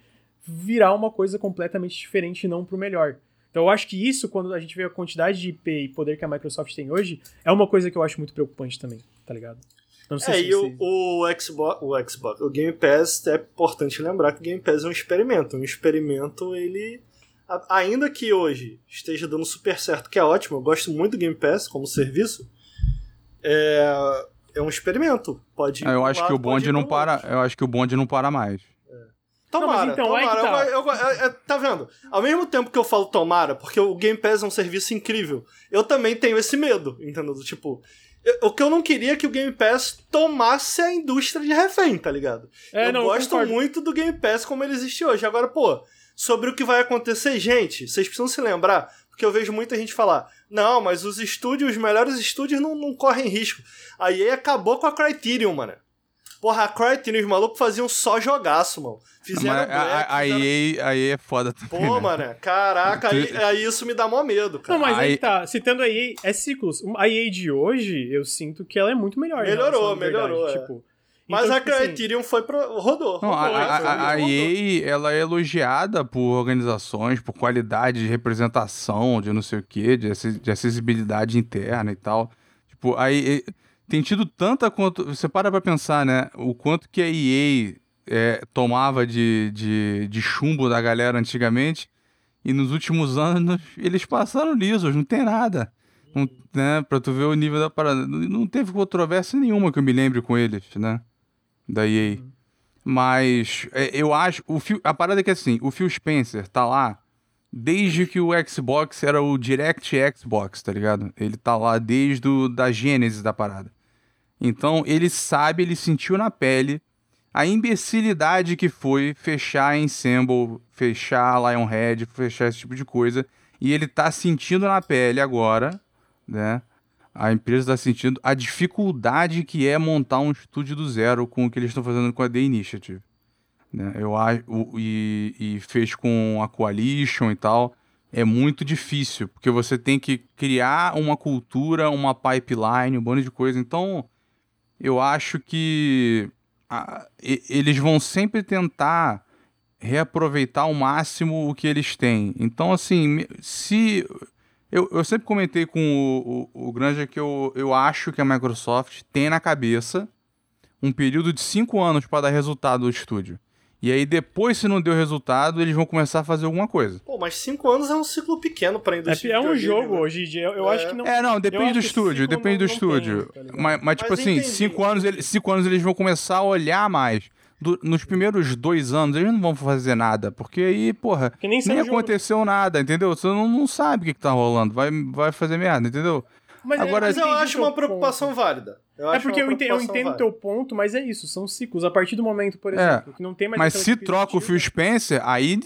virar uma coisa completamente diferente e não pro melhor. Então eu acho que isso, quando a gente vê a quantidade de IP e poder que a Microsoft tem hoje, é uma coisa que eu acho muito preocupante também, tá ligado? Não sei é, se e o, o, Xbox, o Xbox, o Game Pass, é importante lembrar que o Game Pass é um experimento. Um experimento, ele. Ainda que hoje esteja dando super certo, que é ótimo, eu gosto muito do Game Pass como serviço, é, é um experimento. Pode. Ah, eu acho que o bonde não para. Eu acho que o bonde não para mais. Tomara, não, então, tomara. Tá. Eu, eu, eu, tá vendo? Ao mesmo tempo que eu falo tomara, porque o Game Pass é um serviço incrível, eu também tenho esse medo, entendeu? Tipo, o que eu não queria é que o Game Pass tomasse a indústria de refém, tá ligado? É, eu não, gosto eu muito do Game Pass como ele existe hoje. Agora, pô, sobre o que vai acontecer, gente, vocês precisam se lembrar, porque eu vejo muita gente falar: não, mas os estúdios, os melhores estúdios não, não correm risco. A EA acabou com a Criterion, mano. Porra, a Criterion, os malucos faziam só jogaço, mano. Fizeram Mas Black, a, a, fizeram... EA, a EA é foda também. Pô, né? mano, caraca, aí, aí, isso me dá mó medo, cara. Não, mas aí tá, citando a EA, é ciclos. A EA de hoje, eu sinto que ela é muito melhor. Melhorou, melhorou. É. Tipo, mas então, a tipo Criterion assim, foi pro. rodou. Não, rodou, a, a, a, EA, ela é elogiada por organizações, por qualidade de representação, de não sei o quê, de, de acessibilidade interna e tal. Tipo, aí tem tido tanta quanto. Você para pra pensar, né? O quanto que a EA é, tomava de, de, de chumbo da galera antigamente. E nos últimos anos eles passaram lisos, não tem nada. Não, né, pra tu ver o nível da parada. Não teve controvérsia nenhuma que eu me lembre com eles, né? Da EA. Uhum. Mas é, eu acho. O Phil, a parada é que assim, o Phil Spencer tá lá desde que o Xbox era o Direct Xbox, tá ligado? Ele tá lá desde o, da gênese da parada. Então ele sabe, ele sentiu na pele a imbecilidade que foi fechar Ensemble, fechar a Lionhead, fechar esse tipo de coisa. E ele tá sentindo na pele agora, né? A empresa está sentindo a dificuldade que é montar um estúdio do zero com o que eles estão fazendo com a The Initiative. Né? Eu acho e, e fez com a Coalition e tal. É muito difícil, porque você tem que criar uma cultura, uma pipeline, um bando de coisa. Então, eu acho que a, eles vão sempre tentar reaproveitar ao máximo o que eles têm. Então, assim, se. Eu, eu sempre comentei com o, o, o Granja que eu, eu acho que a Microsoft tem na cabeça um período de cinco anos para dar resultado do estúdio. E aí depois, se não deu resultado, eles vão começar a fazer alguma coisa. Pô, mas cinco anos é um ciclo pequeno pra indústria. É, é um jogo né? hoje em dia. Eu, é. acho que não. É, não, depende do estúdio, depende do estúdio. Tem, tá mas, mas, tipo mas assim, cinco anos, eles, cinco anos eles vão começar a olhar mais. Do, nos primeiros dois anos, eles não vão fazer nada. Porque aí, porra, nem, nem aconteceu jogo. nada, entendeu? Você não, não sabe o que, que tá rolando. Vai, vai fazer merda, entendeu? Mas, Agora, mas eu acho uma preocupação ponto. válida. Eu é porque eu entendo, eu entendo o teu ponto, mas é isso, são ciclos. A partir do momento, por é, exemplo, é, que não tem mais. Mas se troca o Phil Spencer, aí.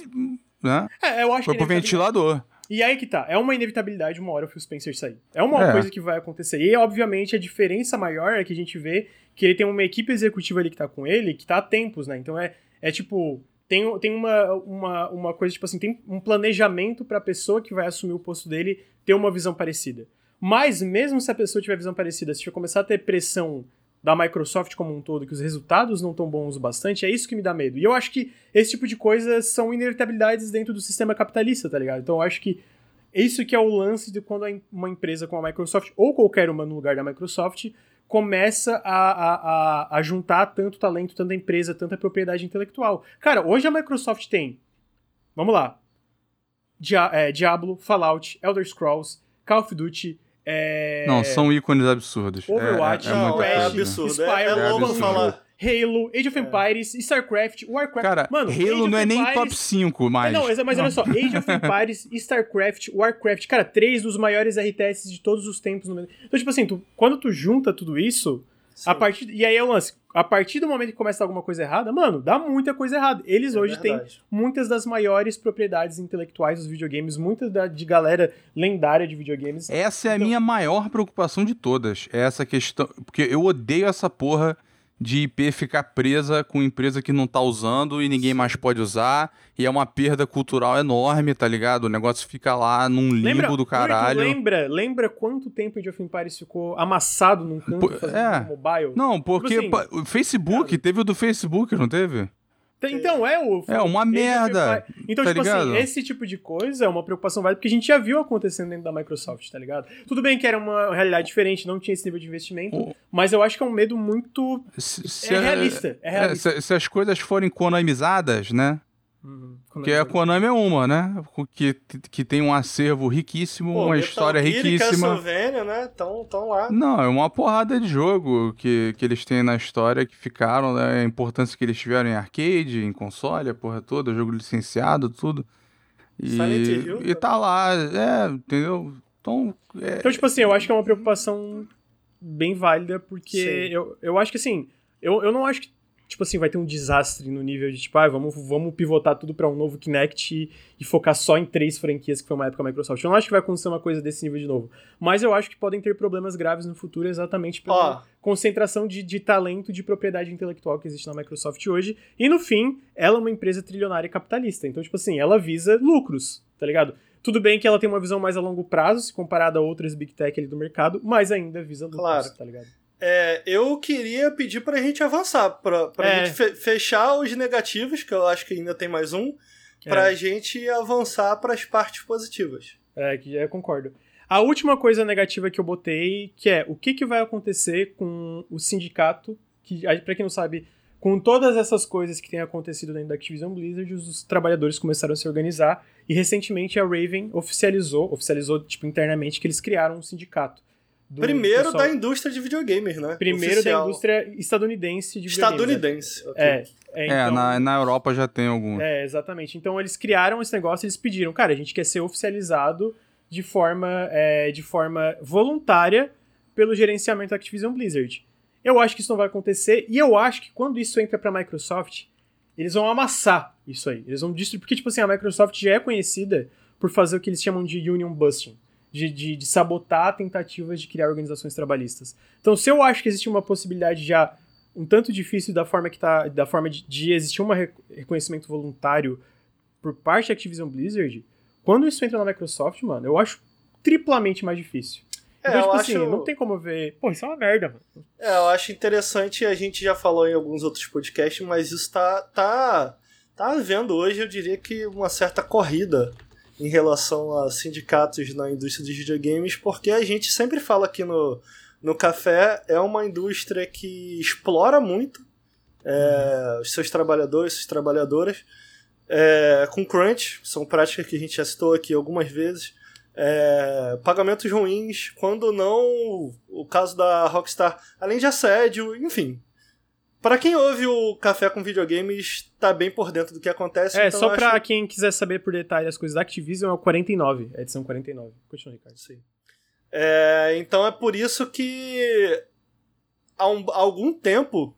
Né, é, eu acho foi que. pro ventilador. E aí que tá, é uma inevitabilidade uma hora o Phil Spencer sair. É uma é. coisa que vai acontecer. E, obviamente, a diferença maior é que a gente vê que ele tem uma equipe executiva ali que tá com ele, que tá há tempos, né? Então é, é tipo, tem, tem uma, uma, uma coisa, tipo assim, tem um planejamento pra pessoa que vai assumir o posto dele ter uma visão parecida. Mas, mesmo se a pessoa tiver visão parecida, se começar a ter pressão da Microsoft como um todo, que os resultados não estão bons o bastante, é isso que me dá medo. E eu acho que esse tipo de coisa são inevitabilidades dentro do sistema capitalista, tá ligado? Então eu acho que isso que é o lance de quando uma empresa como a Microsoft, ou qualquer uma no lugar da Microsoft, começa a, a, a, a juntar tanto talento, tanta empresa, tanta propriedade intelectual. Cara, hoje a Microsoft tem, vamos lá, é, Diablo, Fallout, Elder Scrolls, Call of Duty, é... Não, são ícones absurdos. Overwatch, é, é, é, não, é absurdo. Spyro, é, é falar. Halo, Age of Empires, StarCraft, Warcraft. Cara, Mano, Halo não é nem top 5 mais. Não, mas não. olha só, Age of Empires, StarCraft, Warcraft, cara, três dos maiores RTS de todos os tempos. No... Então, tipo assim, tu, quando tu junta tudo isso, Sim. a partir e aí é o lance, a partir do momento que começa alguma coisa errada, mano, dá muita coisa errada. Eles é hoje verdade. têm muitas das maiores propriedades intelectuais dos videogames, muita da, de galera lendária de videogames. Essa é então... a minha maior preocupação de todas. É essa questão. Porque eu odeio essa porra de IP ficar presa com empresa que não tá usando e ninguém mais pode usar. E é uma perda cultural enorme, tá ligado? O negócio fica lá num limbo lembra, do caralho. Lembra, lembra quanto tempo Age of Empires ficou amassado num canto Por, é. mobile? Não, porque tipo assim, o Facebook, teve o do Facebook, não teve? Então, é o. É uma merda. Então, tá tipo assim, ligado? assim, esse tipo de coisa é uma preocupação válida, porque a gente já viu acontecendo dentro da Microsoft, tá ligado? Tudo bem que era uma realidade diferente, não tinha esse nível de investimento, mas eu acho que é um medo muito. Se, se- É realista. É é, realista. se, se as coisas forem konamizadas, né? Uhum. Porque a Konami é uma, né? Que, que tem um acervo riquíssimo, Pô, uma Metal história Gear e riquíssima. Castlevania, né? Tão, tão lá. Não, é uma porrada de jogo que, que eles têm na história que ficaram, né? A importância que eles tiveram em arcade, em console, a porra toda, jogo licenciado, tudo. E, Silent Hill, e tá lá, é, entendeu? Então, é, Então, tipo assim, eu acho que é uma preocupação bem válida, porque Sim. eu, eu acho que assim, eu, eu não acho que, tipo assim, vai ter um desastre no nível de, tipo, ah, vamos, vamos pivotar tudo pra um novo Kinect e, e focar só em três franquias que foi uma época da Microsoft. Eu não acho que vai acontecer uma coisa desse nível de novo. Mas eu acho que podem ter problemas graves no futuro exatamente pela Ó, concentração de, de talento de propriedade intelectual que existe na Microsoft hoje. E no fim, ela é uma empresa trilionária e capitalista. Então, tipo assim, ela visa lucros, tá ligado? Tudo bem que ela tem uma visão mais a longo prazo, se comparada a outras big tech ali do mercado, mas ainda visa lucros, Claro. tá ligado? É, eu queria pedir pra gente avançar, pra, pra É. gente fe- fechar os negativos, que eu acho que ainda tem mais um, pra gente avançar pras partes positivas. É, que eu concordo. A última coisa negativa que eu botei, que é o que, que vai acontecer com o sindicato, que, pra quem não sabe, com todas essas coisas que têm acontecido dentro da Activision Blizzard, os, os trabalhadores começaram a se organizar, e recentemente a Raven oficializou, oficializou, tipo, internamente, que eles criaram um sindicato. Do Primeiro pessoal- da indústria de videogames, né? Primeiro Oficial. da indústria estadunidense de videogames, né? Estadunidense. ok. É, é, é, então- na, na Europa já tem algum. é, exatamente. Então eles criaram esse negócio, eles pediram, cara, a gente quer ser oficializado de forma, é, de forma voluntária pelo gerenciamento da Activision Blizzard. Eu acho que isso não vai acontecer, e eu acho que quando isso entra pra Microsoft, eles vão amassar isso aí. Eles vão destruir. Porque, tipo assim, a Microsoft já é conhecida por fazer o que eles chamam de union busting. De, de, de sabotar tentativas de criar organizações trabalhistas. Então, se eu acho que existe uma possibilidade já um tanto difícil da forma que tá. Da forma de, de existir um re- reconhecimento voluntário por parte da Activision Blizzard, quando isso entra na Microsoft, mano, eu acho triplamente mais difícil. É, então, eu tipo acho... assim, não tem como ver. Pô, isso é uma merda, mano. É, eu acho interessante, a gente já falou em alguns outros podcasts, mas isso tá, tá, tá havendo hoje, eu diria que uma certa corrida em relação a sindicatos na indústria dos videogames, porque a gente sempre fala aqui no, no café, é uma indústria que explora muito é, os seus trabalhadores, suas trabalhadoras, é, com crunch, são práticas que a gente já citou aqui algumas vezes, é, pagamentos ruins, quando não o caso da Rockstar, além de assédio, enfim. Para quem ouve o Café com Videogames, tá bem por dentro do que acontece. É, então só pra acho- quem quiser saber por detalhe as coisas da Activision, é o 49, a edição 49. Continua, Ricardo. Sim. É, então é por isso que há, um- há algum tempo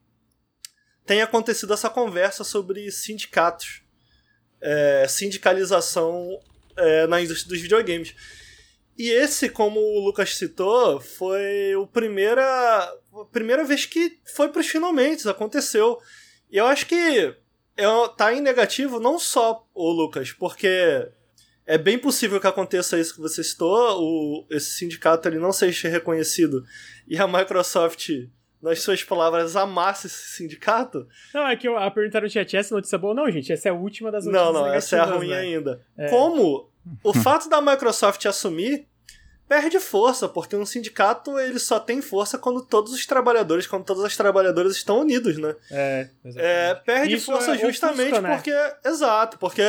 tem acontecido essa conversa sobre sindicatos, é, sindicalização é, na indústria dos videogames. E esse, como o Lucas citou, foi o primeira, primeira vez que foi para os finalmente, aconteceu. E eu acho que é, tá em negativo não só o Lucas, porque é bem possível que aconteça isso que você citou, o, esse sindicato ele não seja reconhecido e a Microsoft, nas suas palavras, amasse esse sindicato. Não, é que eu, a pergunta no chat, essa notícia boa? Não, gente, essa é a última das notícias Não, não, essa é a ruim né? ainda. É. Como o fato da Microsoft assumir perde força, porque um sindicato ele só tem força quando todos os trabalhadores, quando todas as trabalhadoras estão unidos, né? É, É, perde Isso força é justamente né? porque. Exato, porque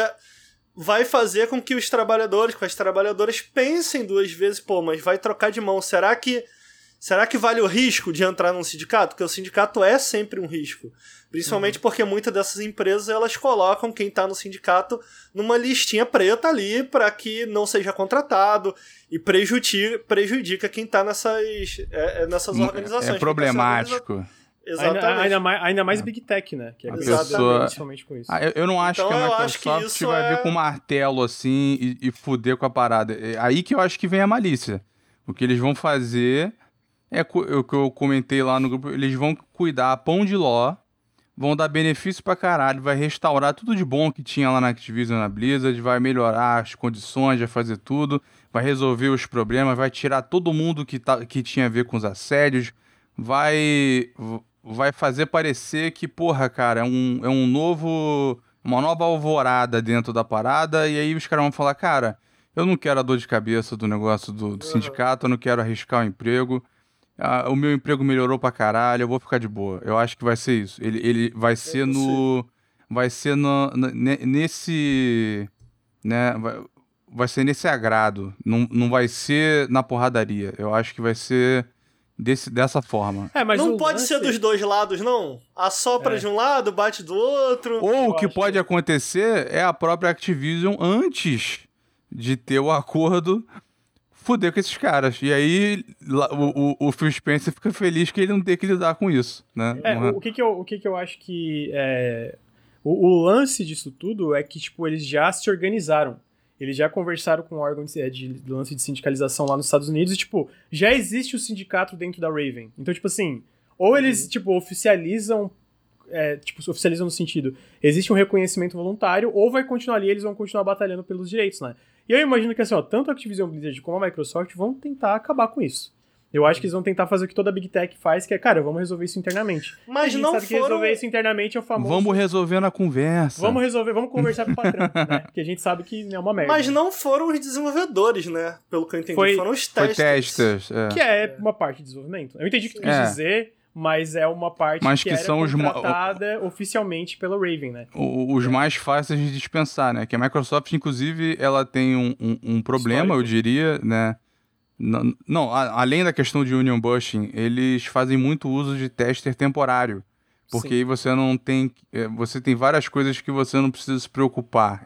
vai fazer com que os trabalhadores, com as trabalhadoras pensem duas vezes, pô, mas vai trocar de mão. Será que. Será que vale o risco de entrar num sindicato? Porque o sindicato é sempre um risco. Principalmente Uhum. porque muitas dessas empresas elas colocam quem tá no sindicato numa listinha preta ali para que não seja contratado e prejudica, prejudica quem tá nessas, é, é, nessas organizações. É tá problemático. Exatamente. Ainda, ainda mais, ainda mais Big Tech, né? Que é A conhecido pessoa- principalmente com isso. Ah, eu, eu não acho Então que a que Microsoft isso vai é- vir com um martelo assim e, e fuder com a parada. É aí que eu acho que vem a malícia. O que eles vão fazer é cu- o que eu comentei lá no grupo, eles vão cuidar pão de ló, vão dar benefício pra caralho, vai restaurar tudo de bom que tinha lá na Activision na Blizzard, vai melhorar as condições, vai fazer tudo, vai resolver os problemas, vai tirar todo mundo que, tá, que tinha a ver com os assédios, vai vai fazer parecer que, porra, cara, é um, é um novo. Uma nova alvorada dentro da parada, e aí os caras vão falar, cara, eu não quero a dor de cabeça do negócio do, do sindicato, eu não quero arriscar o emprego. Ah, o meu emprego melhorou pra caralho, eu vou ficar de boa. Eu acho que vai ser isso. Ele, ele vai ser no. Vai ser no, no, nesse. Né, vai, vai ser nesse agrado. Não, não vai ser na porradaria. Eu acho que vai ser desse, dessa forma. É, mas não pode lance... ser dos dois lados, não. Assopra é. de um lado, bate do outro. Ou o que pode que... acontecer é a própria Activision antes de ter o acordo fuder com esses caras. E aí o, o, o Phil Spencer fica feliz que ele não tem que lidar com isso, né? É, uhum. o, que que eu, o que que eu acho que é... O, o, lance disso tudo é que, tipo, eles já se organizaram. Eles já conversaram com o órgão de, de, de lance de sindicalização lá nos Estados Unidos e, tipo, já existe o sindicato dentro da Raven. Então, tipo assim, ou eles, uhum. tipo, oficializam é, tipo, oficializam no sentido, existe um reconhecimento voluntário, ou vai continuar ali, eles vão continuar batalhando pelos direitos, né? E eu imagino que assim, ó, tanto a Activision Blizzard como a Microsoft vão tentar acabar com isso. Eu acho que eles vão tentar fazer o que toda a Big Tech faz, que é, cara, vamos resolver isso internamente. Mas não sabe foram... que resolver isso internamente é o famoso... Vamos resolver na conversa. Vamos resolver, vamos conversar com o patrão, né? Porque a gente sabe que é uma merda. Mas não foram os desenvolvedores, né? Pelo que eu entendi, foi, foram os testers. Foi testers, é. Que é uma parte de desenvolvimento. Eu entendi o que tu quis é. dizer, mas é uma parte mas que, que são contratada os... oficialmente pela Raven, né? os mais fáceis de dispensar, né? Que a Microsoft, inclusive, ela tem um, um, um problema, Histórico. eu diria, né? Não, não, além da questão de union busting, eles fazem muito uso de tester temporário. Porque Sim. aí você não tem. É, você tem várias coisas que você não precisa se preocupar,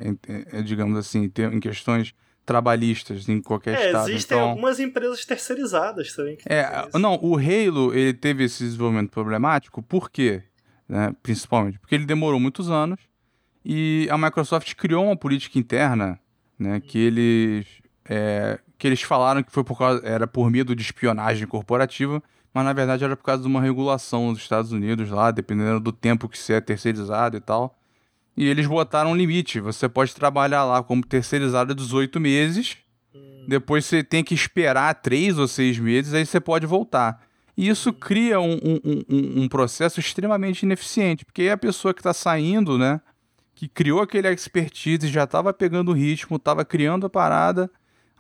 digamos assim, em questões trabalhistas em qualquer é, estado. Existem então, algumas empresas terceirizadas também. é, não, o Halo ele teve esse desenvolvimento problemático, por quê? Né, principalmente porque ele demorou muitos anos e a Microsoft criou uma política interna né, que eles é, que eles falaram que foi por causa era por medo de espionagem corporativa, mas na verdade era por causa de uma regulação dos Estados Unidos lá, dependendo do tempo que você é terceirizado e tal. E eles botaram um limite. Você pode trabalhar lá como terceirizado 18 meses. Hum. Depois você tem que esperar 3 ou 6 meses, aí você pode voltar. E isso cria um, um, um, um processo extremamente ineficiente, porque aí a pessoa que está saindo, né, que criou aquele expertise, já estava pegando o ritmo, estava criando a parada,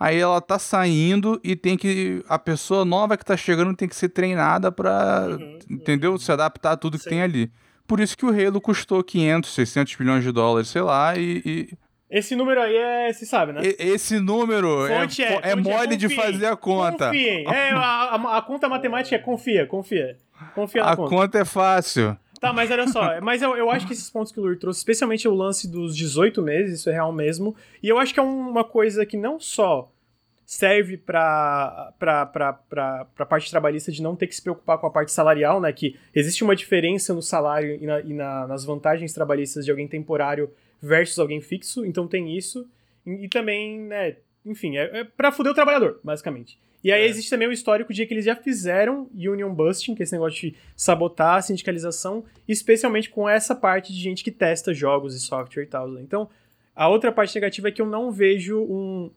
aí ela tá saindo e tem que a pessoa nova que está chegando tem que ser treinada para, uhum, entendeu? Uhum. Se adaptar a tudo Sim. que tem ali. Por isso que o Halo custou 500, 600 milhões de dólares, sei lá, e... e... Esse número aí é, você sabe, né? Esse número é, fonte é, é, é mole é, de fazer a conta. Confiem. É, a, a, a, conta matemática é confia, confia. Confia na a conta. A conta é fácil. Tá, mas olha só, mas eu, eu acho que esses pontos que o Lur trouxe, especialmente o lance dos 18 meses, isso é real mesmo, e eu acho que é uma coisa que não só serve para a parte trabalhista de não ter que se preocupar com a parte salarial, né? Que existe uma diferença no salário e, na, e na, nas vantagens trabalhistas de alguém temporário versus alguém fixo, então tem isso. E, e também, né? Enfim, é, é para fuder o trabalhador, basicamente. E aí é. existe também o histórico de que eles já fizeram union busting, que é esse negócio de sabotar a sindicalização, especialmente com essa parte de gente que testa jogos e software e tal. Né? Então, a outra parte negativa é que eu não vejo um,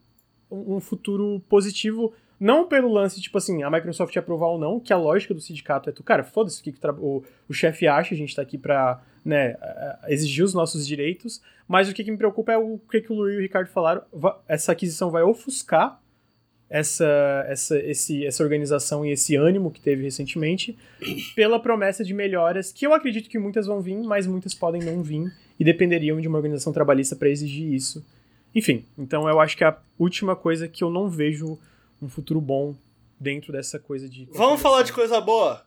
um futuro positivo, não pelo lance, tipo assim, a Microsoft aprovar ou não, que a lógica do sindicato é tu, cara, foda-se o que, o, o chefe acha, a gente tá aqui pra, né, exigir os nossos direitos, mas o que, que me preocupa é o que, que o Luiz e o Ricardo falaram, essa aquisição vai ofuscar essa, essa, esse, essa organização e esse ânimo que teve recentemente pela promessa de melhoras que eu acredito que muitas vão vir, mas muitas podem não vir e dependeriam de uma organização trabalhista para exigir isso. Enfim, então eu acho que é a última coisa que eu não vejo um futuro bom dentro dessa coisa de. Vamos falar de coisa boa?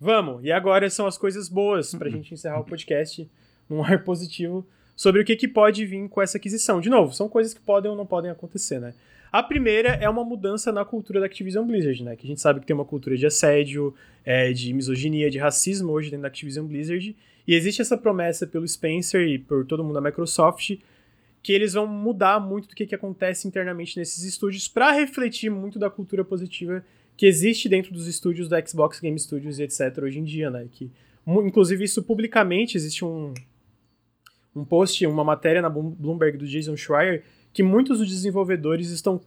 Vamos! E agora são as coisas boas, pra gente encerrar o podcast num ar positivo sobre o que, que pode vir com essa aquisição. De novo, são coisas que podem ou não podem acontecer, né? A primeira é uma mudança na cultura da Activision Blizzard, né? Que a gente sabe que tem uma cultura de assédio, é, de misoginia, de racismo hoje dentro da Activision Blizzard. E existe essa promessa pelo Spencer e por todo mundo da Microsoft que eles vão mudar muito do que, que acontece internamente nesses estúdios para refletir muito da cultura positiva que existe dentro dos estúdios da Xbox Game Studios e etc. hoje em dia, né? Que, inclusive, isso publicamente existe um, um post, uma matéria na Bloomberg do Jason Schreier que muitos dos desenvolvedores estão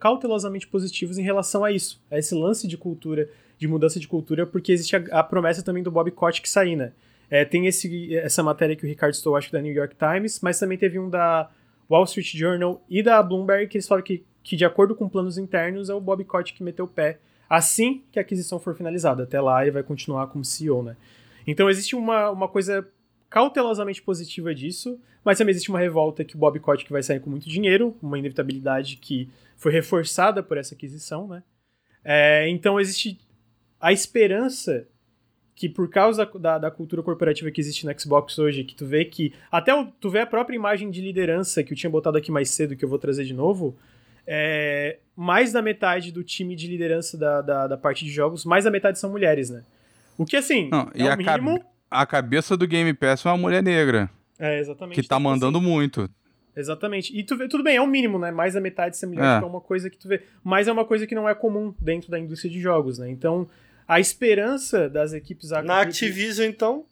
cautelosamente positivos em relação a isso, a esse lance de cultura, de mudança de cultura, porque existe a, a promessa também do Bob Kotick sair, né? É, tem esse, essa matéria que o Ricardo estou, acho que da New York Times, mas também teve um da Wall Street Journal e da Bloomberg que eles falam que, que de acordo com planos internos, é o Bob que meteu o pé assim que a aquisição for finalizada. Até lá ele vai continuar como CEO, né? Então existe uma, uma coisa cautelosamente positiva disso, mas também existe uma revolta que o Bob Kotick vai sair com muito dinheiro, uma inevitabilidade que foi reforçada por essa aquisição, né? É, então existe a esperança que por causa da, da, cultura corporativa que existe no Xbox hoje, que tu vê que. Até o, tu vê a própria imagem de liderança que eu tinha botado aqui mais cedo, que eu vou trazer de novo. É, mais da metade do time de liderança da, da, da, parte de jogos, mais da metade são mulheres, né? O que assim. Não, é e o mínimo... a, a cabeça do Game Pass é uma mulher negra. É, exatamente. Que tá tipo mandando assim. muito. Exatamente. E tu vê, tudo bem, é o um mínimo, né? Mais da metade ser mulher, é. é uma coisa que tu vê. Mas é uma coisa que não é comum dentro da indústria de jogos, né? Então, a esperança das equipes... Na Activision, então?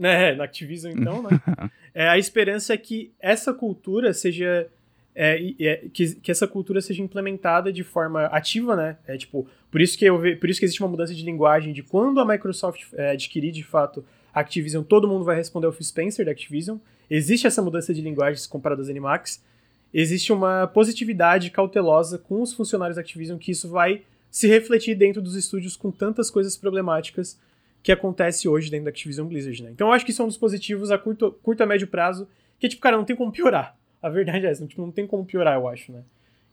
É, na Activision, então, né? é, a esperança é que essa cultura seja... É, é, que, que essa cultura seja implementada de forma ativa, né? É tipo, por isso que eu ve, por isso que existe uma mudança de linguagem de quando a Microsoft é, adquirir de fato a Activision, todo mundo vai responder ao Phil Spencer da Activision. Existe essa mudança de linguagem comparado às Animax. Existe uma positividade cautelosa com os funcionários da Activision que isso vai se refletir dentro dos estúdios com tantas coisas problemáticas que acontece hoje dentro da Activision Blizzard, né? Então eu acho que isso é um dos positivos a curto, curto a médio prazo, que tipo, cara, não tem como piorar. A verdade é essa, tipo, não tem como piorar, eu acho, né?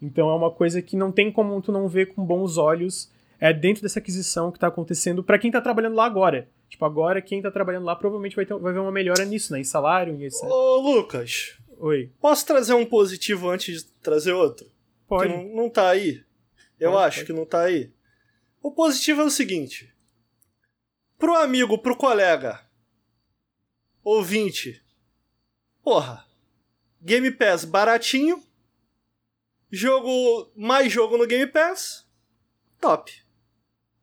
Então é uma coisa que não tem como tu não ver com bons olhos é dentro dessa aquisição que tá acontecendo para quem tá trabalhando lá agora. Tipo, agora quem tá trabalhando lá provavelmente vai, ter, vai ver uma melhora nisso, né? Em salário e etc. Ô, Lucas. Oi. Posso trazer um positivo antes de trazer outro? Pode. Que não, não tá aí. Eu acho que não tá aí. O positivo é o seguinte: pro amigo, pro colega, ouvinte, porra, Game Pass baratinho, jogo, mais jogo no Game Pass, top.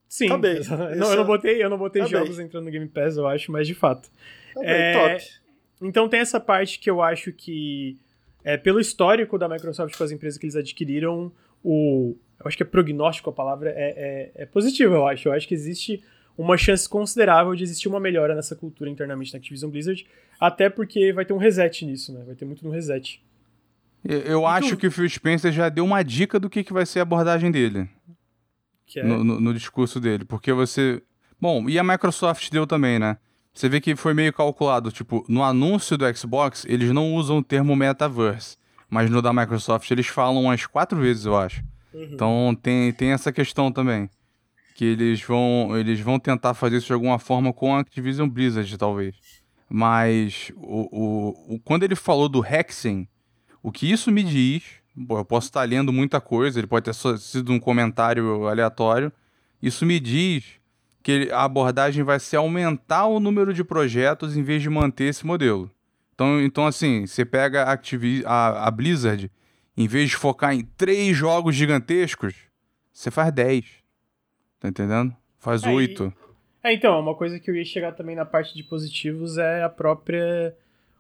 Sim, tá bem. Não, eu não botei, eu não botei tá jogos bem. entrando no Game Pass, eu acho, mas de fato. Tá é... bem, top. Então tem essa parte que eu acho que, é, pelo histórico da Microsoft com as empresas que eles adquiriram, o, eu acho que é prognóstico a palavra, é, é, é positivo, eu acho. Eu acho que existe uma chance considerável de existir uma melhora nessa cultura internamente na Activision Blizzard, até porque vai ter um reset nisso, né? Vai ter muito no reset. Eu, eu acho que o Phil Spencer já deu uma dica do que, que vai ser a abordagem dele. É? No, no, no, discurso dele. Porque você. Bom, e a Microsoft deu também, né? Você vê que foi meio calculado. Tipo, no anúncio do Xbox, eles não usam o termo metaverse. Mas no da Microsoft eles falam umas quatro vezes, eu acho. Uhum. Então tem, tem essa questão também. Que eles vão, eles vão tentar fazer isso de alguma forma com a Activision Blizzard, talvez. Mas o, o, o, quando ele falou do Hexen, o que isso me diz. Eu posso estar lendo muita coisa, ele pode ter sido um comentário aleatório. Isso me diz que a abordagem vai ser aumentar o número de projetos em vez de manter esse modelo. Então, então assim, você pega a, Activi a, a Blizzard, em vez de focar em três jogos gigantescos, você faz dez. Tá entendendo? Faz é, oito. É, é, então, uma coisa que eu ia chegar também na parte de positivos é a própria.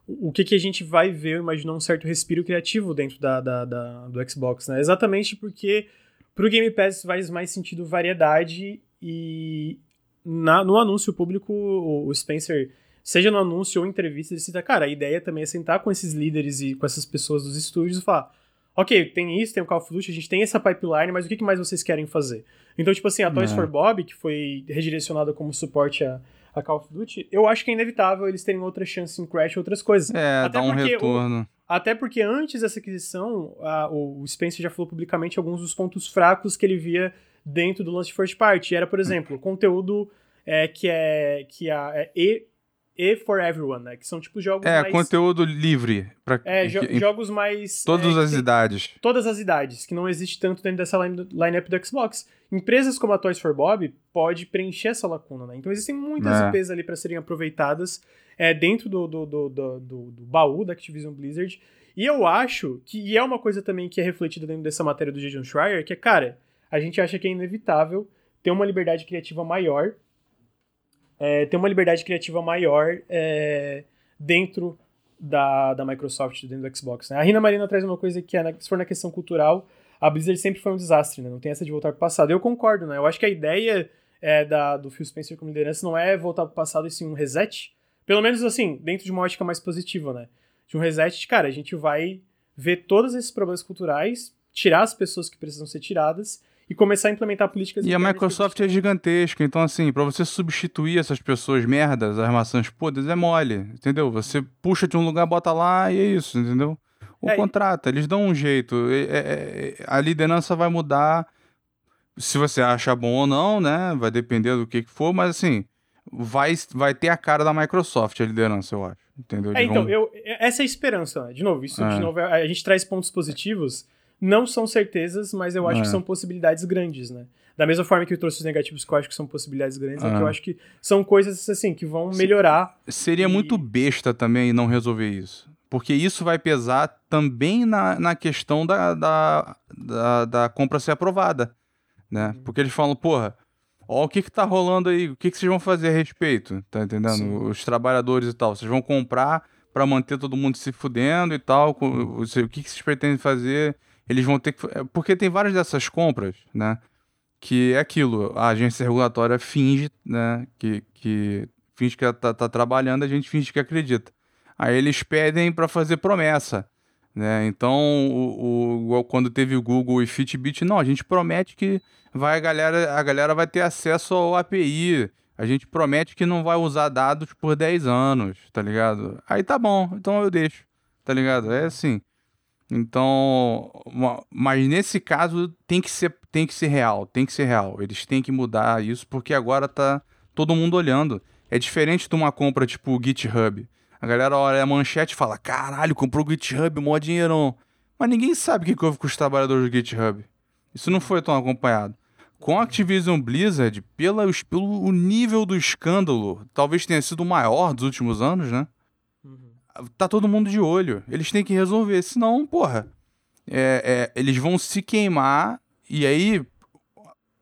O que, que a gente vai ver, imaginar um certo respiro criativo dentro da, da, da, do Xbox, né? Exatamente porque pro Game Pass faz mais sentido variedade e na, no anúncio público o Spencer seja no anúncio ou entrevista, ele cita, cara, a ideia também é sentar com esses líderes e com essas pessoas dos estúdios e falar, ok, tem isso, tem o Call of Duty, a gente tem essa pipeline, mas o que mais vocês querem fazer? Então, tipo assim, a Toys for Bob, que foi redirecionada como suporte a, a Call of Duty, eu acho que é inevitável eles terem outra chance em Crash outras coisas. É, até dá um retorno. O, até porque antes dessa aquisição, a, o Spencer já falou publicamente alguns dos pontos fracos que ele via dentro do lance de first party. Era, por exemplo, conteúdo é, que é que a, é e for Everyone, né? Que são tipo jogos é, mais... conteúdo livre. Pra... É, jo jogos mais... Todas é, as idades. Todas as idades, que não existe tanto dentro dessa line lineup do Xbox. Empresas como a Toys for Bob pode preencher essa lacuna, né? Então existem muitas é. IPs ali para serem aproveitadas é, dentro do, do, do, do, do, do baú da Activision Blizzard. E eu acho que, e é uma coisa também que é refletida dentro dessa matéria do Jason Schreier, que é, cara, a gente acha que é inevitável ter uma liberdade criativa maior é, ter uma liberdade criativa maior é, dentro da, da Microsoft dentro do Xbox. Né? A Rina Marina traz uma coisa que, é, se for na questão cultural, a Blizzard sempre foi um desastre, né? Não tem essa de voltar para o passado. Eu concordo, né? Eu acho que a ideia é, da, do Phil Spencer como liderança não é voltar para o passado e sim um reset. Pelo menos, assim, dentro de uma ótica mais positiva, né? De um reset de, cara, a gente vai ver todos esses problemas culturais, tirar as pessoas que precisam ser tiradas e começar a implementar políticas. E a Microsoft é gigantesca, então assim, para você substituir essas pessoas merdas, as maçãs podres, é mole, entendeu? Você puxa de um lugar, bota lá e é isso, entendeu? O é, contrato, eles dão um jeito. É, é, é, a liderança vai mudar. Se você acha bom ou não, né? Vai depender do que, que for, mas assim, vai, vai ter a cara da Microsoft a liderança, eu acho. Entendeu? É, então, eu, essa é a esperança, né? De novo, isso de é. novo, a gente traz pontos positivos não são certezas, mas eu acho é. que são possibilidades grandes, né? Da mesma forma que eu trouxe os negativos que eu acho que são possibilidades grandes, é, é que eu acho que são coisas assim que vão melhorar. Seria e... muito besta também não resolver isso. Porque isso vai pesar também na, na questão da, da, da, da compra ser aprovada. Né? Uhum. Porque eles falam, porra, ó, o que que tá rolando aí? O que que vocês vão fazer a respeito? Tá entendendo? Sim. Os trabalhadores e tal. Vocês vão comprar para manter todo mundo se fudendo e tal? O que que vocês pretendem fazer? Eles vão ter que. É, porque tem várias dessas compras, né? Que é aquilo, a agência regulatória finge, né? Que, que finge que tá, tá trabalhando, a gente finge que acredita. Aí eles pedem para fazer promessa. Né? Então, o, o, quando teve o Google e Fitbit, não, a gente promete que vai a galera, a galera vai ter acesso ao API. A gente promete que não vai usar dados por 10 anos, tá ligado? Aí tá bom, então eu deixo, tá ligado? É assim. Então, mas nesse caso tem que ser tem que ser real, tem que ser real. Eles têm que mudar isso porque agora tá todo mundo olhando. É diferente de uma compra tipo o GitHub. A galera olha a manchete e fala: "Caralho, comprou o GitHub, mó dinheirão". Mas ninguém sabe o que houve com os trabalhadores do GitHub. Isso não foi tão acompanhado. Com a Activision Blizzard, pela, pelo nível do escândalo, talvez tenha sido o maior dos últimos anos, né? Tá todo mundo de olho. Eles têm que resolver, senão, porra, é, é, eles vão se queimar e aí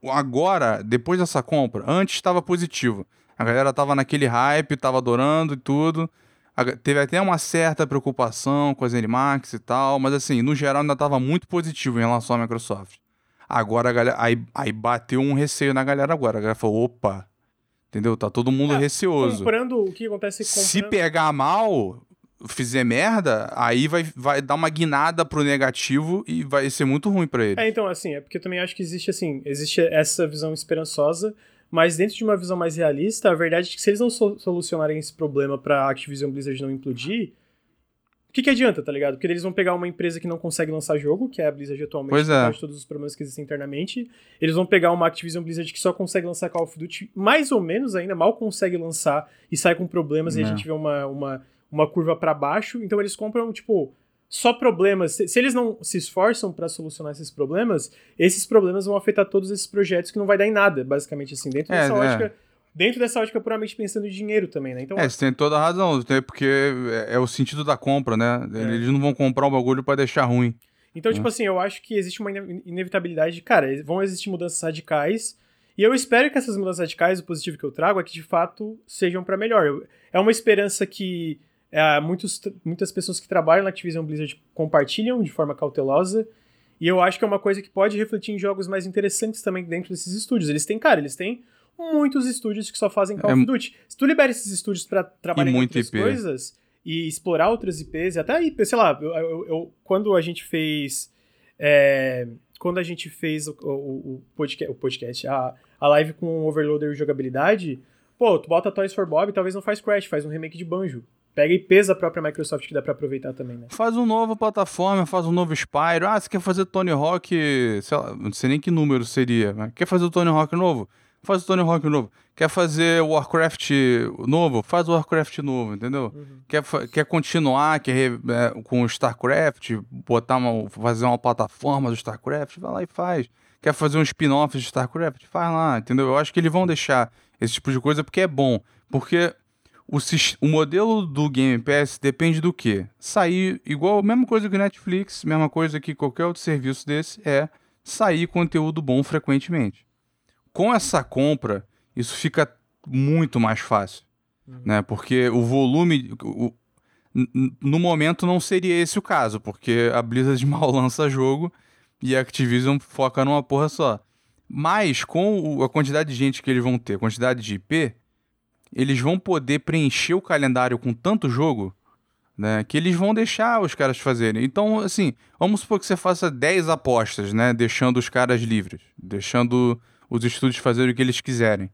agora, depois dessa compra, antes estava positivo. A galera tava naquele hype, tava adorando e tudo. Teve até uma certa preocupação com as Animax e tal, mas assim, no geral ainda tava muito positivo em relação à Microsoft. Agora a galera. Aí, aí bateu um receio na galera agora. A galera falou: opa, entendeu? Tá todo mundo é, receoso. Comprando o que acontece comprando... Se pegar mal, fizer merda, aí vai, vai dar uma guinada pro negativo e vai ser muito ruim para ele. É, então, assim, é porque eu também acho que existe, assim, existe essa visão esperançosa, mas dentro de uma visão mais realista, a verdade é que se eles não solucionarem esse problema pra Activision Blizzard não implodir, o que, que adianta, tá ligado? Porque eles vão pegar uma empresa que não consegue lançar jogo, que é a Blizzard atualmente, pois é. de todos os problemas que existem internamente. Eles vão pegar uma Activision Blizzard que só consegue lançar Call of Duty, mais ou menos ainda, mal consegue lançar e sai com problemas, e a é. gente vê uma, uma uma curva para baixo, então eles compram, tipo, só problemas. Se, se eles não se esforçam para solucionar esses problemas, esses problemas vão afetar todos esses projetos que não vai dar em nada, basicamente assim, dentro é, dessa é. ótica. Dentro dessa ótica puramente pensando em dinheiro também, né? Então, é, você tem toda a razão, porque é, é o sentido da compra, né? É. Eles não vão comprar um bagulho para deixar ruim. Então, tipo assim, eu acho que existe uma inevitabilidade de, cara, vão existir mudanças radicais, e eu espero que essas mudanças radicais, o positivo que eu trago, é que de fato sejam para melhor. É uma esperança que é, muitos, muitas pessoas que trabalham na Activision Blizzard compartilham de forma cautelosa. E eu acho que é uma coisa que pode refletir em jogos mais interessantes também dentro desses estúdios. Eles têm, cara, eles têm muitos estúdios que só fazem Call é, of Duty. Se tu libera esses estúdios para trabalhar em outras IP. coisas e explorar outras IPs, até IP, sei lá, eu, eu, eu quando a gente fez. É, quando a gente fez o, o, o, podcast, o podcast a, a live com Overloader e jogabilidade, pô, tu bota Toys for Bob, talvez não faz Crash, faz um remake de Banjo pega IPs da própria Microsoft que dá para aproveitar também, né? Faz um novo plataforma, faz um novo Spyro. Ah, você quer fazer Tony Hawk, sei lá, não sei nem que número seria, mas quer fazer o Tony Hawk novo? Faz o Tony Hawk novo. Quer fazer Warcraft novo? Faz o Warcraft novo, entendeu? Uhum. Quer, quer continuar quer, é, com o StarCraft, botar uma, fazer uma plataforma do StarCraft? Vai lá e faz. Quer fazer um spin-off de StarCraft? Faz lá, entendeu? Eu acho que eles vão deixar esse tipo de coisa porque é bom. Porque o, o modelo do Game Pass depende do quê? Sair, igual mesma coisa que Netflix, mesma coisa que qualquer outro serviço desse, é sair conteúdo bom frequentemente. Com essa compra, isso fica muito mais fácil. Uhum. Né? Porque o volume. O, no momento não seria esse o caso, porque a Blizzard mal lança jogo e a Activision foca numa porra só. Mas com a quantidade de gente que eles vão ter, a quantidade de IP, eles vão poder preencher o calendário com tanto jogo, né, que eles vão deixar os caras fazerem. Então, assim, vamos supor que você faça 10 apostas, né, deixando os caras livres, deixando os estúdios fazerem o que eles quiserem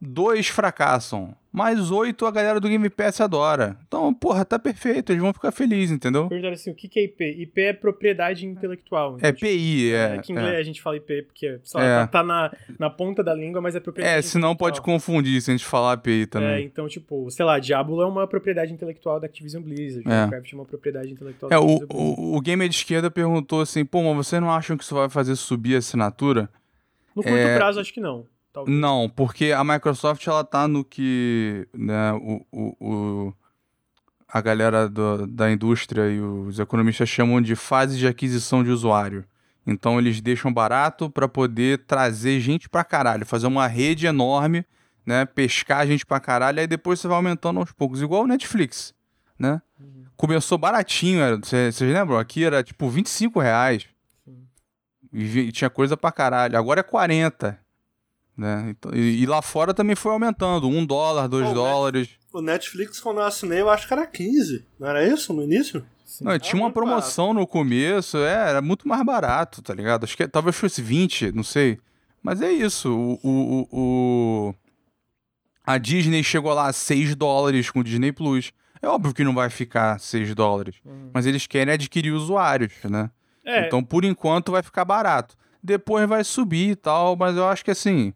dois fracassam. Mais oito a galera do Game Pass adora. Então, porra, tá perfeito, eles vão ficar felizes, entendeu? Perguntar assim, o que é IP? IP é propriedade intelectual. Então, é tipo, PI, é. é que em inglês é. a gente fala IP, porque sei lá, é. tá, tá, na, na ponta da língua, mas é propriedade É, senão pode confundir se a gente falar API também. É, então, tipo, sei lá, Diablo é uma propriedade intelectual da Activision Blizzard, é. Warcraft é uma propriedade intelectual é, da Activision o, Blizzard. O, o Gamer de esquerda perguntou assim, pô, mas vocês não acham que isso vai fazer subir a assinatura? No curto é... prazo, acho que não. Talvez. Não, porque a Microsoft ela tá no que né, o, o, o a galera do, da indústria e os economistas chamam de fase de aquisição de usuário. Então eles deixam barato para poder trazer gente pra caralho, fazer uma rede enorme, né, pescar gente pra caralho, aí depois você vai aumentando aos poucos, igual o Netflix, né? Uhum. Começou baratinho, vocês lembram? Aqui era tipo 25 reais. E, e tinha coisa pra caralho. Agora é 40. Né? Então, e, e, lá fora também foi aumentando, um dólar, dois dólares. O Netflix, quando eu assinei, eu acho que era 15, não era isso no início? Sim. Não, tinha uma promoção barato. no começo, é, era muito mais barato, tá ligado? Acho que talvez fosse 20, não sei. Mas é isso, o, o, o, a Disney chegou lá a 6 dólares com o Disney Plus. É óbvio que não vai ficar 6 dólares, hum. mas eles querem adquirir usuários, né? É. Então, por enquanto, vai ficar barato. Depois vai subir e tal, mas eu acho que assim,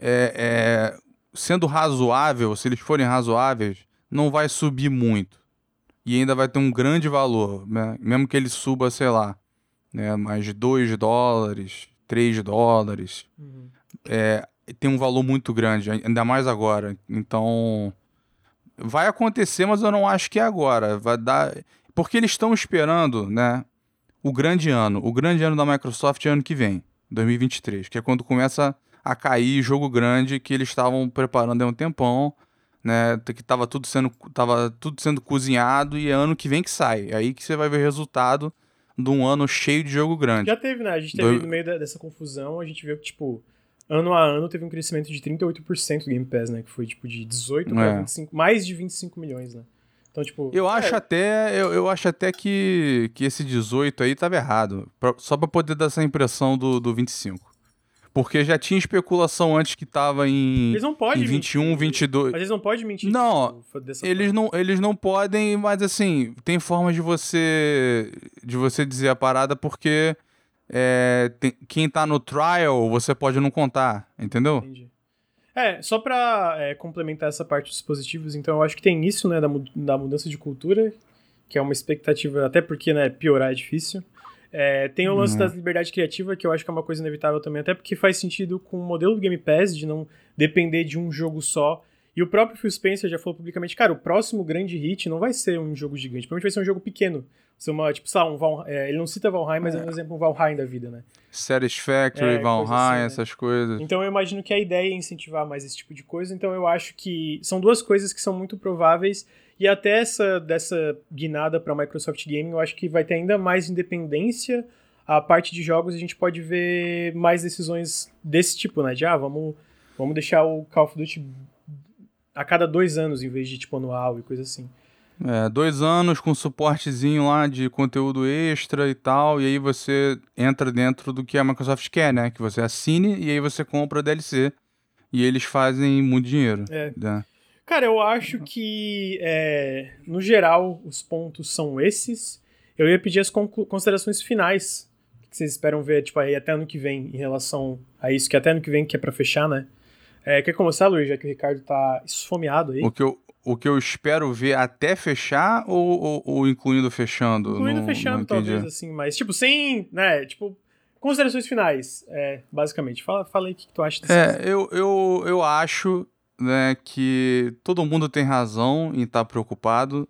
é, é, sendo razoável, se eles forem razoáveis, não vai subir muito. E ainda vai ter um grande valor, né? mesmo que ele suba, sei lá, né, mais 2 dólares, 3 dólares. Uhum. É, tem um valor muito grande, ainda mais agora. Então, vai acontecer, mas eu não acho que é agora. Vai dar. Porque eles estão esperando, né? O grande ano. O grande ano da Microsoft é ano que vem, 2023, que é quando começa a cair jogo grande que eles estavam preparando há um tempão, né? Que tava tudo sendo, tava tudo sendo cozinhado e é ano que vem que sai. É aí que você vai ver o resultado de um ano cheio de jogo grande. Já teve, né? A gente teve Do... no meio dessa confusão, a gente viu que, tipo, ano a ano teve um crescimento de 38% do Game Pass, né? Que foi, tipo, de 18 é. para 25, mais de 25 milhões, né? Então, tipo. Eu acho é... até. Eu, eu acho até que, que esse 18 aí tava errado. Pra, só pra poder dar essa impressão do, do 25. Porque já tinha especulação antes que tava em, eles não podem em 21, mentir. 22. Mas eles não podem mentir. Não, eles não, eles não podem, mas assim, tem formas de você de você dizer a parada porque é, tem, quem tá no trial você pode não contar, entendeu? Entendi. É, só pra é, complementar essa parte dos positivos, então eu acho que tem isso, né, da, da mudança de cultura, que é uma expectativa, até porque, né, piorar é difícil. É, tem o lance uhum. da liberdade criativa, que eu acho que é uma coisa inevitável também, até porque faz sentido com o modelo do Game Pass, de não depender de um jogo só. E o próprio Phil Spencer já falou publicamente, cara, o próximo grande hit não vai ser um jogo gigante, provavelmente vai ser um jogo pequeno. Ser uma, tipo, sei lá, um Val, é, ele não cita Valheim, mas é, é um exemplo um Valheim da vida, né? Satisfactory, é, Valheim, assim, né? essas coisas. Então eu imagino que a ideia é incentivar mais esse tipo de coisa, então eu acho que são duas coisas que são muito prováveis e até essa dessa guinada para Microsoft Gaming, eu acho que vai ter ainda mais independência. A parte de jogos a gente pode ver mais decisões desse tipo, né? De ah, vamos, vamos deixar o Call of Duty a cada dois anos em vez de tipo anual e coisa assim. É, dois anos com suportezinho lá de conteúdo extra e tal, e aí você entra dentro do que a Microsoft quer, né? Que você assine e aí você compra DLC e eles fazem muito dinheiro. É. Né? Cara, eu acho que, é, no geral, os pontos são esses. Eu ia pedir as considerações finais que vocês esperam ver, tipo, aí até ano que vem, em relação a isso, que até ano que vem que é pra fechar, né? É, quer começar, Luiz, já que o Ricardo tá esfomeado aí? O que eu, o que eu espero ver até fechar ou, ou, ou incluindo fechando? Incluindo fechando, talvez, assim, mas, tipo, sem, né, tipo, considerações finais, é, basicamente. Fala, fala aí o que tu acha desse É, eu, eu, eu acho né, que todo mundo tem razão em estar tá preocupado,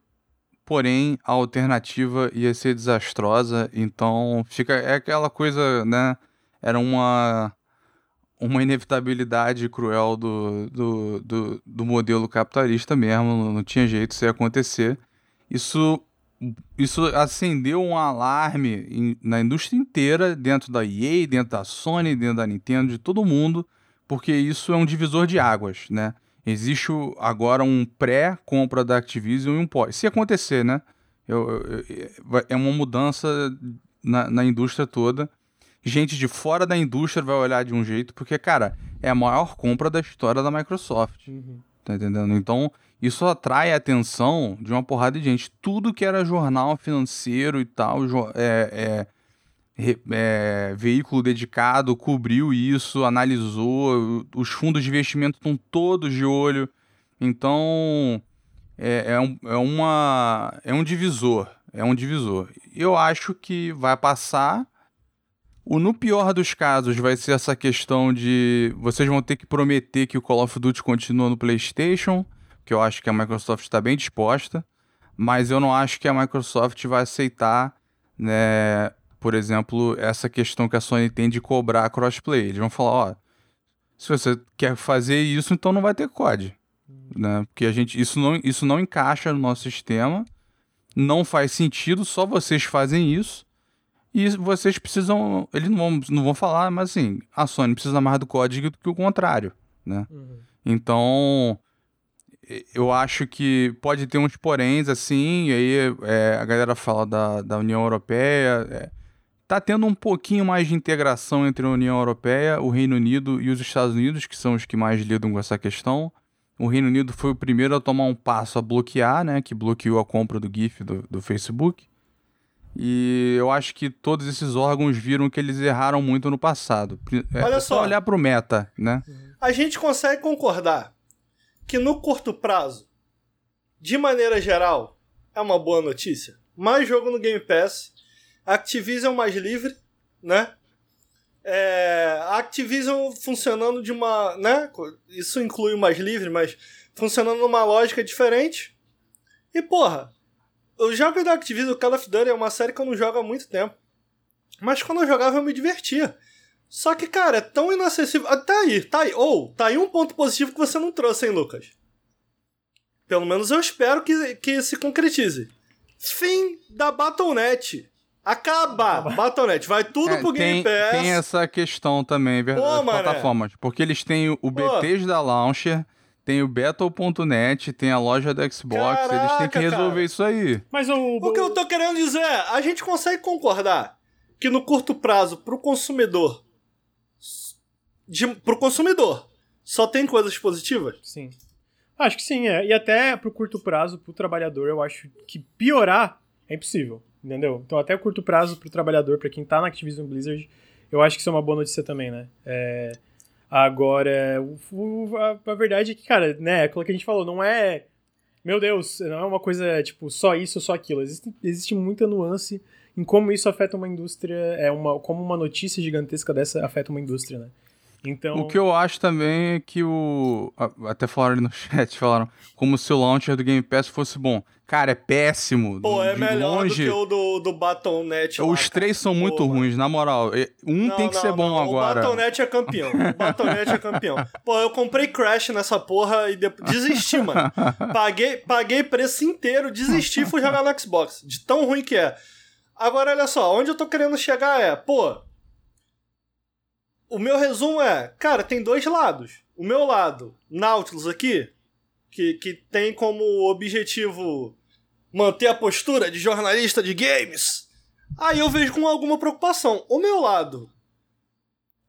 porém a alternativa ia ser desastrosa, então fica é aquela coisa, né? Era uma uma inevitabilidade cruel do, do, do, do modelo capitalista mesmo, não tinha jeito isso ia acontecer. isso isso acendeu um alarme em, na indústria inteira, dentro da EA, dentro da Sony, dentro da Nintendo, de todo mundo, porque isso é um divisor de águas, né? Existe agora um pré-compra da Activision e um pós. Se acontecer, né? Eu, eu, eu, é uma mudança na, na indústria toda. Gente de fora da indústria vai olhar de um jeito, porque, cara, é a maior compra da história da Microsoft. Uhum. Tá entendendo? Então, isso atrai a atenção de uma porrada de gente. Tudo que era jornal financeiro e tal, é, é, é, veículo dedicado, cobriu isso, analisou. Os fundos de investimento estão todos de olho. Então, é, é, um, é, uma, é um divisor. É um divisor. Eu acho que vai passar. O, no pior dos casos, vai ser essa questão de vocês vão ter que prometer que o Call of Duty continua no PlayStation que eu acho que a Microsoft está bem disposta, mas eu não acho que a Microsoft vai aceitar, né, por exemplo, essa questão que a Sony tem de cobrar crossplay. Eles vão falar, ó, se você quer fazer isso, então não vai ter COD, né? Porque a gente isso não isso não encaixa no nosso sistema, não faz sentido, só vocês fazem isso. E vocês precisam. Eles não vão, não vão falar, mas assim, a Sony precisa mais do código do que o contrário, né? Uhum. Então, eu acho que pode ter uns poréns, assim, e aí é, a galera fala da, da União Europeia. É, tá tendo um pouquinho mais de integração entre a União Europeia, o Reino Unido e os Estados Unidos, que são os que mais lidam com essa questão. O Reino Unido foi o primeiro a tomar um passo a bloquear, né? Que bloqueou a compra do GIF do, do Facebook. E eu acho que todos esses órgãos viram que eles erraram muito no passado. É, Olha só, só olhar pro meta, né? A gente consegue concordar que no curto prazo, de maneira geral, é uma boa notícia. Mais jogo no Game Pass, Activision mais livre, né? É, Activision funcionando de uma, né? Isso inclui o mais livre, mas funcionando numa lógica diferente. E porra, os jogos da Activision, Call of Duty é uma série que eu não jogo há muito tempo. Mas quando eu jogava eu me divertia. Só que, cara, é tão inacessível. Até ah, aí, tá aí. Ou, oh, tá aí um ponto positivo que você não trouxe, hein, Lucas? Pelo menos eu espero que, que se concretize. Fim da Battle.net. Acaba! Battle.net. Vai tudo é, pro Game Pass. Tem essa questão também, verdade, Pô, plataformas. Porque eles têm o BTs da Launcher, tem o Battle.net, tem a loja da Xbox, Caraca, eles têm que resolver cara. isso aí. Mas o... o que eu tô querendo dizer, a gente consegue concordar que no curto prazo, pro consumidor, de, pro consumidor. Só tem coisas positivas? Sim. Acho que sim, é. E até pro curto prazo, pro trabalhador, eu acho que piorar é impossível, entendeu? Então até o curto prazo pro trabalhador, para quem tá na Activision Blizzard, eu acho que isso é uma boa notícia também, né? É... Agora, o, a, a, verdade é que, cara, né, é aquilo que a gente falou, não é. Meu Deus, não é uma coisa, tipo, só isso ou só aquilo. Existe, existe muita nuance em como isso afeta uma indústria, é uma, como uma notícia gigantesca dessa afeta uma indústria, né? Então... O que eu acho também é que o. Até falaram ali no chat, falaram como se o launcher do Game Pass fosse bom. Cara, é péssimo. Pô, é melhor longe... do que o do, do Battle.net. Os lá, três são muito Pô, ruins, mano. na moral. Um não, tem que não, ser bom não. agora. O Battle.net é campeão. O Battle.net é campeão. Pô, eu comprei Crash nessa porra e depois... desisti, mano. Paguei, paguei preço inteiro, desisti e fui jogar no Xbox. De tão ruim que é. Agora, olha só, onde eu tô querendo chegar é, pô, o meu resumo é, cara, tem dois lados. O meu lado, Nautilus aqui, que, que tem como objetivo manter a postura de jornalista de games. Aí eu vejo com alguma preocupação. O meu lado,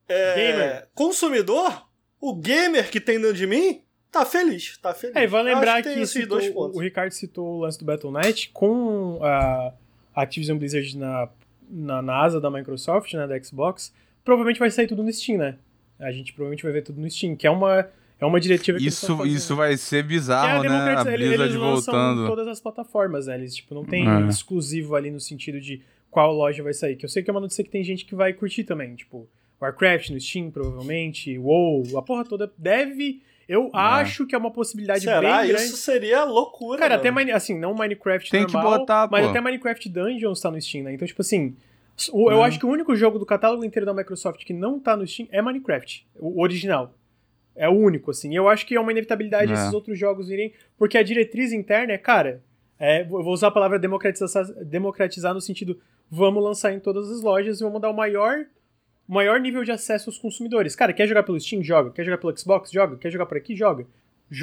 é, gamer. consumidor, o gamer que tem dentro de mim, tá feliz, tá feliz. É, e vai lembrar que, que citou, o Ricardo citou o lance do Battle.net com a Activision Blizzard na, na, na asa da Microsoft, né, da Xbox provavelmente vai sair tudo no Steam, né? A gente provavelmente vai ver tudo no Steam, que é uma, é uma diretiva que Isso, isso vai ser bizarro, é né? A Blizzard eles, eles voltando. todas as plataformas, né? Eles, tipo, não tem é. exclusivo ali no sentido de qual loja vai sair. Que eu sei que é uma notícia que tem gente que vai curtir também, tipo, Warcraft no Steam, provavelmente, WoW, a porra toda deve... Eu é. acho que é uma possibilidade Será? bem grande. Isso seria loucura. Cara, mano. até assim, não Minecraft Tem normal, que botar, mas até Minecraft Dungeons tá no Steam, né? Então, tipo assim, eu uhum. acho que o único jogo do catálogo inteiro da Microsoft que não tá no Steam é Minecraft, o original. É o único, assim. Eu acho que é uma inevitabilidade é. esses outros jogos irem. Porque a diretriz interna é, cara, É, vou usar a palavra democratizar, democratizar no sentido vamos lançar em todas as lojas e vamos dar o maior, maior nível de acesso aos consumidores. Cara, quer jogar pelo Steam? Joga. Quer jogar pelo Xbox? Joga. Quer jogar por aqui? Joga.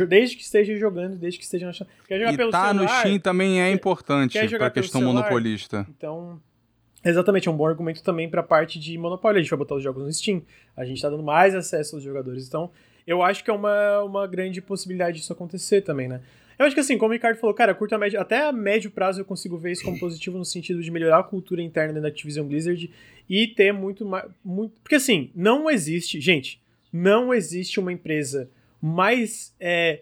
Desde que esteja jogando, desde que esteja na Quer jogar e pelo tá celular? no Steam também é importante para a questão celular? monopolista. Então, exatamente, é um bom argumento também para a parte de monopólio. A gente vai botar os jogos no Steam, a gente está dando mais acesso aos jogadores. Então, eu acho que é uma, uma grande possibilidade disso acontecer também, né? Eu acho que assim, como o Ricardo falou, cara, curto a médio, até a médio prazo eu consigo ver isso como positivo no sentido de melhorar a cultura interna da Activision Blizzard e ter muito mais. Muito, porque assim, não existe, gente, não existe uma empresa mais. É,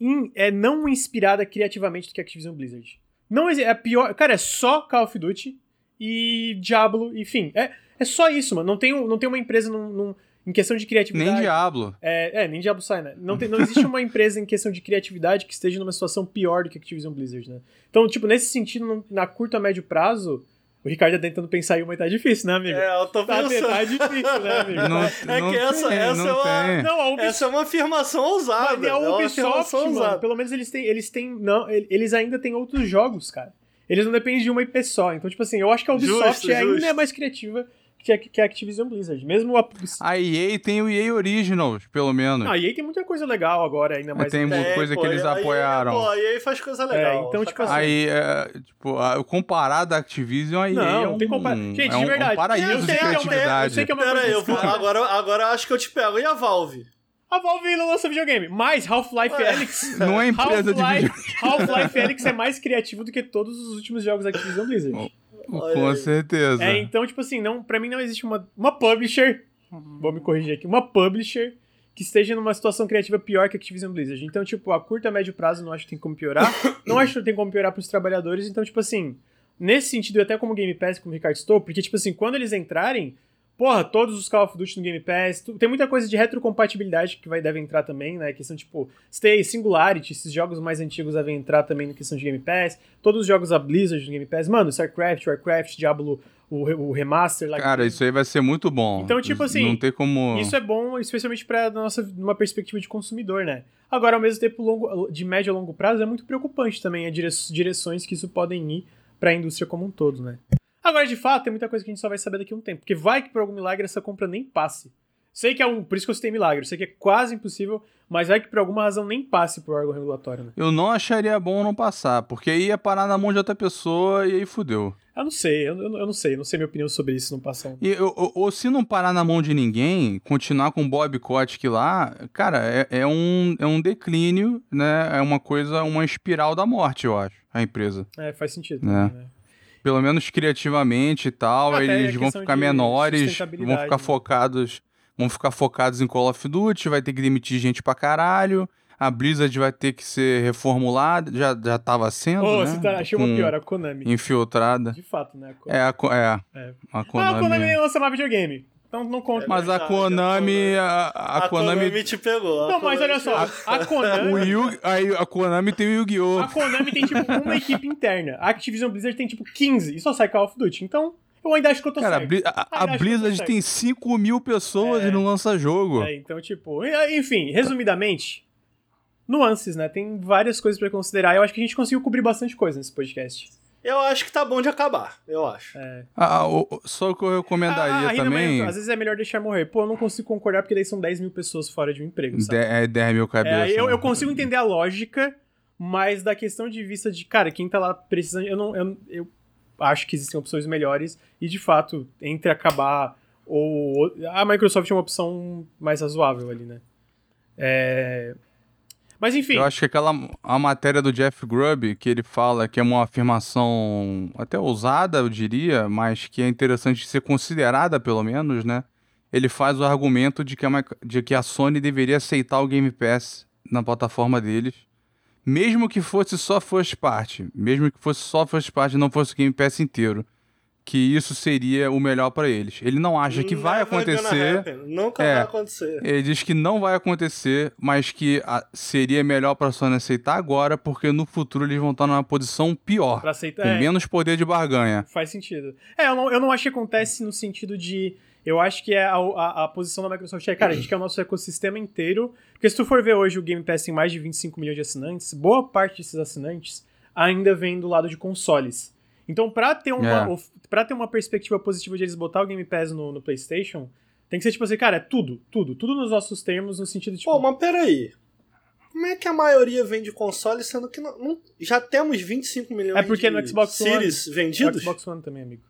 in, é não inspirada criativamente do que a Activision Blizzard. Não é pior. Cara, é só Call of Duty e Diablo, enfim. É, é só isso, mano. Não tem, não tem uma empresa num, num em questão de criatividade. Nem Diablo. É, é nem Diablo sai, né? Não, tem, não existe uma empresa em questão de criatividade que esteja numa situação pior do que a Activision Blizzard, né? Então, tipo, nesse sentido, na curto a médio prazo, o Ricardo tá tentando pensar em uma e tá difícil, né, amigo? É, eu tô tá, pensando. Tá difícil, né, amigo? Não, é não que essa, tem, essa, é uma, não, a Ubisoft, essa é uma afirmação ousada. Mas a é Ubisoft, é mano, pelo menos eles têm, eles têm, não, eles ainda têm outros jogos, cara. Eles não dependem de uma IP só. Então, tipo assim, eu acho que a Ubisoft justo, ainda justo. é mais criativa que a, que a Activision Blizzard. Mesmo a... a EA tem o EA Originals, pelo menos. a EA tem muita coisa legal agora, ainda mais. Tem muita coisa pô, que eles apoiaram. EA, pô, a EA faz coisa legal. É, então, tipo assim... Aí, é, tipo, a, comparado à Activision, a EA não, é um, tem compara... Gente, é um, de verdade, um paraíso eu de criatividade. Eu sei que é uma Pera aí, eu vou, agora, agora acho que eu te pego. E a Valve? A Valve não lança videogame, mas Half-Life Alyx... Não é empresa de videogame. Half-Life Alyx é mais criativo do que todos os últimos jogos da Activision Blizzard. Com certeza. É, então, tipo assim, não, pra mim não existe uma, uma publisher, vou me corrigir aqui, uma publisher que esteja numa situação criativa pior que a Activision Blizzard. Então, tipo, a curto a médio prazo não acho que tem como piorar. não acho que tem como piorar pros trabalhadores. Então, tipo assim, nesse sentido, até como Game Pass, como o Ricardo estou, porque, tipo assim, quando eles entrarem, Porra, todos os Call of Duty no Game Pass. Tem muita coisa de retrocompatibilidade que vai, deve entrar também, né? Questão tipo, Stay, Singularity, esses jogos mais antigos devem entrar também na questão de Game Pass. Todos os jogos da Blizzard no Game Pass. Mano, StarCraft, Warcraft, Diablo, o, o remaster lá. Cara, isso aí vai ser muito bom. Então, tipo assim. Não tem como. Isso é bom, especialmente pra nossa uma perspectiva de consumidor, né? Agora, ao mesmo tempo, longo, de médio a longo prazo, é muito preocupante também as direções que isso podem ir para a indústria como um todo, né? Agora, de fato, tem muita coisa que a gente só vai saber daqui a um tempo. Porque vai que por algum milagre essa compra nem passe. Sei que é um. Por isso que eu citei milagre. Sei que é quase impossível, mas vai que por alguma razão nem passe pro órgão regulatório, né? Eu não acharia bom não passar, porque aí ia parar na mão de outra pessoa e aí fudeu. Eu não sei, eu, eu, não sei, eu não sei minha opinião sobre isso não passar. E, ou, ou, se não parar na mão de ninguém, continuar com o Bob Kotick lá, cara, é, é, um, é um declínio, né? É uma coisa, uma espiral da morte, eu acho, a empresa. É, faz sentido. Né? Também, né? Pelo menos criativamente e tal, Até eles vão ficar menores, vão ficar né? focados, vão ficar focados em Call of Duty, vai ter que demitir gente pra caralho. A Blizzard vai ter que ser reformulada, já, já tava sendo, oh, né? Você tá, achei uma pior, a Konami. Infiltrada. De fato, né? A é, a, é, é. A Konami... Ah, a Konami nem lança mais videogame. Então não conta. É mas a Konami. A, a, a Konami... Konami te pegou. Não, mas olha só. A, Konami. o Yu, a, a Konami tem o Yu-Gi-Oh! A Konami tem tipo uma equipe interna. A Activision Blizzard tem tipo 15 e só sai Call of Duty. Então. Eu ainda acho que eu tô Cara, certo. a, a Blizzard tem 5 mil pessoas é, e não lança jogo. É, então, tipo, enfim, resumidamente, nuances, né? Tem várias coisas para considerar. Eu acho que a gente conseguiu cobrir bastante coisa nesse podcast. Eu acho que tá bom de acabar, eu acho. É. Ah, o, só o que eu recomendaria ah, também. às vezes é melhor deixar morrer. Pô, eu não consigo concordar porque daí são 10 mil pessoas fora de um emprego. Sabe? De, é 10 mil cabeças. É, eu, eu consigo entender a lógica, mas da questão de vista de, cara, quem tá lá precisando. Eu não. Eu, eu acho que existem opções melhores e, de fato, entre acabar ou. A Microsoft é uma opção mais razoável ali, né? É. Mas enfim. Eu acho que aquela a matéria do Jeff Grubb, que ele fala que é uma afirmação até ousada, eu diria, mas que é interessante ser considerada, pelo menos, né? Ele faz o argumento de que, a, de que a Sony deveria aceitar o Game Pass na plataforma deles, mesmo que fosse só first party, mesmo que fosse só first party não fosse o Game Pass inteiro que isso seria o melhor para eles. Ele não acha que vai acontecer. Nunca é, vai acontecer. Ele diz que não vai acontecer, mas que a, seria melhor para a Sony aceitar agora, porque no futuro eles vão estar numa posição pior. Pra aceitar, com é, menos poder de barganha. Faz sentido. É, eu não, eu não acho que acontece no sentido de Eu acho que é a, a, a, posição da Microsoft é, cara, a gente quer o nosso ecossistema inteiro. Porque se tu for ver hoje o Game Pass tem mais de 25 milhões de assinantes, boa parte desses assinantes ainda vem do lado de consoles. Então, pra ter uma, é. Pra ter uma perspectiva positiva de eles botar o Game Pass no, no PlayStation, tem que ser tipo assim, cara, é tudo, tudo, tudo nos nossos termos, no sentido de. Tipo, Pô, mas peraí. Como é que a maioria vende console, sendo que não, não, já temos 25 milhões é porque de no Xbox Series One, vendidos? No Xbox One também, amigo.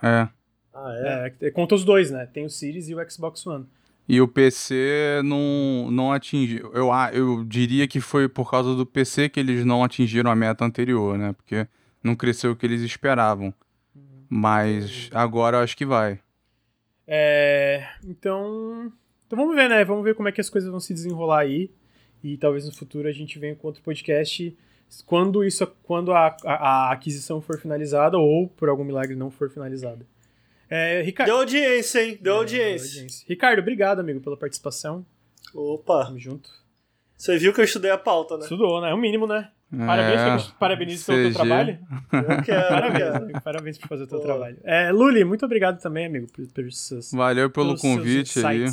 É. Ah, é? é? Conta os dois, né? Tem o Series e o Xbox One. E o PC não, não atingiu. Eu, eu diria que foi por causa do PC que eles não atingiram a meta anterior, né? Porque não cresceu o que eles esperavam. Uhum. Mas agora eu acho que vai. É. Então. Então vamos ver, né? Vamos ver como é que as coisas vão se desenrolar aí e talvez no futuro a gente venha com outro podcast quando isso quando a, a, a aquisição for finalizada ou por algum milagre não for finalizada. É, Ricardo... Deu audiência, hein? Deu, é, audiência. deu audiência. Ricardo, obrigado, amigo, pela participação. Opa. Tamo junto. Você viu que eu estudei a pauta, né? Estudou, né? É o mínimo, né? Parabéns, é, parabéns pelo teu trabalho. Eu quero, parabéns, amigo, parabéns por fazer o teu Pô. trabalho. É, Luli, muito obrigado também, amigo, por, por seus, Valeu pelo convite aí.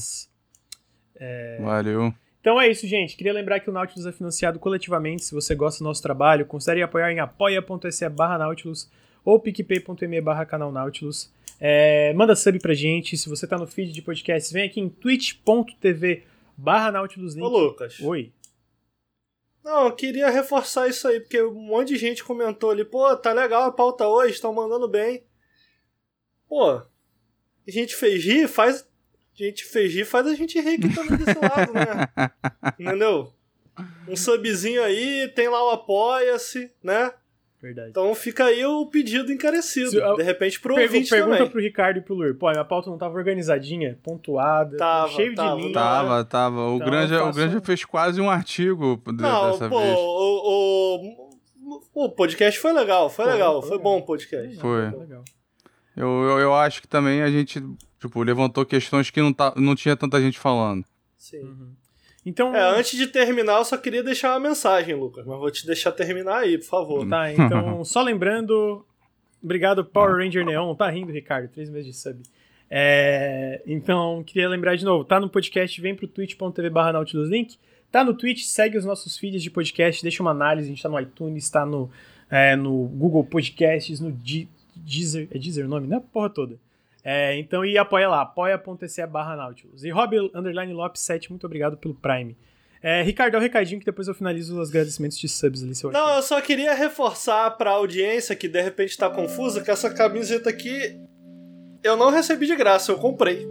É... Valeu. Então é isso, gente. Queria lembrar que o Nautilus é financiado coletivamente. Se você gosta do nosso trabalho, considere apoiar em apoia.se barra Nautilus ou picpay.me barra canal Nautilus. É, manda sub pra gente. Se você tá no feed de podcast, vem aqui em twitch.tv barra Nautilus Link. Ô, Lucas. Oi. Não, eu queria reforçar isso aí, porque um monte de gente comentou ali, pô, tá legal a pauta hoje, estão mandando bem. Pô, a gente fez rir, faz a gente fez rir, faz a gente rir aqui também desse lado, né? Entendeu? Um subzinho aí, tem lá o apoia-se, né? Verdade. Então fica aí o pedido encarecido. Se, de repente pro pergu ouvinte pergunta também. pro Ricardo e pro Lur. Pô, minha pauta não tava organizadinha, pontuada, tava, cheio tava, de linha. Tava, tava. O, então, Granja, o Granja fez quase um artigo não, dessa pô, vez. O, o, o podcast foi legal, foi pô, legal, foi, foi bom o podcast. Foi. foi legal. Eu, eu, eu acho que também a gente Tipo, levantou questões que não, tá, não tinha tanta gente falando. Sim. Uhum. Então. É, antes de terminar, eu só queria deixar uma mensagem, Lucas. Mas vou te deixar terminar aí, por favor. Tá, então, só lembrando. Obrigado, Power Ranger Neon. Tá rindo, Ricardo. Três meses de sub. É, então, queria lembrar de novo, tá no podcast, vem pro twitch.tv barra Nautilus Link. Tá no Twitch, segue os nossos feeds de podcast, deixa uma análise, a gente tá no iTunes, tá no, é, no Google Podcasts, no Deezer, é Deezer o nome, né? Porra toda. É, então, e apoia lá, apoia.se barra Nautilus. E Rob Underline Lopes 7, muito obrigado pelo Prime. É, Ricardo, é o recadinho que depois eu finalizo os agradecimentos de subs ali, eu Não, eu só queria reforçar pra audiência que de repente tá confusa que essa camiseta aqui eu não recebi de graça, eu comprei.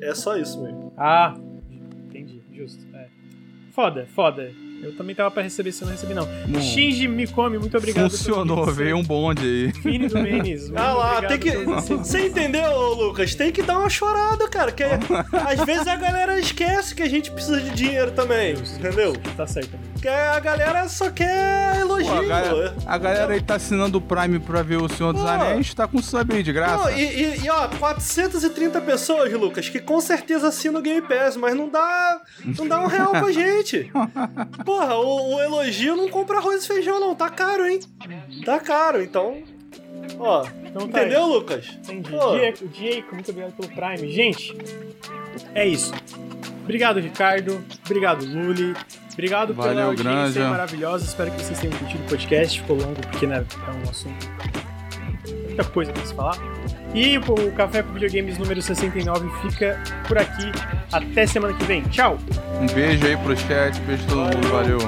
É só isso mesmo. Ah, entendi, justo. É. Foda, foda. Eu também tava pra receber, se eu não recebi, não. Bom, Shinji Mikami, muito obrigado. Funcionou, veio um bonde aí. Filho do Menes. Ah lá, tem que. Você entendeu, Lucas? Tem que dar uma chorada, cara. Que às vezes a galera esquece que a gente precisa de dinheiro também. entendeu? Tá certo, amigo. Porque a galera só quer elogio. Pô, a, galera, a, galera, aí tá assinando o Prime pra ver o Senhor dos Pô. Anéis, tá com sub aí de graça. e, e, e, ó, 430 pessoas, Lucas, que com certeza assinam o Game Pass, mas não dá, não dá um real pra gente. Pô, porra, o, o, elogio não compra arroz e feijão, não. Tá caro, hein? Tá caro, então. Ó, então tá entendeu, aí. Lucas? Entendi. Diego, Diego, muito obrigado pelo Prime. Gente, é isso. Obrigado, Ricardo. Obrigado, Luli. Obrigado Valeu, pela audiência Granja. maravilhosa. Espero que vocês tenham curtido o podcast. Ficou longo porque né, é um assunto. Muita coisa pra se falar. E o Café com Videogames número 69 fica por aqui. Até semana que vem. Tchau! Um beijo aí pro chat, beijo todo mundo, valeu.